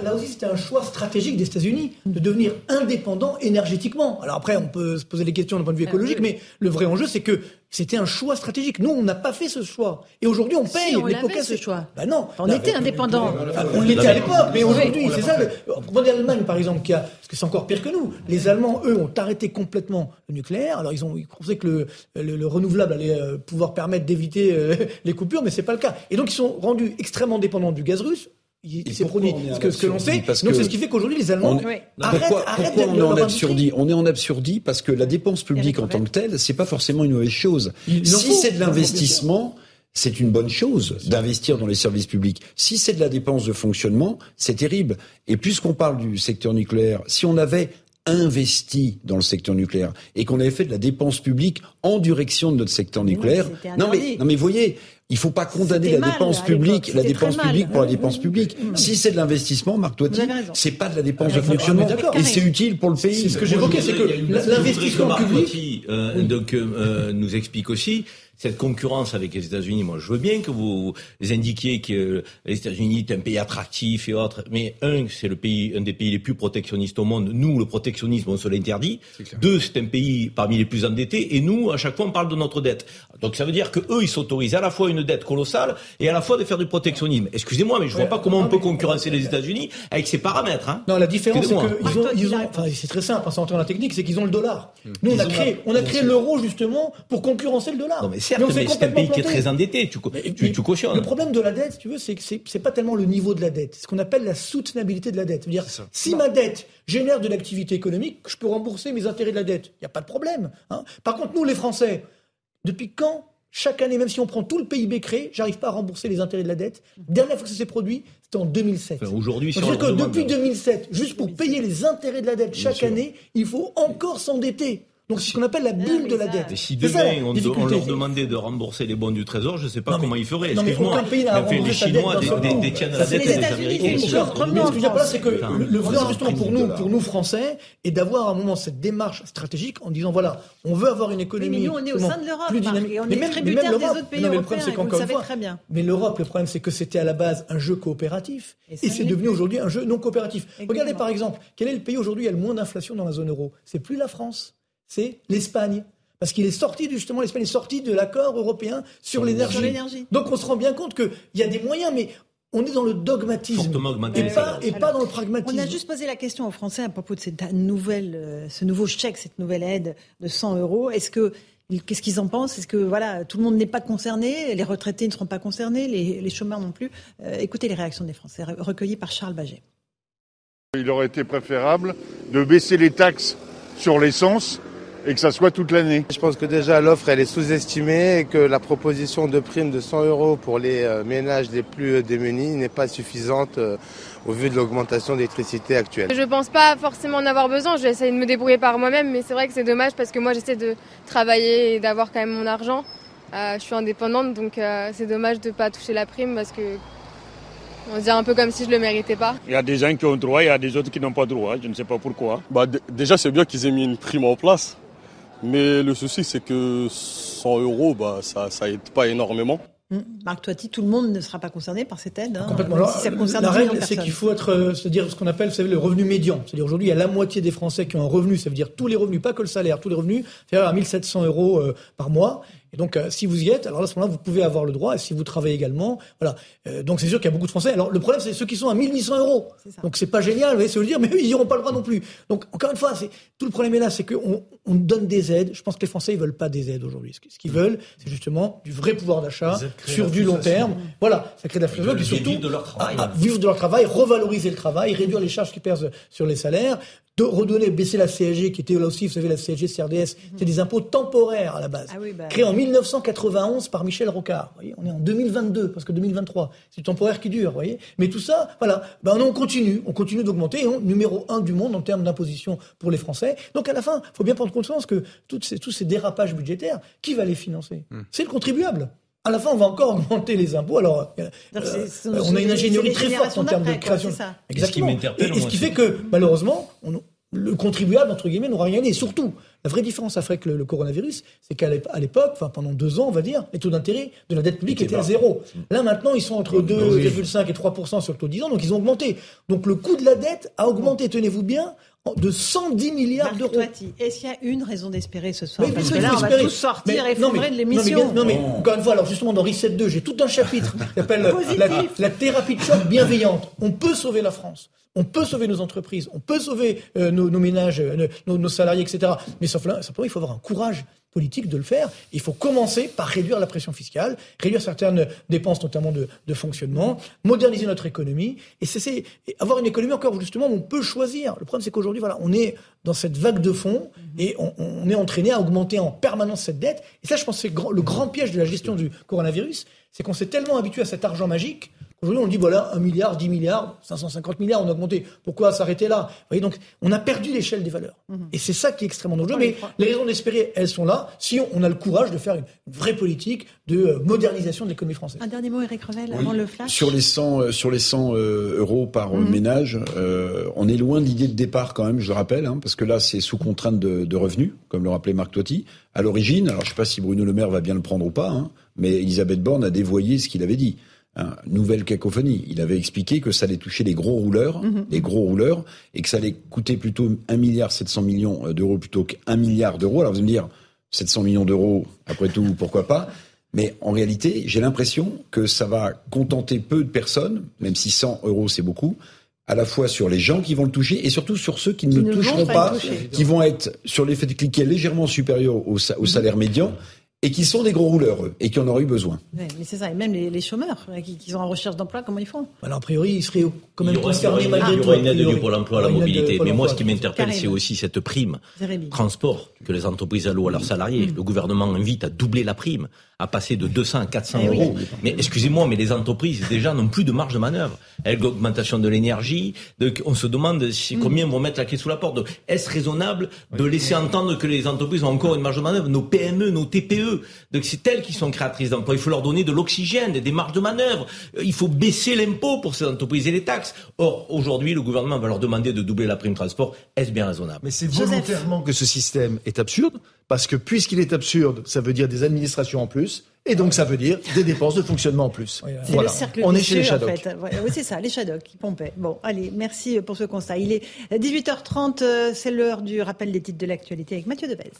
Là, aussi, c'était un choix stratégique des États-Unis de devenir indépendant énergétiquement. Alors après, on peut se poser des questions d'un point de vue ah écologique, mais le vrai enjeu, c'est que c'était un choix stratégique. Nous, on n'a pas fait ce choix. Et aujourd'hui, on paye si, on les ce choix. Ben non. On était indépendant. On l'était à l'époque, mais aujourd'hui, c'est ça. Regardez l'Allemagne, par exemple, qui a, parce que c'est encore pire que nous. Les Allemands, eux, ont arrêté complètement le nucléaire. Alors, ils ont ils pensaient que le, le, renouvelable allait euh, pouvoir permettre d'éviter euh, les coupures, mais c'est pas le cas. Et donc, ils sont rendus extrêmement dépendants du gaz russe il, s'est produit ce que, l'on sait. Donc c'est ce qui fait qu'aujourd'hui les Allemands on, arrêtent, pourquoi, pourquoi on est en absurdie On est en absurdie parce que la dépense publique en tant que telle, c'est pas forcément une mauvaise chose. si c'est de l'investissement, c'est une bonne chose d'investir dans les services publics. Si c'est de la dépense de fonctionnement, c'est terrible. Et puisqu'on parle du secteur nucléaire, si on avait investi dans le secteur nucléaire et qu'on avait fait de la dépense publique en direction de notre secteur nucléaire. non mais non mais voyez, il faut pas condamner la dépense publique, la dépense publique pour la dépense publique. Si c'est de l'investissement, Marc Toiti, c'est pas de la dépense de fonctionnement. et c'est utile pour le pays. C'est ce que j'évoquais, c'est que l'investissement public euh, donc euh, nous explique aussi cette concurrence avec les États-Unis, moi je veux bien que vous indiquiez que les États-Unis est un pays attractif et autres, mais un, c'est le pays, un des pays les plus protectionnistes au monde. Nous, le protectionnisme, on se l'interdit. Deux, c'est un pays parmi les plus endettés, et nous, à chaque fois, on parle de notre dette. Donc ça veut dire que eux, ils s'autorisent à la fois une dette colossale et à la fois de faire du protectionnisme. Excusez-moi, mais je vois pas comment on peut concurrencer les États-Unis avec ces paramètres. Hein. Non, la différence, c'est qu'ils ont, ils ont enfin, c'est très simple, sans entrer dans la technique, c'est qu'ils ont le dollar. Hmm. Nous, on a créé, on a créé l'euro justement pour concurrencer le dollar certes, mais, c'est un pays qui est très endetté, tu, tu, tu, cautionnes. Le problème de la dette, si tu veux, c'est que c'est pas tellement le niveau de la dette, c'est ce qu'on appelle la soutenabilité de la dette. C'est-à-dire, si ma dette génère de l'activité économique, je peux rembourser mes intérêts de la dette. Il n'y a pas de problème. Hein. Par contre, nous, les Français, depuis quand chaque année, même si on prend tout le PIB créé, j'arrive pas à rembourser les intérêts de la dette? Dernière fois que ça s'est produit, c'était en 2007. Aujourd'hui, c'est que depuis 2007, juste pour payer les intérêts de la dette chaque année, il faut encore s'endetter. Donc c'est ce qu'on appelle la bulle de la dette. Et si demain on, leur demandait de rembourser les bons du Trésor, je ne sais pas comment ils feraient. Excuse-moi, les Chinois détiennent la dette des Américains. Ce que je veux dire c'est que le vrai enregistrement pour nous, pour nous Français, est d'avoir à un moment cette démarche stratégique en disant voilà, on veut avoir une économie mais nous, on est au sein de l'Europe, plus dynamique. on est tributaire des autres pays européens. Mais l'Europe, le problème, c'est que c'était à la base un jeu coopératif et c'est devenu aujourd'hui un jeu non coopératif. Regardez par exemple, quel est le pays aujourd'hui qui a le moins d'inflation dans la zone euro? C'est plus la France c'est l'Espagne. Parce qu'il est sorti, justement, l'Espagne est sortie de l'accord européen sur l'énergie. Donc on se rend bien compte qu'il y a des moyens, mais on est dans le dogmatisme et pas, et pas, dans le pragmatisme. On a juste posé la question aux Français à propos de cette nouvelle, euh, ce nouveau chèque, cette nouvelle aide de 100 euros. Est-ce que Qu'est-ce qu'ils en pensent? Est-ce que voilà, tout le monde n'est pas concerné? Les retraités ne seront pas concernés, les, chômeurs non plus? Euh, écoutez les réactions des Français, recueillies par Charles Baget. Il aurait été préférable de baisser les taxes sur l'essence et que ça soit toute l'année. Je pense que déjà l'offre elle est sous-estimée et que la proposition de prime de 100 euros pour les euh, ménages les plus euh, démunis n'est pas suffisante euh, au vu de l'augmentation d'électricité actuelle. Je ne pense pas forcément en avoir besoin, je vais essayer de me débrouiller par moi-même, mais c'est vrai que c'est dommage parce que moi j'essaie de travailler et d'avoir quand même mon argent. je suis indépendante donc c'est dommage de ne pas toucher la prime parce que on dirait un peu comme si je le méritais pas. Il y a des gens qui ont droit, il y a des autres qui n'ont pas droit. Je ne sais pas pourquoi. Bah, déjà, c'est bien qu'ils aient mis une prime en place. Mais le souci, c'est que 100 euros, bah, ça n'aide pas énormément. Mmh. Marc Toiti, tout le monde ne sera pas concerné par cette aide. Hein, Complètement. si ça concerne la règle, c'est qu'il faut être, euh, c'est-à-dire ce qu'on appelle, vous savez, le revenu médian. C'est-à-dire aujourd'hui, il y a la moitié des Français qui ont un revenu, ça veut dire tous les revenus, pas que le salaire, tous les revenus, c'est à 1700 euros euh, par mois. Et donc, euh, si vous y êtes, alors à ce moment-là, vous pouvez avoir le droit. Et si vous travaillez également, voilà. Euh, donc, c'est sûr qu'il y a beaucoup de Français. Alors, le problème, c'est ceux qui sont à 1800 euros. Donc, c'est pas génial, vous voyez, se le dire, mais eux, ils n'auront pas le droit non plus. Donc, encore une fois, tout le problème est là, c'est qu'on on donne des aides. Je pense que les Français, ils veulent pas des aides aujourd'hui. Ce qu'ils veulent, c'est justement du vrai pouvoir d'achat sur du long terme. Voilà, ça crée de la et surtout vivre de leur travail, vivre de leur travail, revaloriser le travail, réduire les charges qui pèsent sur les salaires, de redonner, baisser la CSG, qui était là aussi, vous savez, la CSG, CRDS, c'est des impôts temporaires à la base, ah bah, créés en 1991 par Michel Rocard. Vous voyez, on est en 2022, parce que 2023, c'est temporaire qui dure, vous voyez. Mais tout ça, voilà, ben on continue, on continue d'augmenter, numéro un du monde en termes d'imposition pour les Français. Donc à la fin, il faut bien prendre conscience que toutes ces, tous ces dérapages budgétaires, qui va les financer? Hmm. C'est le contribuable. À la fin, on va encore augmenter les impôts. Alors, euh, euh, on a une ingénierie très forte en termes de création. Exactement. Et, ce qui fait que, malheureusement, le contribuable, entre guillemets, n'aura rien gagné. Et surtout, la vraie différence avec le, coronavirus, c'est qu'à l'époque, enfin, pendant deux ans, on va dire, les taux d'intérêt de la dette publique étaient à zéro. Là, maintenant, ils sont entre 2,5 et 3 sur le taux de 10 ans, donc ils ont augmenté. Donc le coût de la dette a augmenté, tenez-vous bien, de 110 milliards d'euros. Est-ce qu'il y a une raison d'espérer ce soir Parce que là, on va tous sortir et effondrer de l'émission. Non, mais, encore une fois, alors justement, dans Reset 2, j'ai tout un chapitre qui s'appelle la, la, thérapie de choc bienveillante. On peut sauver la France. On peut sauver nos entreprises, on peut sauver euh, nos, ménages, euh, nos, salariés, etc. Mais sauf là, simplement, il faut avoir un courage politique de le faire. Il faut commencer par réduire la pression fiscale, réduire certaines dépenses, notamment de, fonctionnement, moderniser notre économie, et c'est avoir une économie encore justement où on peut choisir. Le problème, c'est qu'aujourd'hui, voilà, on est dans cette vague de fonds et on, est entraîné à augmenter en permanence cette dette. Et ça, je pense, c'est le grand piège de la gestion du coronavirus, c'est qu'on s'est tellement habitué à cet argent magique Aujourd'hui, on dit voilà, 1 milliard, 10 milliards, 550 milliards, on a augmenté. Pourquoi s'arrêter là? Vous voyez, donc, on a perdu l'échelle des valeurs. Mhm. Et c'est ça qui est extrêmement dangereux. Mais les raisons d'espérer, elles sont là, si on a le courage de faire une vraie politique de euh, modernisation de l'économie française. Un dernier mot, Eric Revel, avant le flash. Sur les 100, euh, sur les 100 euh, euros par mhm. ménage, on est loin de l'idée de départ quand même, je le rappelle, hein, parce que là, c'est sous contrainte de, de, revenus, comme le rappelait Marc Toiti. À l'origine, alors je ne sais pas si Bruno Le Maire va bien le prendre ou pas, hein, mais Elisabeth Borne a dévoyé ce qu'il avait dit. Hein, nouvelle cacophonie. Il avait expliqué que ça allait toucher les gros rouleurs, mhm. les gros rouleurs, et que ça allait coûter plutôt 1 milliard 700 millions d'euros plutôt qu'un milliard d'euros. Alors vous allez me dire, 700 millions d'euros, après tout, pourquoi pas? Mais en réalité, j'ai l'impression que ça va contenter peu de personnes, même si 100 euros c'est beaucoup, à la fois sur les gens qui vont le toucher et surtout sur ceux qui, ne, le toucheront pas, qui vont être sur l'effet de cliquet légèrement supérieur au, au salaire médian et qui sont des gros rouleurs, eux, et qui en auraient eu besoin. mais c'est ça, et même les, chômeurs qui, sont en recherche d'emploi, comment ils font? Alors, a priori, ils seraient quand même concernés malgré tout. Il y aura une aide du Pôle emploi à la mobilité. Mais moi, ce qui m'interpelle, c'est aussi cette prime transport que les entreprises allouent à leurs salariés. Mm. Le gouvernement invite à doubler la prime à passer de 200 à 400 eh euros. Mais excusez-moi, mais les entreprises déjà n'ont plus de marge de manœuvre. Avec l'augmentation de l'énergie, on se demande si, mm. combien vont mettre la clé sous la porte. Est-ce raisonnable de laisser entendre que les entreprises ont encore une marge de manœuvre Nos PME, nos TPE, donc c'est elles qui sont créatrices d'emplois. Il faut leur donner de l'oxygène, des marges de manœuvre. Euh, il faut baisser l'impôt pour ces entreprises et les taxes. Or, aujourd'hui, le gouvernement va leur demander de doubler la prime transport. Est-ce bien raisonnable? Mais c'est volontairement que ce système est absurde parce que puisqu'il est absurde, ça veut dire des administrations en plus, et donc ça veut dire des dépenses de fonctionnement en plus. voilà. On est chez les Shadocks. En fait. oui, c'est ça, les Shadocks qui pompaient. Bon, allez, merci pour ce constat. Il est 18h30, euh, c'est l'heure du rappel des titres de l'actualité avec Mathieu Devez.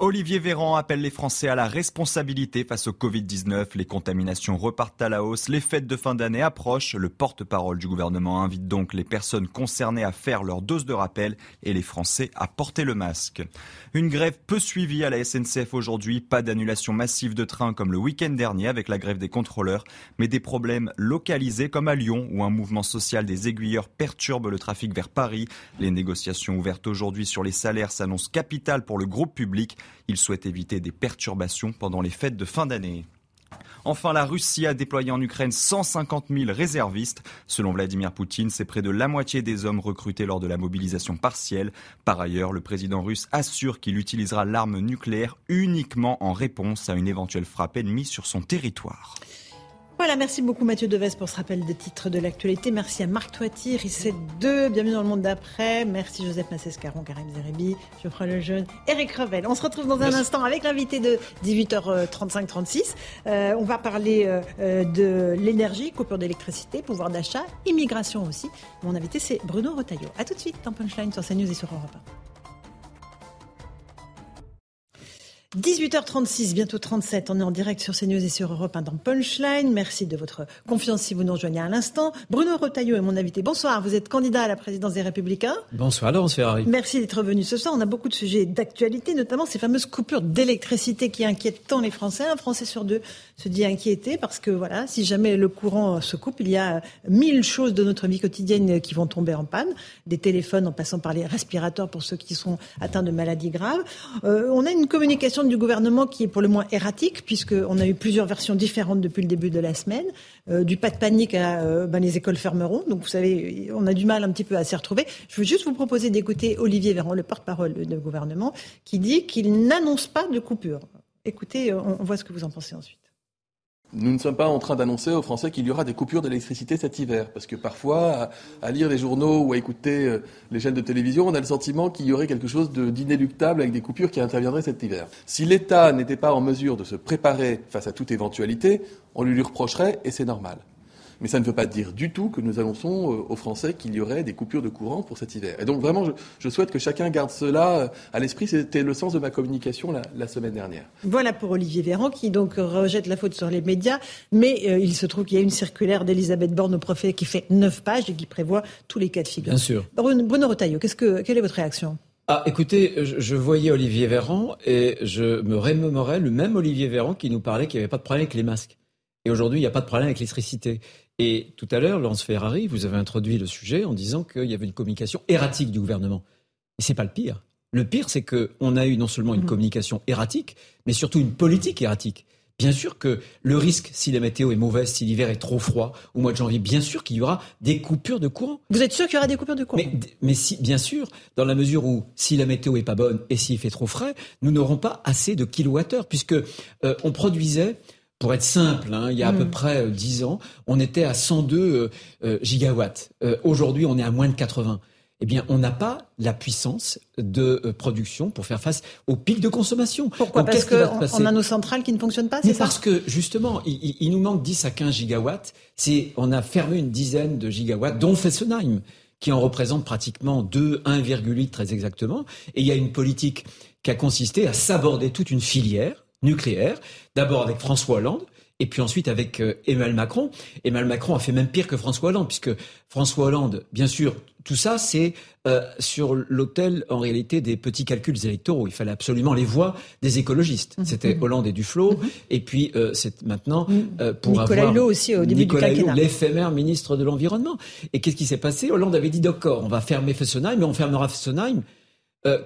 Olivier Véran appelle les Français à la responsabilité face au Covid-19. Les contaminations repartent à la hausse. Les fêtes de fin d'année approchent. Le porte-parole du gouvernement invite donc les personnes concernées à faire leur dose de rappel et les Français à porter le masque. Une grève peu suivie à la SNCF aujourd'hui. Pas d'annulation massive de trains comme le week-end dernier avec la grève des contrôleurs, mais des problèmes localisés comme à Lyon où un mouvement social des aiguilleurs perturbe le trafic vers Paris. Les négociations ouvertes aujourd'hui sur les salaires s'annoncent capitales pour le groupe public. Il souhaite éviter des perturbations pendant les fêtes de fin d'année. Enfin, la Russie a déployé en Ukraine 150 000 réservistes. Selon Vladimir Poutine, c'est près de la moitié des hommes recrutés lors de la mobilisation partielle. Par ailleurs, le président russe assure qu'il utilisera l'arme nucléaire uniquement en réponse à une éventuelle frappe ennemie sur son territoire. Voilà, merci beaucoup Mathieu Deves pour ce rappel des titres de l'actualité. Merci à Marc Toiti, Risset 2, bienvenue dans le monde d'après. Merci Joseph Massescaron, Karim Zerebi, Geoffroy Lejeune, Eric Revel. On se retrouve dans un instant avec l'invité de 18h35-36. Euh, on va parler euh, euh, de l'énergie, coupure d'électricité, pouvoir d'achat, immigration aussi. Mon invité c'est Bruno Retailleau. A tout de suite dans Punchline sur CNews et sur Europe 1. 18h36, bientôt 37. On est en direct sur CNews et sur Europe 1 dans Punchline. Merci de votre confiance si vous nous rejoignez à l'instant. Bruno Rotaillot est mon invité. Bonsoir. Vous êtes candidat à la présidence des Républicains. Bonsoir, Laurence Ferrari. Merci d'être venu ce soir. On a beaucoup de sujets d'actualité, notamment ces fameuses coupures d'électricité qui inquiètent tant les Français. Un Français sur deux se dit inquiété parce que voilà, si jamais le courant se coupe, il y a mille choses de notre vie quotidienne qui vont tomber en panne. Des téléphones en passant par les respirateurs pour ceux qui sont atteints de maladies graves. Euh, on a une communication du gouvernement qui est pour le moins erratique, puisqu'on a eu plusieurs versions différentes depuis le début de la semaine. Euh, du pas de panique à euh, ben, les écoles fermeront. Donc vous savez, on a du mal un petit peu à s'y retrouver. Je veux juste vous proposer d'écouter Olivier Véran, le porte-parole du gouvernement, qui dit qu'il n'annonce pas de coupure. Écoutez, on voit ce que vous en pensez ensuite. Nous ne sommes pas en train d'annoncer aux Français qu'il y aura des coupures d'électricité cet hiver, parce que parfois, à, lire les journaux ou à écouter euh, les chaînes de télévision, on a le sentiment qu'il y aurait quelque chose d'inéluctable avec des coupures qui interviendraient cet hiver. Si l'État n'était pas en mesure de se préparer face à toute éventualité, on lui, lui reprocherait, et c'est normal. Mais ça ne veut pas dire du tout que nous annonçons euh, aux Français qu'il y aurait des coupures de courant pour cet hiver. Et donc vraiment, je, souhaite que chacun garde cela euh, à l'esprit. C'était le sens de ma communication la, semaine dernière. Voilà pour Olivier Véran qui donc rejette la faute sur les médias. Mais euh, il se trouve qu'il y a une circulaire d'Elisabeth Borne au préfet qui fait neuf pages et qui prévoit tous les cas de figure. Bien sûr. Bruno, Retailleau, que, quelle est votre réaction? Ah, écoutez, je, voyais Olivier Véran et je me remémorais le même Olivier Véran qui nous parlait qu'il n'y avait pas de problème avec les masques. Et aujourd'hui, il n'y a pas de problème avec l'électricité. Et tout à l'heure, Lance Ferrari, vous avez introduit le sujet en disant qu'il y avait une communication erratique du gouvernement. Et c'est pas le pire. Le pire, c'est qu'on a eu non seulement une mmh. communication erratique, mais surtout une politique erratique. Bien sûr que le risque, si la météo est mauvaise, si l'hiver est trop froid au mois de janvier, bien sûr qu'il y aura des coupures de courant. Vous êtes sûr qu'il y aura des coupures de courant? Mais, si, bien sûr, dans la mesure où si la météo est pas bonne et s'il fait trop frais, nous n'aurons pas assez de kilowattheures puisque euh, on produisait pour être simple, hein, il y a à peu mm. près 10 euh, ans, on était à 102 euh, gigawatts. Aujourd'hui, on est à moins de 80 eh bien, on n'a pas la puissance de euh, production pour faire face au pic de consommation. Pourquoi Parce qu'on a nos centrales qui ne fonctionnent pas, c'est ça Parce que, justement, il, nous manque 10 à 15 gigawatts. C'est, on a fermé une dizaine de gigawatts, dont Fessenheim, qui en représente pratiquement 2, 1,8 très exactement. Et il y a une politique qui a consisté à s'aborder toute une filière nucléaire, d'abord avec François Hollande, et puis ensuite avec euh, Emmanuel Macron. Emmanuel Macron a fait même pire que François Hollande, puisque François Hollande, bien sûr, tout ça, c'est euh, sur l'autel, en réalité, des petits calculs électoraux. Il fallait absolument les voix des écologistes. Mhm. C'était mhm. Hollande et Duflo. Mhm. Et puis, euh, c'est maintenant euh, pour Nicolas avoir... Hulot aussi, au début Nicolas du l'éphémère ministre de l'Environnement. Et qu'est-ce qui s'est passé? Hollande avait dit, d'accord, on va fermer Fessenheim, mais on fermera Fessenheim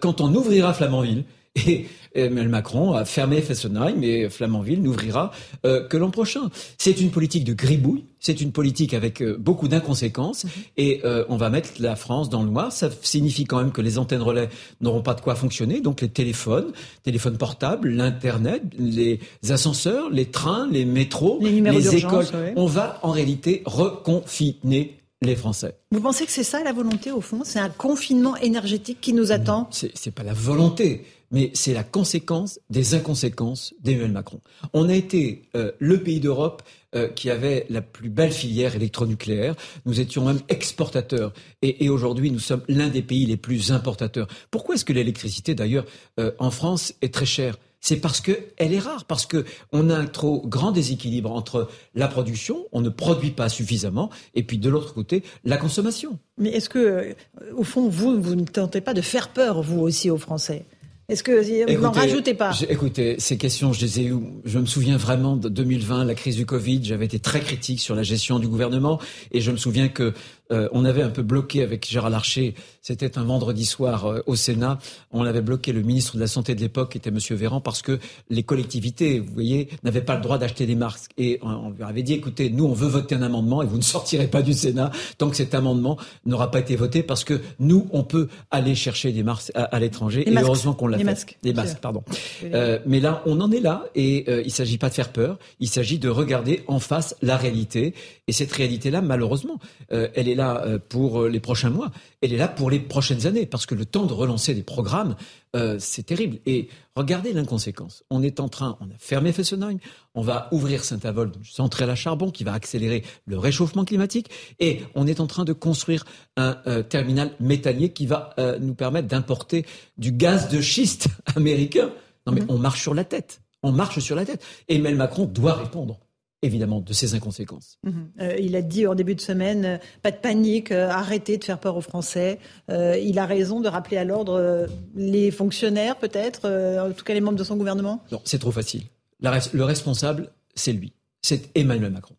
quand on ouvrira Flamanville. Et Emmanuel Macron a fermé Fessenheim et Flamanville n'ouvrira euh, que l'an prochain. C'est une politique de gribouille, c'est une politique avec euh, beaucoup d'inconséquences mhm. et euh, on va mettre la France dans le noir. Ça signifie quand même que les antennes relais n'auront pas de quoi fonctionner, donc les téléphones, téléphones portables, l'internet, les ascenseurs, les trains, les métros, les, écoles. On va en réalité reconfiner les Français. Vous pensez que c'est ça la volonté au fond? C'est un confinement énergétique qui nous attend? C'est pas la volonté mais c'est la conséquence des inconséquences d'Emmanuel Macron. On a été euh, le pays d'Europe euh, qui avait la plus belle filière électronucléaire. Nous étions même exportateurs. Et, aujourd'hui, nous sommes l'un des pays les plus importateurs. Pourquoi est-ce que l'électricité, d'ailleurs, euh, en France, est très chère? C'est parce qu'elle est rare, parce qu'on a un trop grand déséquilibre entre la production, on ne produit pas suffisamment, et puis de l'autre côté, la consommation. Mais est-ce que, au fond, vous, vous ne tentez pas de faire peur, vous aussi, aux Français? Est-ce que vous n'en rajoutez pas Écoutez, ces questions, je les ai Je me souviens vraiment de 2020, la crise du Covid. J'avais été très critique sur la gestion du gouvernement, et je me souviens que euh, on avait un peu bloqué avec Gérard Larcher, c'était un vendredi soir euh, au Sénat, on avait bloqué le ministre de la Santé de l'époque, qui était M. Véran, parce que les collectivités, vous voyez, n'avaient pas le droit d'acheter des masques. Et on, lui avait dit, écoutez, nous, on veut voter un amendement et vous ne sortirez pas du Sénat tant que cet amendement n'aura pas été voté, parce que nous, on peut aller chercher des masques à, l'étranger. Et heureusement qu'on l'a fait. Masques. Des masques, pardon. Euh, mais là, on en est là, et il ne s'agit pas de faire peur, il s'agit de regarder en face la réalité. Et cette réalité-là, malheureusement, elle est là euh, pour euh, les prochains mois, elle est là pour les prochaines années, parce que le temps de relancer des programmes, euh, c'est terrible. Et regardez l'inconséquence. On est en train, on a fermé Fessenheim, on va ouvrir Saint-Avold, centrale à charbon, qui va accélérer le réchauffement climatique, et on est en train de construire un terminal métallier qui va nous permettre d'importer du gaz de schiste américain. Non mais mmh. on marche sur la tête. On marche sur la tête. Emmanuel Macron doit répondre évidemment, de ces inconséquences. Mhm. Euh, il a dit en début de semaine, euh, pas de panique, euh, arrêtez de faire peur aux Français. il a raison de rappeler à l'ordre les fonctionnaires, peut-être, en tout cas les membres de son gouvernement? Non, c'est trop facile. le responsable, c'est lui. C'est Emmanuel Macron.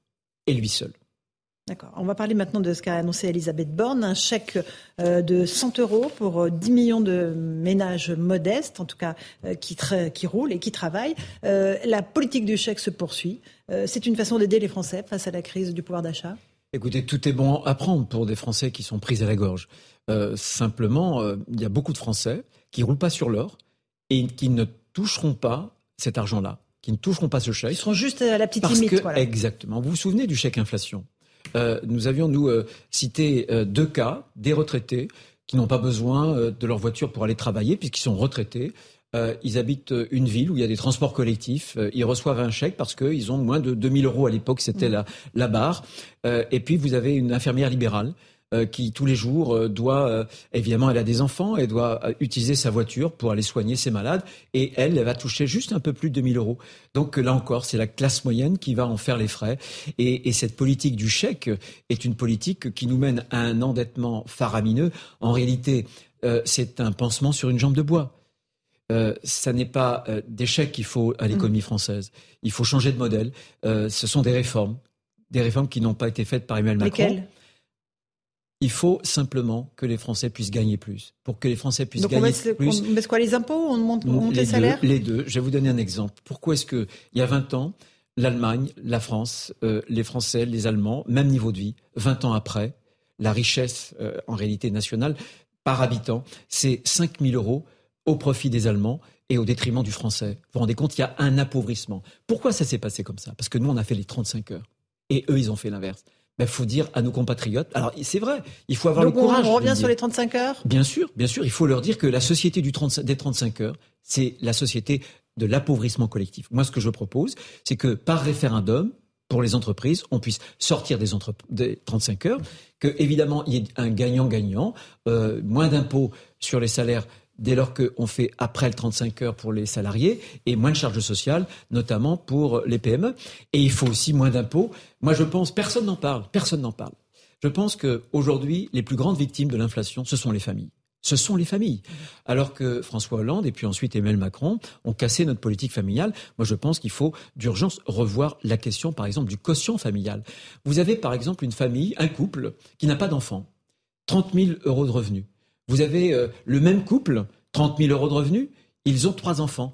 Et lui seul. D'accord. On va parler maintenant de ce qu'a annoncé Elisabeth Borne, un chèque euh, de 100 euros pour 10 euh, millions de ménages modestes, en tout cas euh, qui, qui roulent et qui travaillent. La politique du chèque se poursuit. C'est une façon d'aider les Français face à la crise du pouvoir d'achat? Écoutez, tout est bon à prendre pour des Français qui sont pris à la gorge. simplement, il y a beaucoup de Français qui ne roulent pas sur l'or et qui ne toucheront pas cet argent-là, qui ne toucheront pas ce chèque. Ils seront juste à la petite parce limite. Que, Exactement. Vous vous souvenez du chèque inflation? Euh, nous avions, nous, euh, cité euh, deux cas, des retraités qui n'ont pas besoin de leur voiture pour aller travailler puisqu'ils sont retraités. ils habitent une ville où il y a des transports collectifs. ils reçoivent un chèque parce qu'ils ont moins de 2000 euros à l'époque, c'était mmh. la, la barre. et puis vous avez une infirmière libérale qui tous les jours euh, doit, euh, évidemment, elle a des enfants, elle doit utiliser sa voiture pour aller soigner ses malades, et elle, elle va toucher juste un peu plus de 2000 euros. Donc là encore, c'est la classe moyenne qui va en faire les frais, et, cette politique du chèque est une politique qui nous mène à un endettement faramineux. En réalité, c'est un pansement sur une jambe de bois. Euh, ça n'est pas des chèques qu'il faut à l'économie mmh. française. Il faut changer de modèle. ce sont des réformes, des réformes qui n'ont pas été faites par Emmanuel Macron. Il faut simplement que les Français puissent gagner plus. Pour que les Français puissent gagner plus. On baisse quoi les impôts On monte, les, salaires Les deux. Je vais vous donner un exemple. Pourquoi est-ce que il y a 20 ans, l'Allemagne, la France, euh, les Français, les Allemands, même niveau de vie, 20 ans après, la richesse euh, en réalité nationale par habitant, c'est 5 000 euros au profit des Allemands et au détriment du français. Vous vous rendez compte, il y a un appauvrissement. Pourquoi ça s'est passé comme ça? Parce que nous, on a fait les 35 heures. Et eux, ils ont fait l'inverse. Il ben, faut dire à nos compatriotes. Alors, c'est vrai, il faut avoir le courage. On revient sur les 35 heures? Bien sûr, bien sûr. Il faut leur dire que la société du 30, des 35 heures, c'est la société de l'appauvrissement collectif. Moi, ce que je propose, c'est que par référendum, pour les entreprises, on puisse sortir des, des 35 heures, que évidemment il y ait un gagnant-gagnant, euh, moins d'impôts sur les salaires dès lors qu'on fait après le 35 heures pour les salariés et moins de charges sociales, notamment pour les PME. Et il faut aussi moins d'impôts. Moi, je pense, personne n'en parle, personne n'en parle. Je pense qu'aujourd'hui, les plus grandes victimes de l'inflation, ce sont les familles. Ce sont les familles. Alors que François Hollande et puis ensuite Emmanuel Macron ont cassé notre politique familiale. Moi, je pense qu'il faut d'urgence revoir la question, par exemple, du quotient familial. Vous avez, par exemple, une famille, un couple qui n'a pas d'enfant, 30 000 euros de revenus. Vous avez euh, le même couple, 30 000 euros de revenus, ils ont trois enfants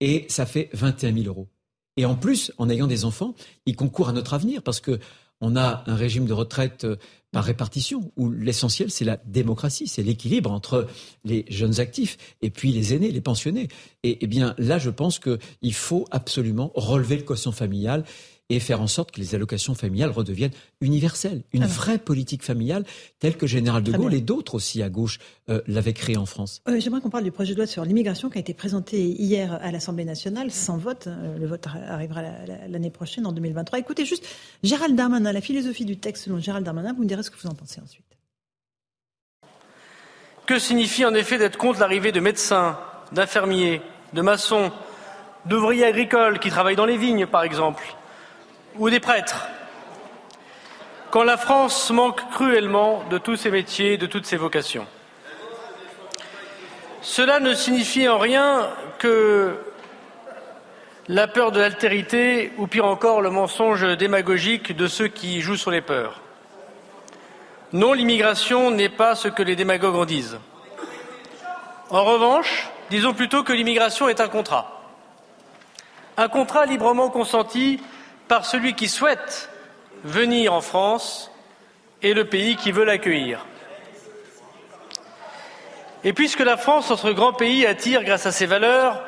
et ça fait 21 000 euros. Et en plus, en ayant des enfants, ils concourent à notre avenir parce que on a un régime de retraite euh, par répartition où l'essentiel c'est la démocratie, c'est l'équilibre entre les jeunes actifs et puis les aînés, les pensionnés. Et, eh bien là, je pense qu'il faut absolument relever le quotient familial et faire en sorte que les allocations familiales redeviennent universelles. Une vraie politique familiale telle que Général de Gaulle et d'autres aussi à gauche euh, l'avaient créée en France. Euh, j'aimerais qu'on parle du projet de loi sur l'immigration qui a été présenté hier à l'Assemblée nationale sans vote. Euh, le vote arrivera l'année prochaine, en 2023. Écoutez juste Gérald Darmanin, la philosophie du texte selon Gérald Darmanin, vous me direz ce que vous en pensez ensuite. Que signifie en effet d'être contre l'arrivée de médecins, d'infirmiers, de maçons, d'ouvriers agricoles qui travaillent dans les vignes, par exemple, ou des prêtres. Quand la France manque cruellement de tous ses métiers, de toutes ses vocations. Cela ne signifie en rien que la peur de l'altérité ou pire encore le mensonge démagogique de ceux qui jouent sur les peurs. Non, l'immigration n'est pas ce que les démagogues en disent. En revanche, disons plutôt que l'immigration est un contrat. Un contrat librement consenti par celui qui souhaite venir en France et le pays qui veut l'accueillir. Et puisque la France, notre grand pays, attire grâce à ses valeurs,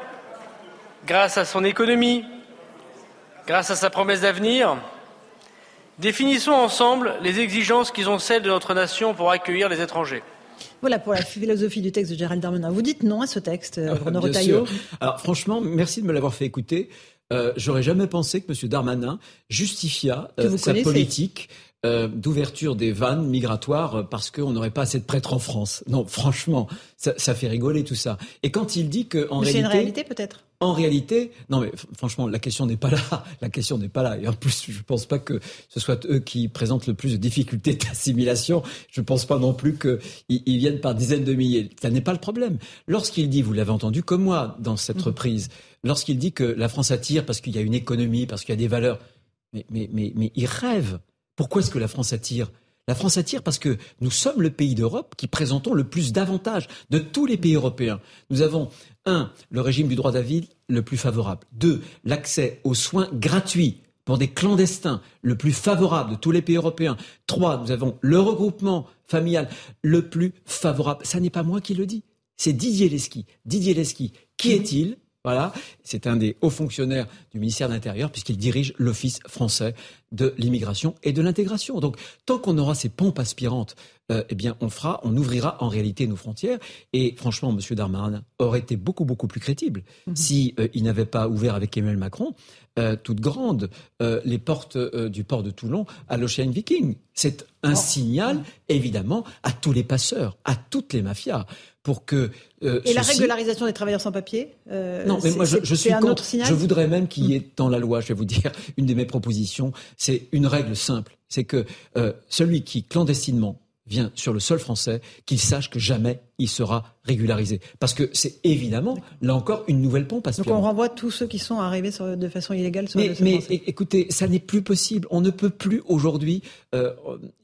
grâce à son économie, grâce à sa promesse d'avenir, définissons ensemble les exigences qui sont celles de notre nation pour accueillir les étrangers. Voilà pour la philosophie du texte de Gérald Darmanin. Vous dites non à ce texte, ah, Renaud Retailleau Alors franchement, merci de me l'avoir fait écouter. Euh, j'aurais jamais pensé que M. Darmanin justifia euh, sa politique euh, d'ouverture des vannes migratoires parce qu'on n'aurait pas assez de prêtres en France. Non, franchement, ça, ça fait rigoler tout ça. Et quand il dit que en réalité, c'est une réalité peut-être. En réalité, non mais franchement, la question n'est pas là. La question n'est pas là. Et en plus, je pense pas que ce soit eux qui présentent le plus de difficultés d'assimilation. Je pense pas non plus qu'ils viennent par dizaines de milliers. Ça n'est pas le problème. Lorsqu'il dit, vous l'avez entendu comme moi dans cette mmh. reprise, lorsqu'il dit que la France attire parce qu'il y a une économie, parce qu'il y a des valeurs, mais, mais, mais, mais il rêve. Pourquoi est-ce que la France attire la France attire parce que nous sommes le pays d'Europe qui présentons le plus d'avantages de tous les pays européens. Nous avons, un, le régime du droit d'avis le plus favorable. Deux, l'accès aux soins gratuits pour des clandestins le plus favorable de tous les pays européens. Trois, nous avons le regroupement familial le plus favorable. Ça n'est pas moi qui le dis. C'est Didier Lesky. Didier Lesky, qui est-il? Voilà, c'est un des hauts fonctionnaires du ministère de l'Intérieur puisqu'il dirige l'Office français de l'immigration et de l'intégration. Donc, tant qu'on aura ces pompes aspirantes, euh, eh bien, on fera, on ouvrira en réalité nos frontières. Et franchement, M. Darmanin aurait été beaucoup, beaucoup plus crédible s'il mhm. si euh, il n'avait pas ouvert avec Emmanuel Macron euh, toutes grandes les portes du port de Toulon à l'Ocean Viking. C'est un oh. signal, évidemment, à tous les passeurs, à toutes les mafias pour que. Euh, et la régularisation des travailleurs sans papier euh, Non, mais moi je, suis un Autre signal je voudrais même qu'il y ait dans la loi, je vais vous dire, une de mes propositions, c'est une règle simple, c'est que euh, celui qui clandestinement vient sur le sol français, qu'il sache que jamais il sera régularisé. Parce que c'est évidemment, là encore, une nouvelle pompe à Donc on renvoie tous ceux qui sont arrivés de façon illégale sur mais, le sol mais écoutez, ça n'est plus possible. On ne peut plus aujourd'hui.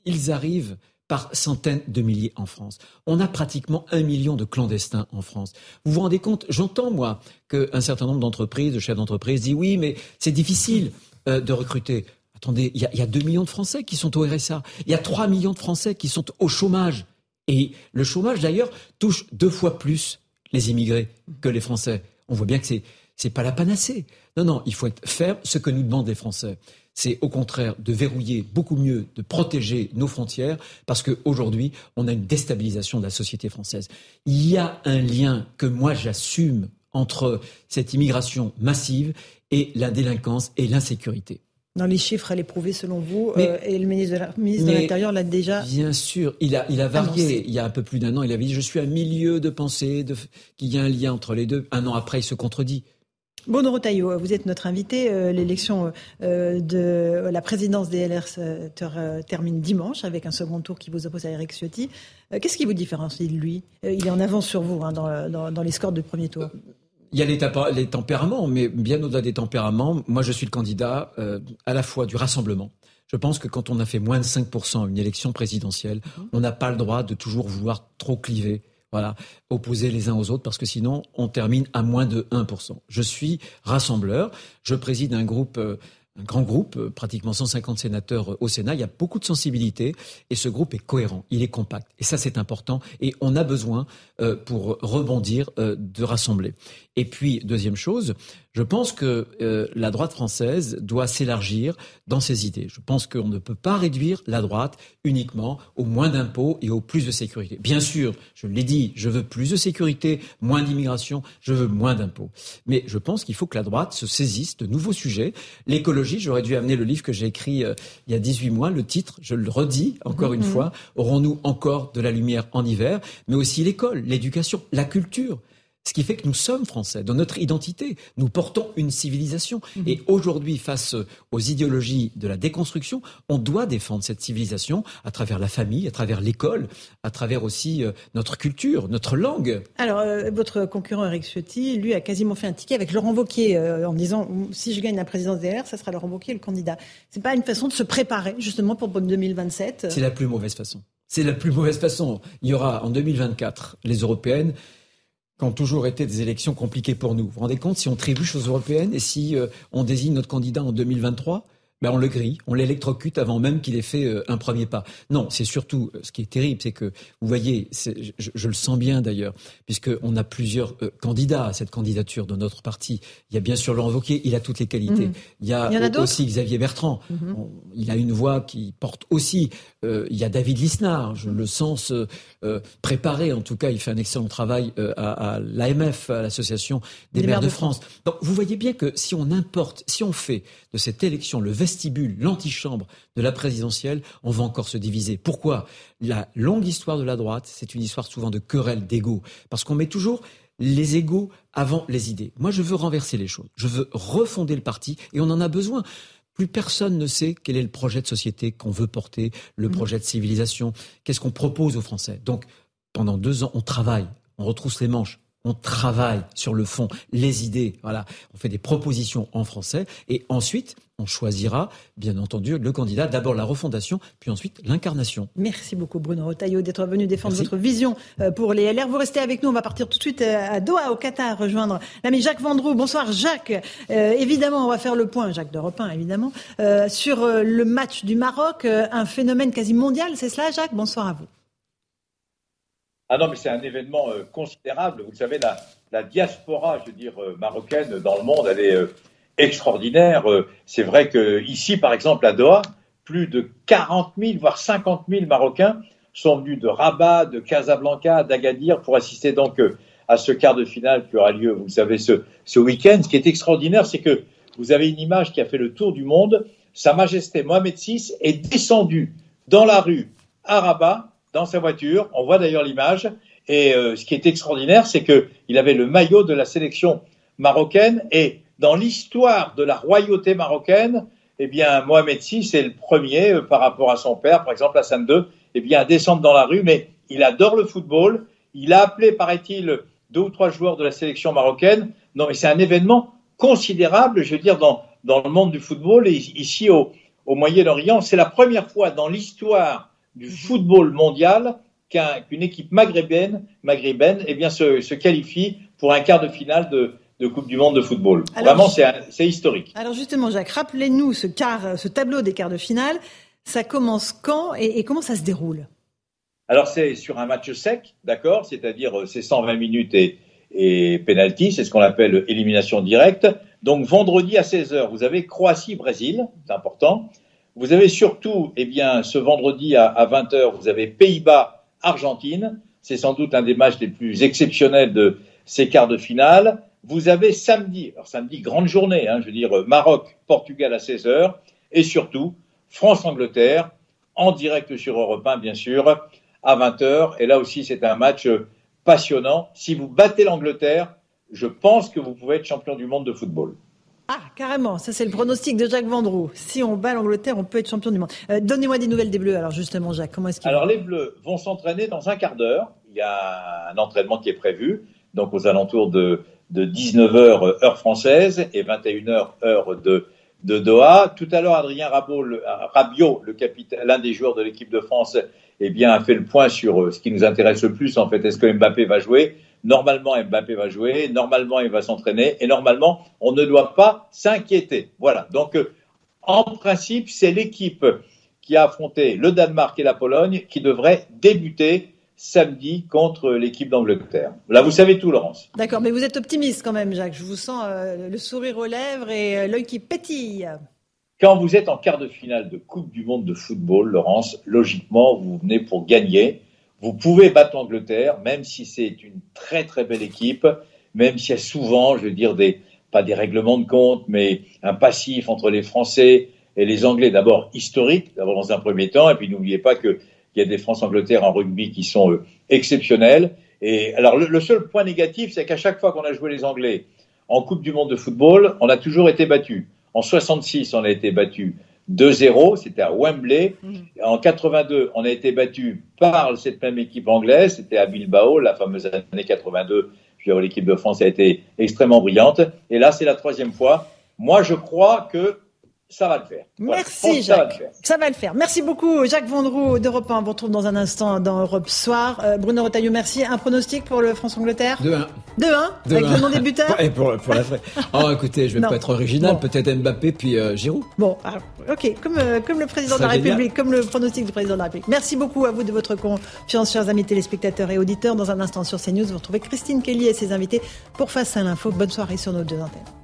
ils arrivent par centaines de milliers en France. On a pratiquement un million de clandestins en France. Vous vous rendez compte J'entends, moi, qu'un certain nombre d'entreprises, de chefs d'entreprise, disent oui, mais c'est difficile euh, de recruter. Attendez, il y, a 2 millions de Français qui sont au RSA. Il y a 3 millions de Français qui sont au chômage. Et le chômage, d'ailleurs, touche deux fois plus les immigrés que les Français. On voit bien que c'est n'est pas la panacée. Non, non, il faut faire ce que nous demandent les Français c'est au contraire de verrouiller beaucoup mieux, de protéger nos frontières, parce qu'aujourd'hui, on a une déstabilisation de la société française. Il y a un lien que moi j'assume entre cette immigration massive et la délinquance et l'insécurité. Dans les chiffres, elle est prouvée selon vous, euh, et le ministre de l'Intérieur l'a déjà. Bien sûr, il a, il a varié. Il y a un peu plus d'un an, il avait dit Je suis un milieu de pensée, de, qu'il y a un lien entre les deux. Un an après, il se contredit. Bon, Rotaillot, vous êtes notre invité. Euh, l'élection euh, de la présidence des LR termine dimanche avec un second tour qui vous oppose à Eric Ciotti. Euh, qu'est-ce qui vous différencie de lui? Il est en avance sur vous hein, dans, les scores de premier tour. Il y a les, tempéraments, mais bien au-delà des tempéraments, moi je suis le candidat à la fois du rassemblement. Je pense que quand on a fait moins de 5% à une élection présidentielle, mhm. on n'a pas le droit de toujours vouloir trop cliver voilà, opposés les uns aux autres, parce que sinon, on termine à moins de 1%. Je suis rassembleur, je préside un groupe euh, un grand groupe, euh, pratiquement 150 sénateurs euh, au Sénat. Il y a beaucoup de sensibilité et ce groupe est cohérent, il est compact. Et ça, c'est important. Et on a besoin, pour rebondir, de rassembler. Et puis, deuxième chose, je pense que euh, la droite française doit s'élargir dans ses idées. Je pense qu'on ne peut pas réduire la droite uniquement au moins d'impôts et au plus de sécurité. Bien sûr, je l'ai dit, je veux plus de sécurité, moins d'immigration, je veux moins d'impôts. Mais je pense qu'il faut que la droite se saisisse de nouveaux sujets. L'écologie, j'aurais dû amener le livre que j'ai écrit euh, il y a 18 mois, le titre, je le redis encore une mhm. fois, aurons-nous encore de la lumière en hiver, mais aussi l'école, l'éducation, la culture. Ce qui fait que nous sommes français. Dans notre identité, nous portons une civilisation. Mhm. Et aujourd'hui, face aux idéologies de la déconstruction, on doit défendre cette civilisation à travers la famille, à travers l'école, à travers aussi euh, notre culture, notre langue. Alors, euh, votre concurrent Eric Ciotti, lui, a quasiment fait un ticket avec Laurent Wauquiez euh, en disant si je gagne la présidence des LR, ça sera Laurent Wauquiez le candidat. C'est pas une façon de se préparer justement pour 2027 C'est la plus mauvaise façon. C'est la plus mauvaise façon. Il y aura en 2024 les européennes qui ont toujours été des élections compliquées pour nous. Vous vous rendez compte si on trébuche aux européennes et si euh, on désigne notre candidat en 2023 ben on le grille, on l'électrocute avant même qu'il ait fait euh, un premier pas. Non, c'est surtout euh, ce qui est terrible, c'est que vous voyez, je, je, le sens bien d'ailleurs, puisqu'on a plusieurs euh, candidats à cette candidature dans notre parti. Il y a bien sûr Laurent Wauquiez, il a toutes les qualités. Mhm. Il y a, aussi Xavier Bertrand, mhm. il a une voix qui porte aussi. il y a David Lisnard, je le sens préparé, en tout cas, il fait un excellent travail à, à l'AMF, à l'association des, maires, de, France. France. Donc vous voyez bien que si on importe, si on fait de cette élection le vestibule, l'antichambre de la présidentielle, on va encore se diviser. Pourquoi? La longue histoire de la droite, c'est une histoire souvent de querelle d'ego. Parce qu'on met toujours les égaux avant les idées. Moi, je veux renverser les choses. Je veux refonder le parti et on en a besoin. Plus personne ne sait quel est le projet de société qu'on veut porter, le mmh. projet de civilisation, qu'est-ce qu'on propose aux Français. Donc, pendant deux ans, on travaille, on retrousse les manches, on travaille sur le fond, les idées, voilà, on fait des propositions en français et ensuite on choisira bien entendu le candidat, d'abord la refondation, puis ensuite l'incarnation. Merci beaucoup Bruno Retailleau d'être venu défendre votre vision euh, pour les LR. Vous restez avec nous, on va partir tout de suite euh, à Doha au Qatar rejoindre l'ami Jacques Vendroux. Bonsoir Jacques. Euh, évidemment, on va faire le point, Jacques de Repin évidemment, sur le match du Maroc, un phénomène quasi mondial, c'est cela Jacques? Bonsoir à vous. Ah non, mais c'est un événement euh, considérable. Vous savez, la, la, diaspora, je veux dire, euh, marocaine dans le monde, elle est euh, extraordinaire. c'est vrai que ici, par exemple, à Doha, plus de 40 000, voire 50 000 Marocains sont venus de Rabat, de Casablanca, d'Agadir pour assister donc à ce quart de finale qui aura lieu, vous savez, ce, ce week-end. Ce qui est extraordinaire, c'est que vous avez une image qui a fait le tour du monde. Sa Majesté Mohamed VI est descendu dans la rue à Rabat dans sa voiture. On voit d'ailleurs l'image. Et euh, ce qui est extraordinaire, c'est qu'il avait le maillot de la sélection marocaine. Et dans l'histoire de la royauté marocaine, eh bien, Mohamed VI est le premier, euh, par rapport à son père, par exemple Hassan II, eh bien, à descendre dans la rue. Mais il adore le football. Il a appelé, paraît-il, deux ou trois joueurs de la sélection marocaine. Non, mais c'est un événement considérable, je veux dire, dans, dans le monde du football. Et ici, au, au Moyen-Orient, c'est la première fois dans l'histoire du football mondial qu'une équipe maghrébine, maghrébine eh bien, se, se, qualifie pour un quart de finale de, de Coupe du Monde de football. Vraiment, c'est historique. Alors justement, Jacques, rappelez-nous ce, ce tableau des quarts de finale. Ça commence quand et, et comment ça se déroule? Alors c'est sur un match sec, d'accord? C'est-à-dire euh, c'est 120 minutes et, et penalty, c'est ce qu'on appelle élimination directe. Donc vendredi à 16h, vous avez Croatie-Brésil, c'est important. Vous avez surtout, eh bien, ce vendredi à, à 20h, vous avez Pays-Bas-Argentine. C'est sans doute un des matchs les plus exceptionnels de ces quarts de finale. Vous avez samedi, alors samedi, grande journée, hein, je veux dire Maroc-Portugal à 16h, et surtout France-Angleterre, en direct sur Europe 1, bien sûr, à 20h. Et là aussi, c'est un match passionnant. Si vous battez l'Angleterre, je pense que vous pouvez être champion du monde de football. Ah, carrément, ça c'est le pronostic de Jacques Vendroux. Si on bat l'Angleterre, on peut être champion du monde. Euh, donnez-moi des nouvelles des Bleus, alors justement, Jacques, comment est-ce qu'ils Alors les Bleus vont s'entraîner dans un quart d'heure. Il y a un entraînement qui est prévu, donc aux alentours de, de 19h heure française et 21h heure de, de Doha. Tout à l'heure, Adrien Rabiot, le capitaine, l'un des joueurs de l'équipe de France, eh bien, a fait le point sur euh, ce qui nous intéresse le plus, en fait. Est-ce que Mbappé va jouer? Normalement, Mbappé va jouer. Normalement, il va s'entraîner. Et normalement, on ne doit pas s'inquiéter. Voilà. Donc, euh, en principe, c'est l'équipe qui a affronté le Danemark et la Pologne qui devrait débuter samedi contre l'équipe d'Angleterre. Là, vous savez tout, Laurence. D'accord, mais vous êtes optimiste quand même, Jacques. Je vous sens euh, le sourire aux lèvres et l'œil qui pétille. Quand vous êtes en quart de finale de Coupe du Monde de football, Laurence, logiquement, vous venez pour gagner. Vous pouvez battre l'Angleterre, même si c'est une très très belle équipe, même s'il y a souvent, je veux dire, pas des règlements de compte, mais un passif entre les Français et les Anglais, d'abord historique, d'abord dans un premier temps, et puis n'oubliez pas qu'il y a des France-Angleterre en rugby qui sont euh, exceptionnels. Et alors le, le seul point négatif, c'est qu'à chaque fois qu'on a joué les Anglais en Coupe du Monde de football, on a toujours été battu. En 66, on a été battu 2-0, c'était à Wembley. Mhm. En 82, on a été battu par cette même équipe anglaise, c'était à Bilbao, la fameuse année 82. L'équipe de France a été extrêmement brillante. Et là, c'est la troisième fois. Moi, je crois que ça va le faire. Merci Jacques. Ça va, le faire. Merci beaucoup Jacques Vendroux d'Europe 1. On vous retrouve dans un instant dans Europe Soir. Euh, Bruno Retailleau, merci. Un pronostic pour le France-Angleterre 2-1. 2-1 Avec le nom des buteurs Et pour, pour la vraie. Oh écoutez, je vais pas être original. Peut-être Mbappé puis euh, Giroud. Bon, ok. Comme, euh, comme le président de la République, comme le pronostic du président de la République. Merci beaucoup à vous de votre confiance, chers amis téléspectateurs et auditeurs. Dans un instant sur CNews, vous retrouvez Christine Kelly et ses invités pour Face à l'info. Bonne soirée sur nos deux antennes.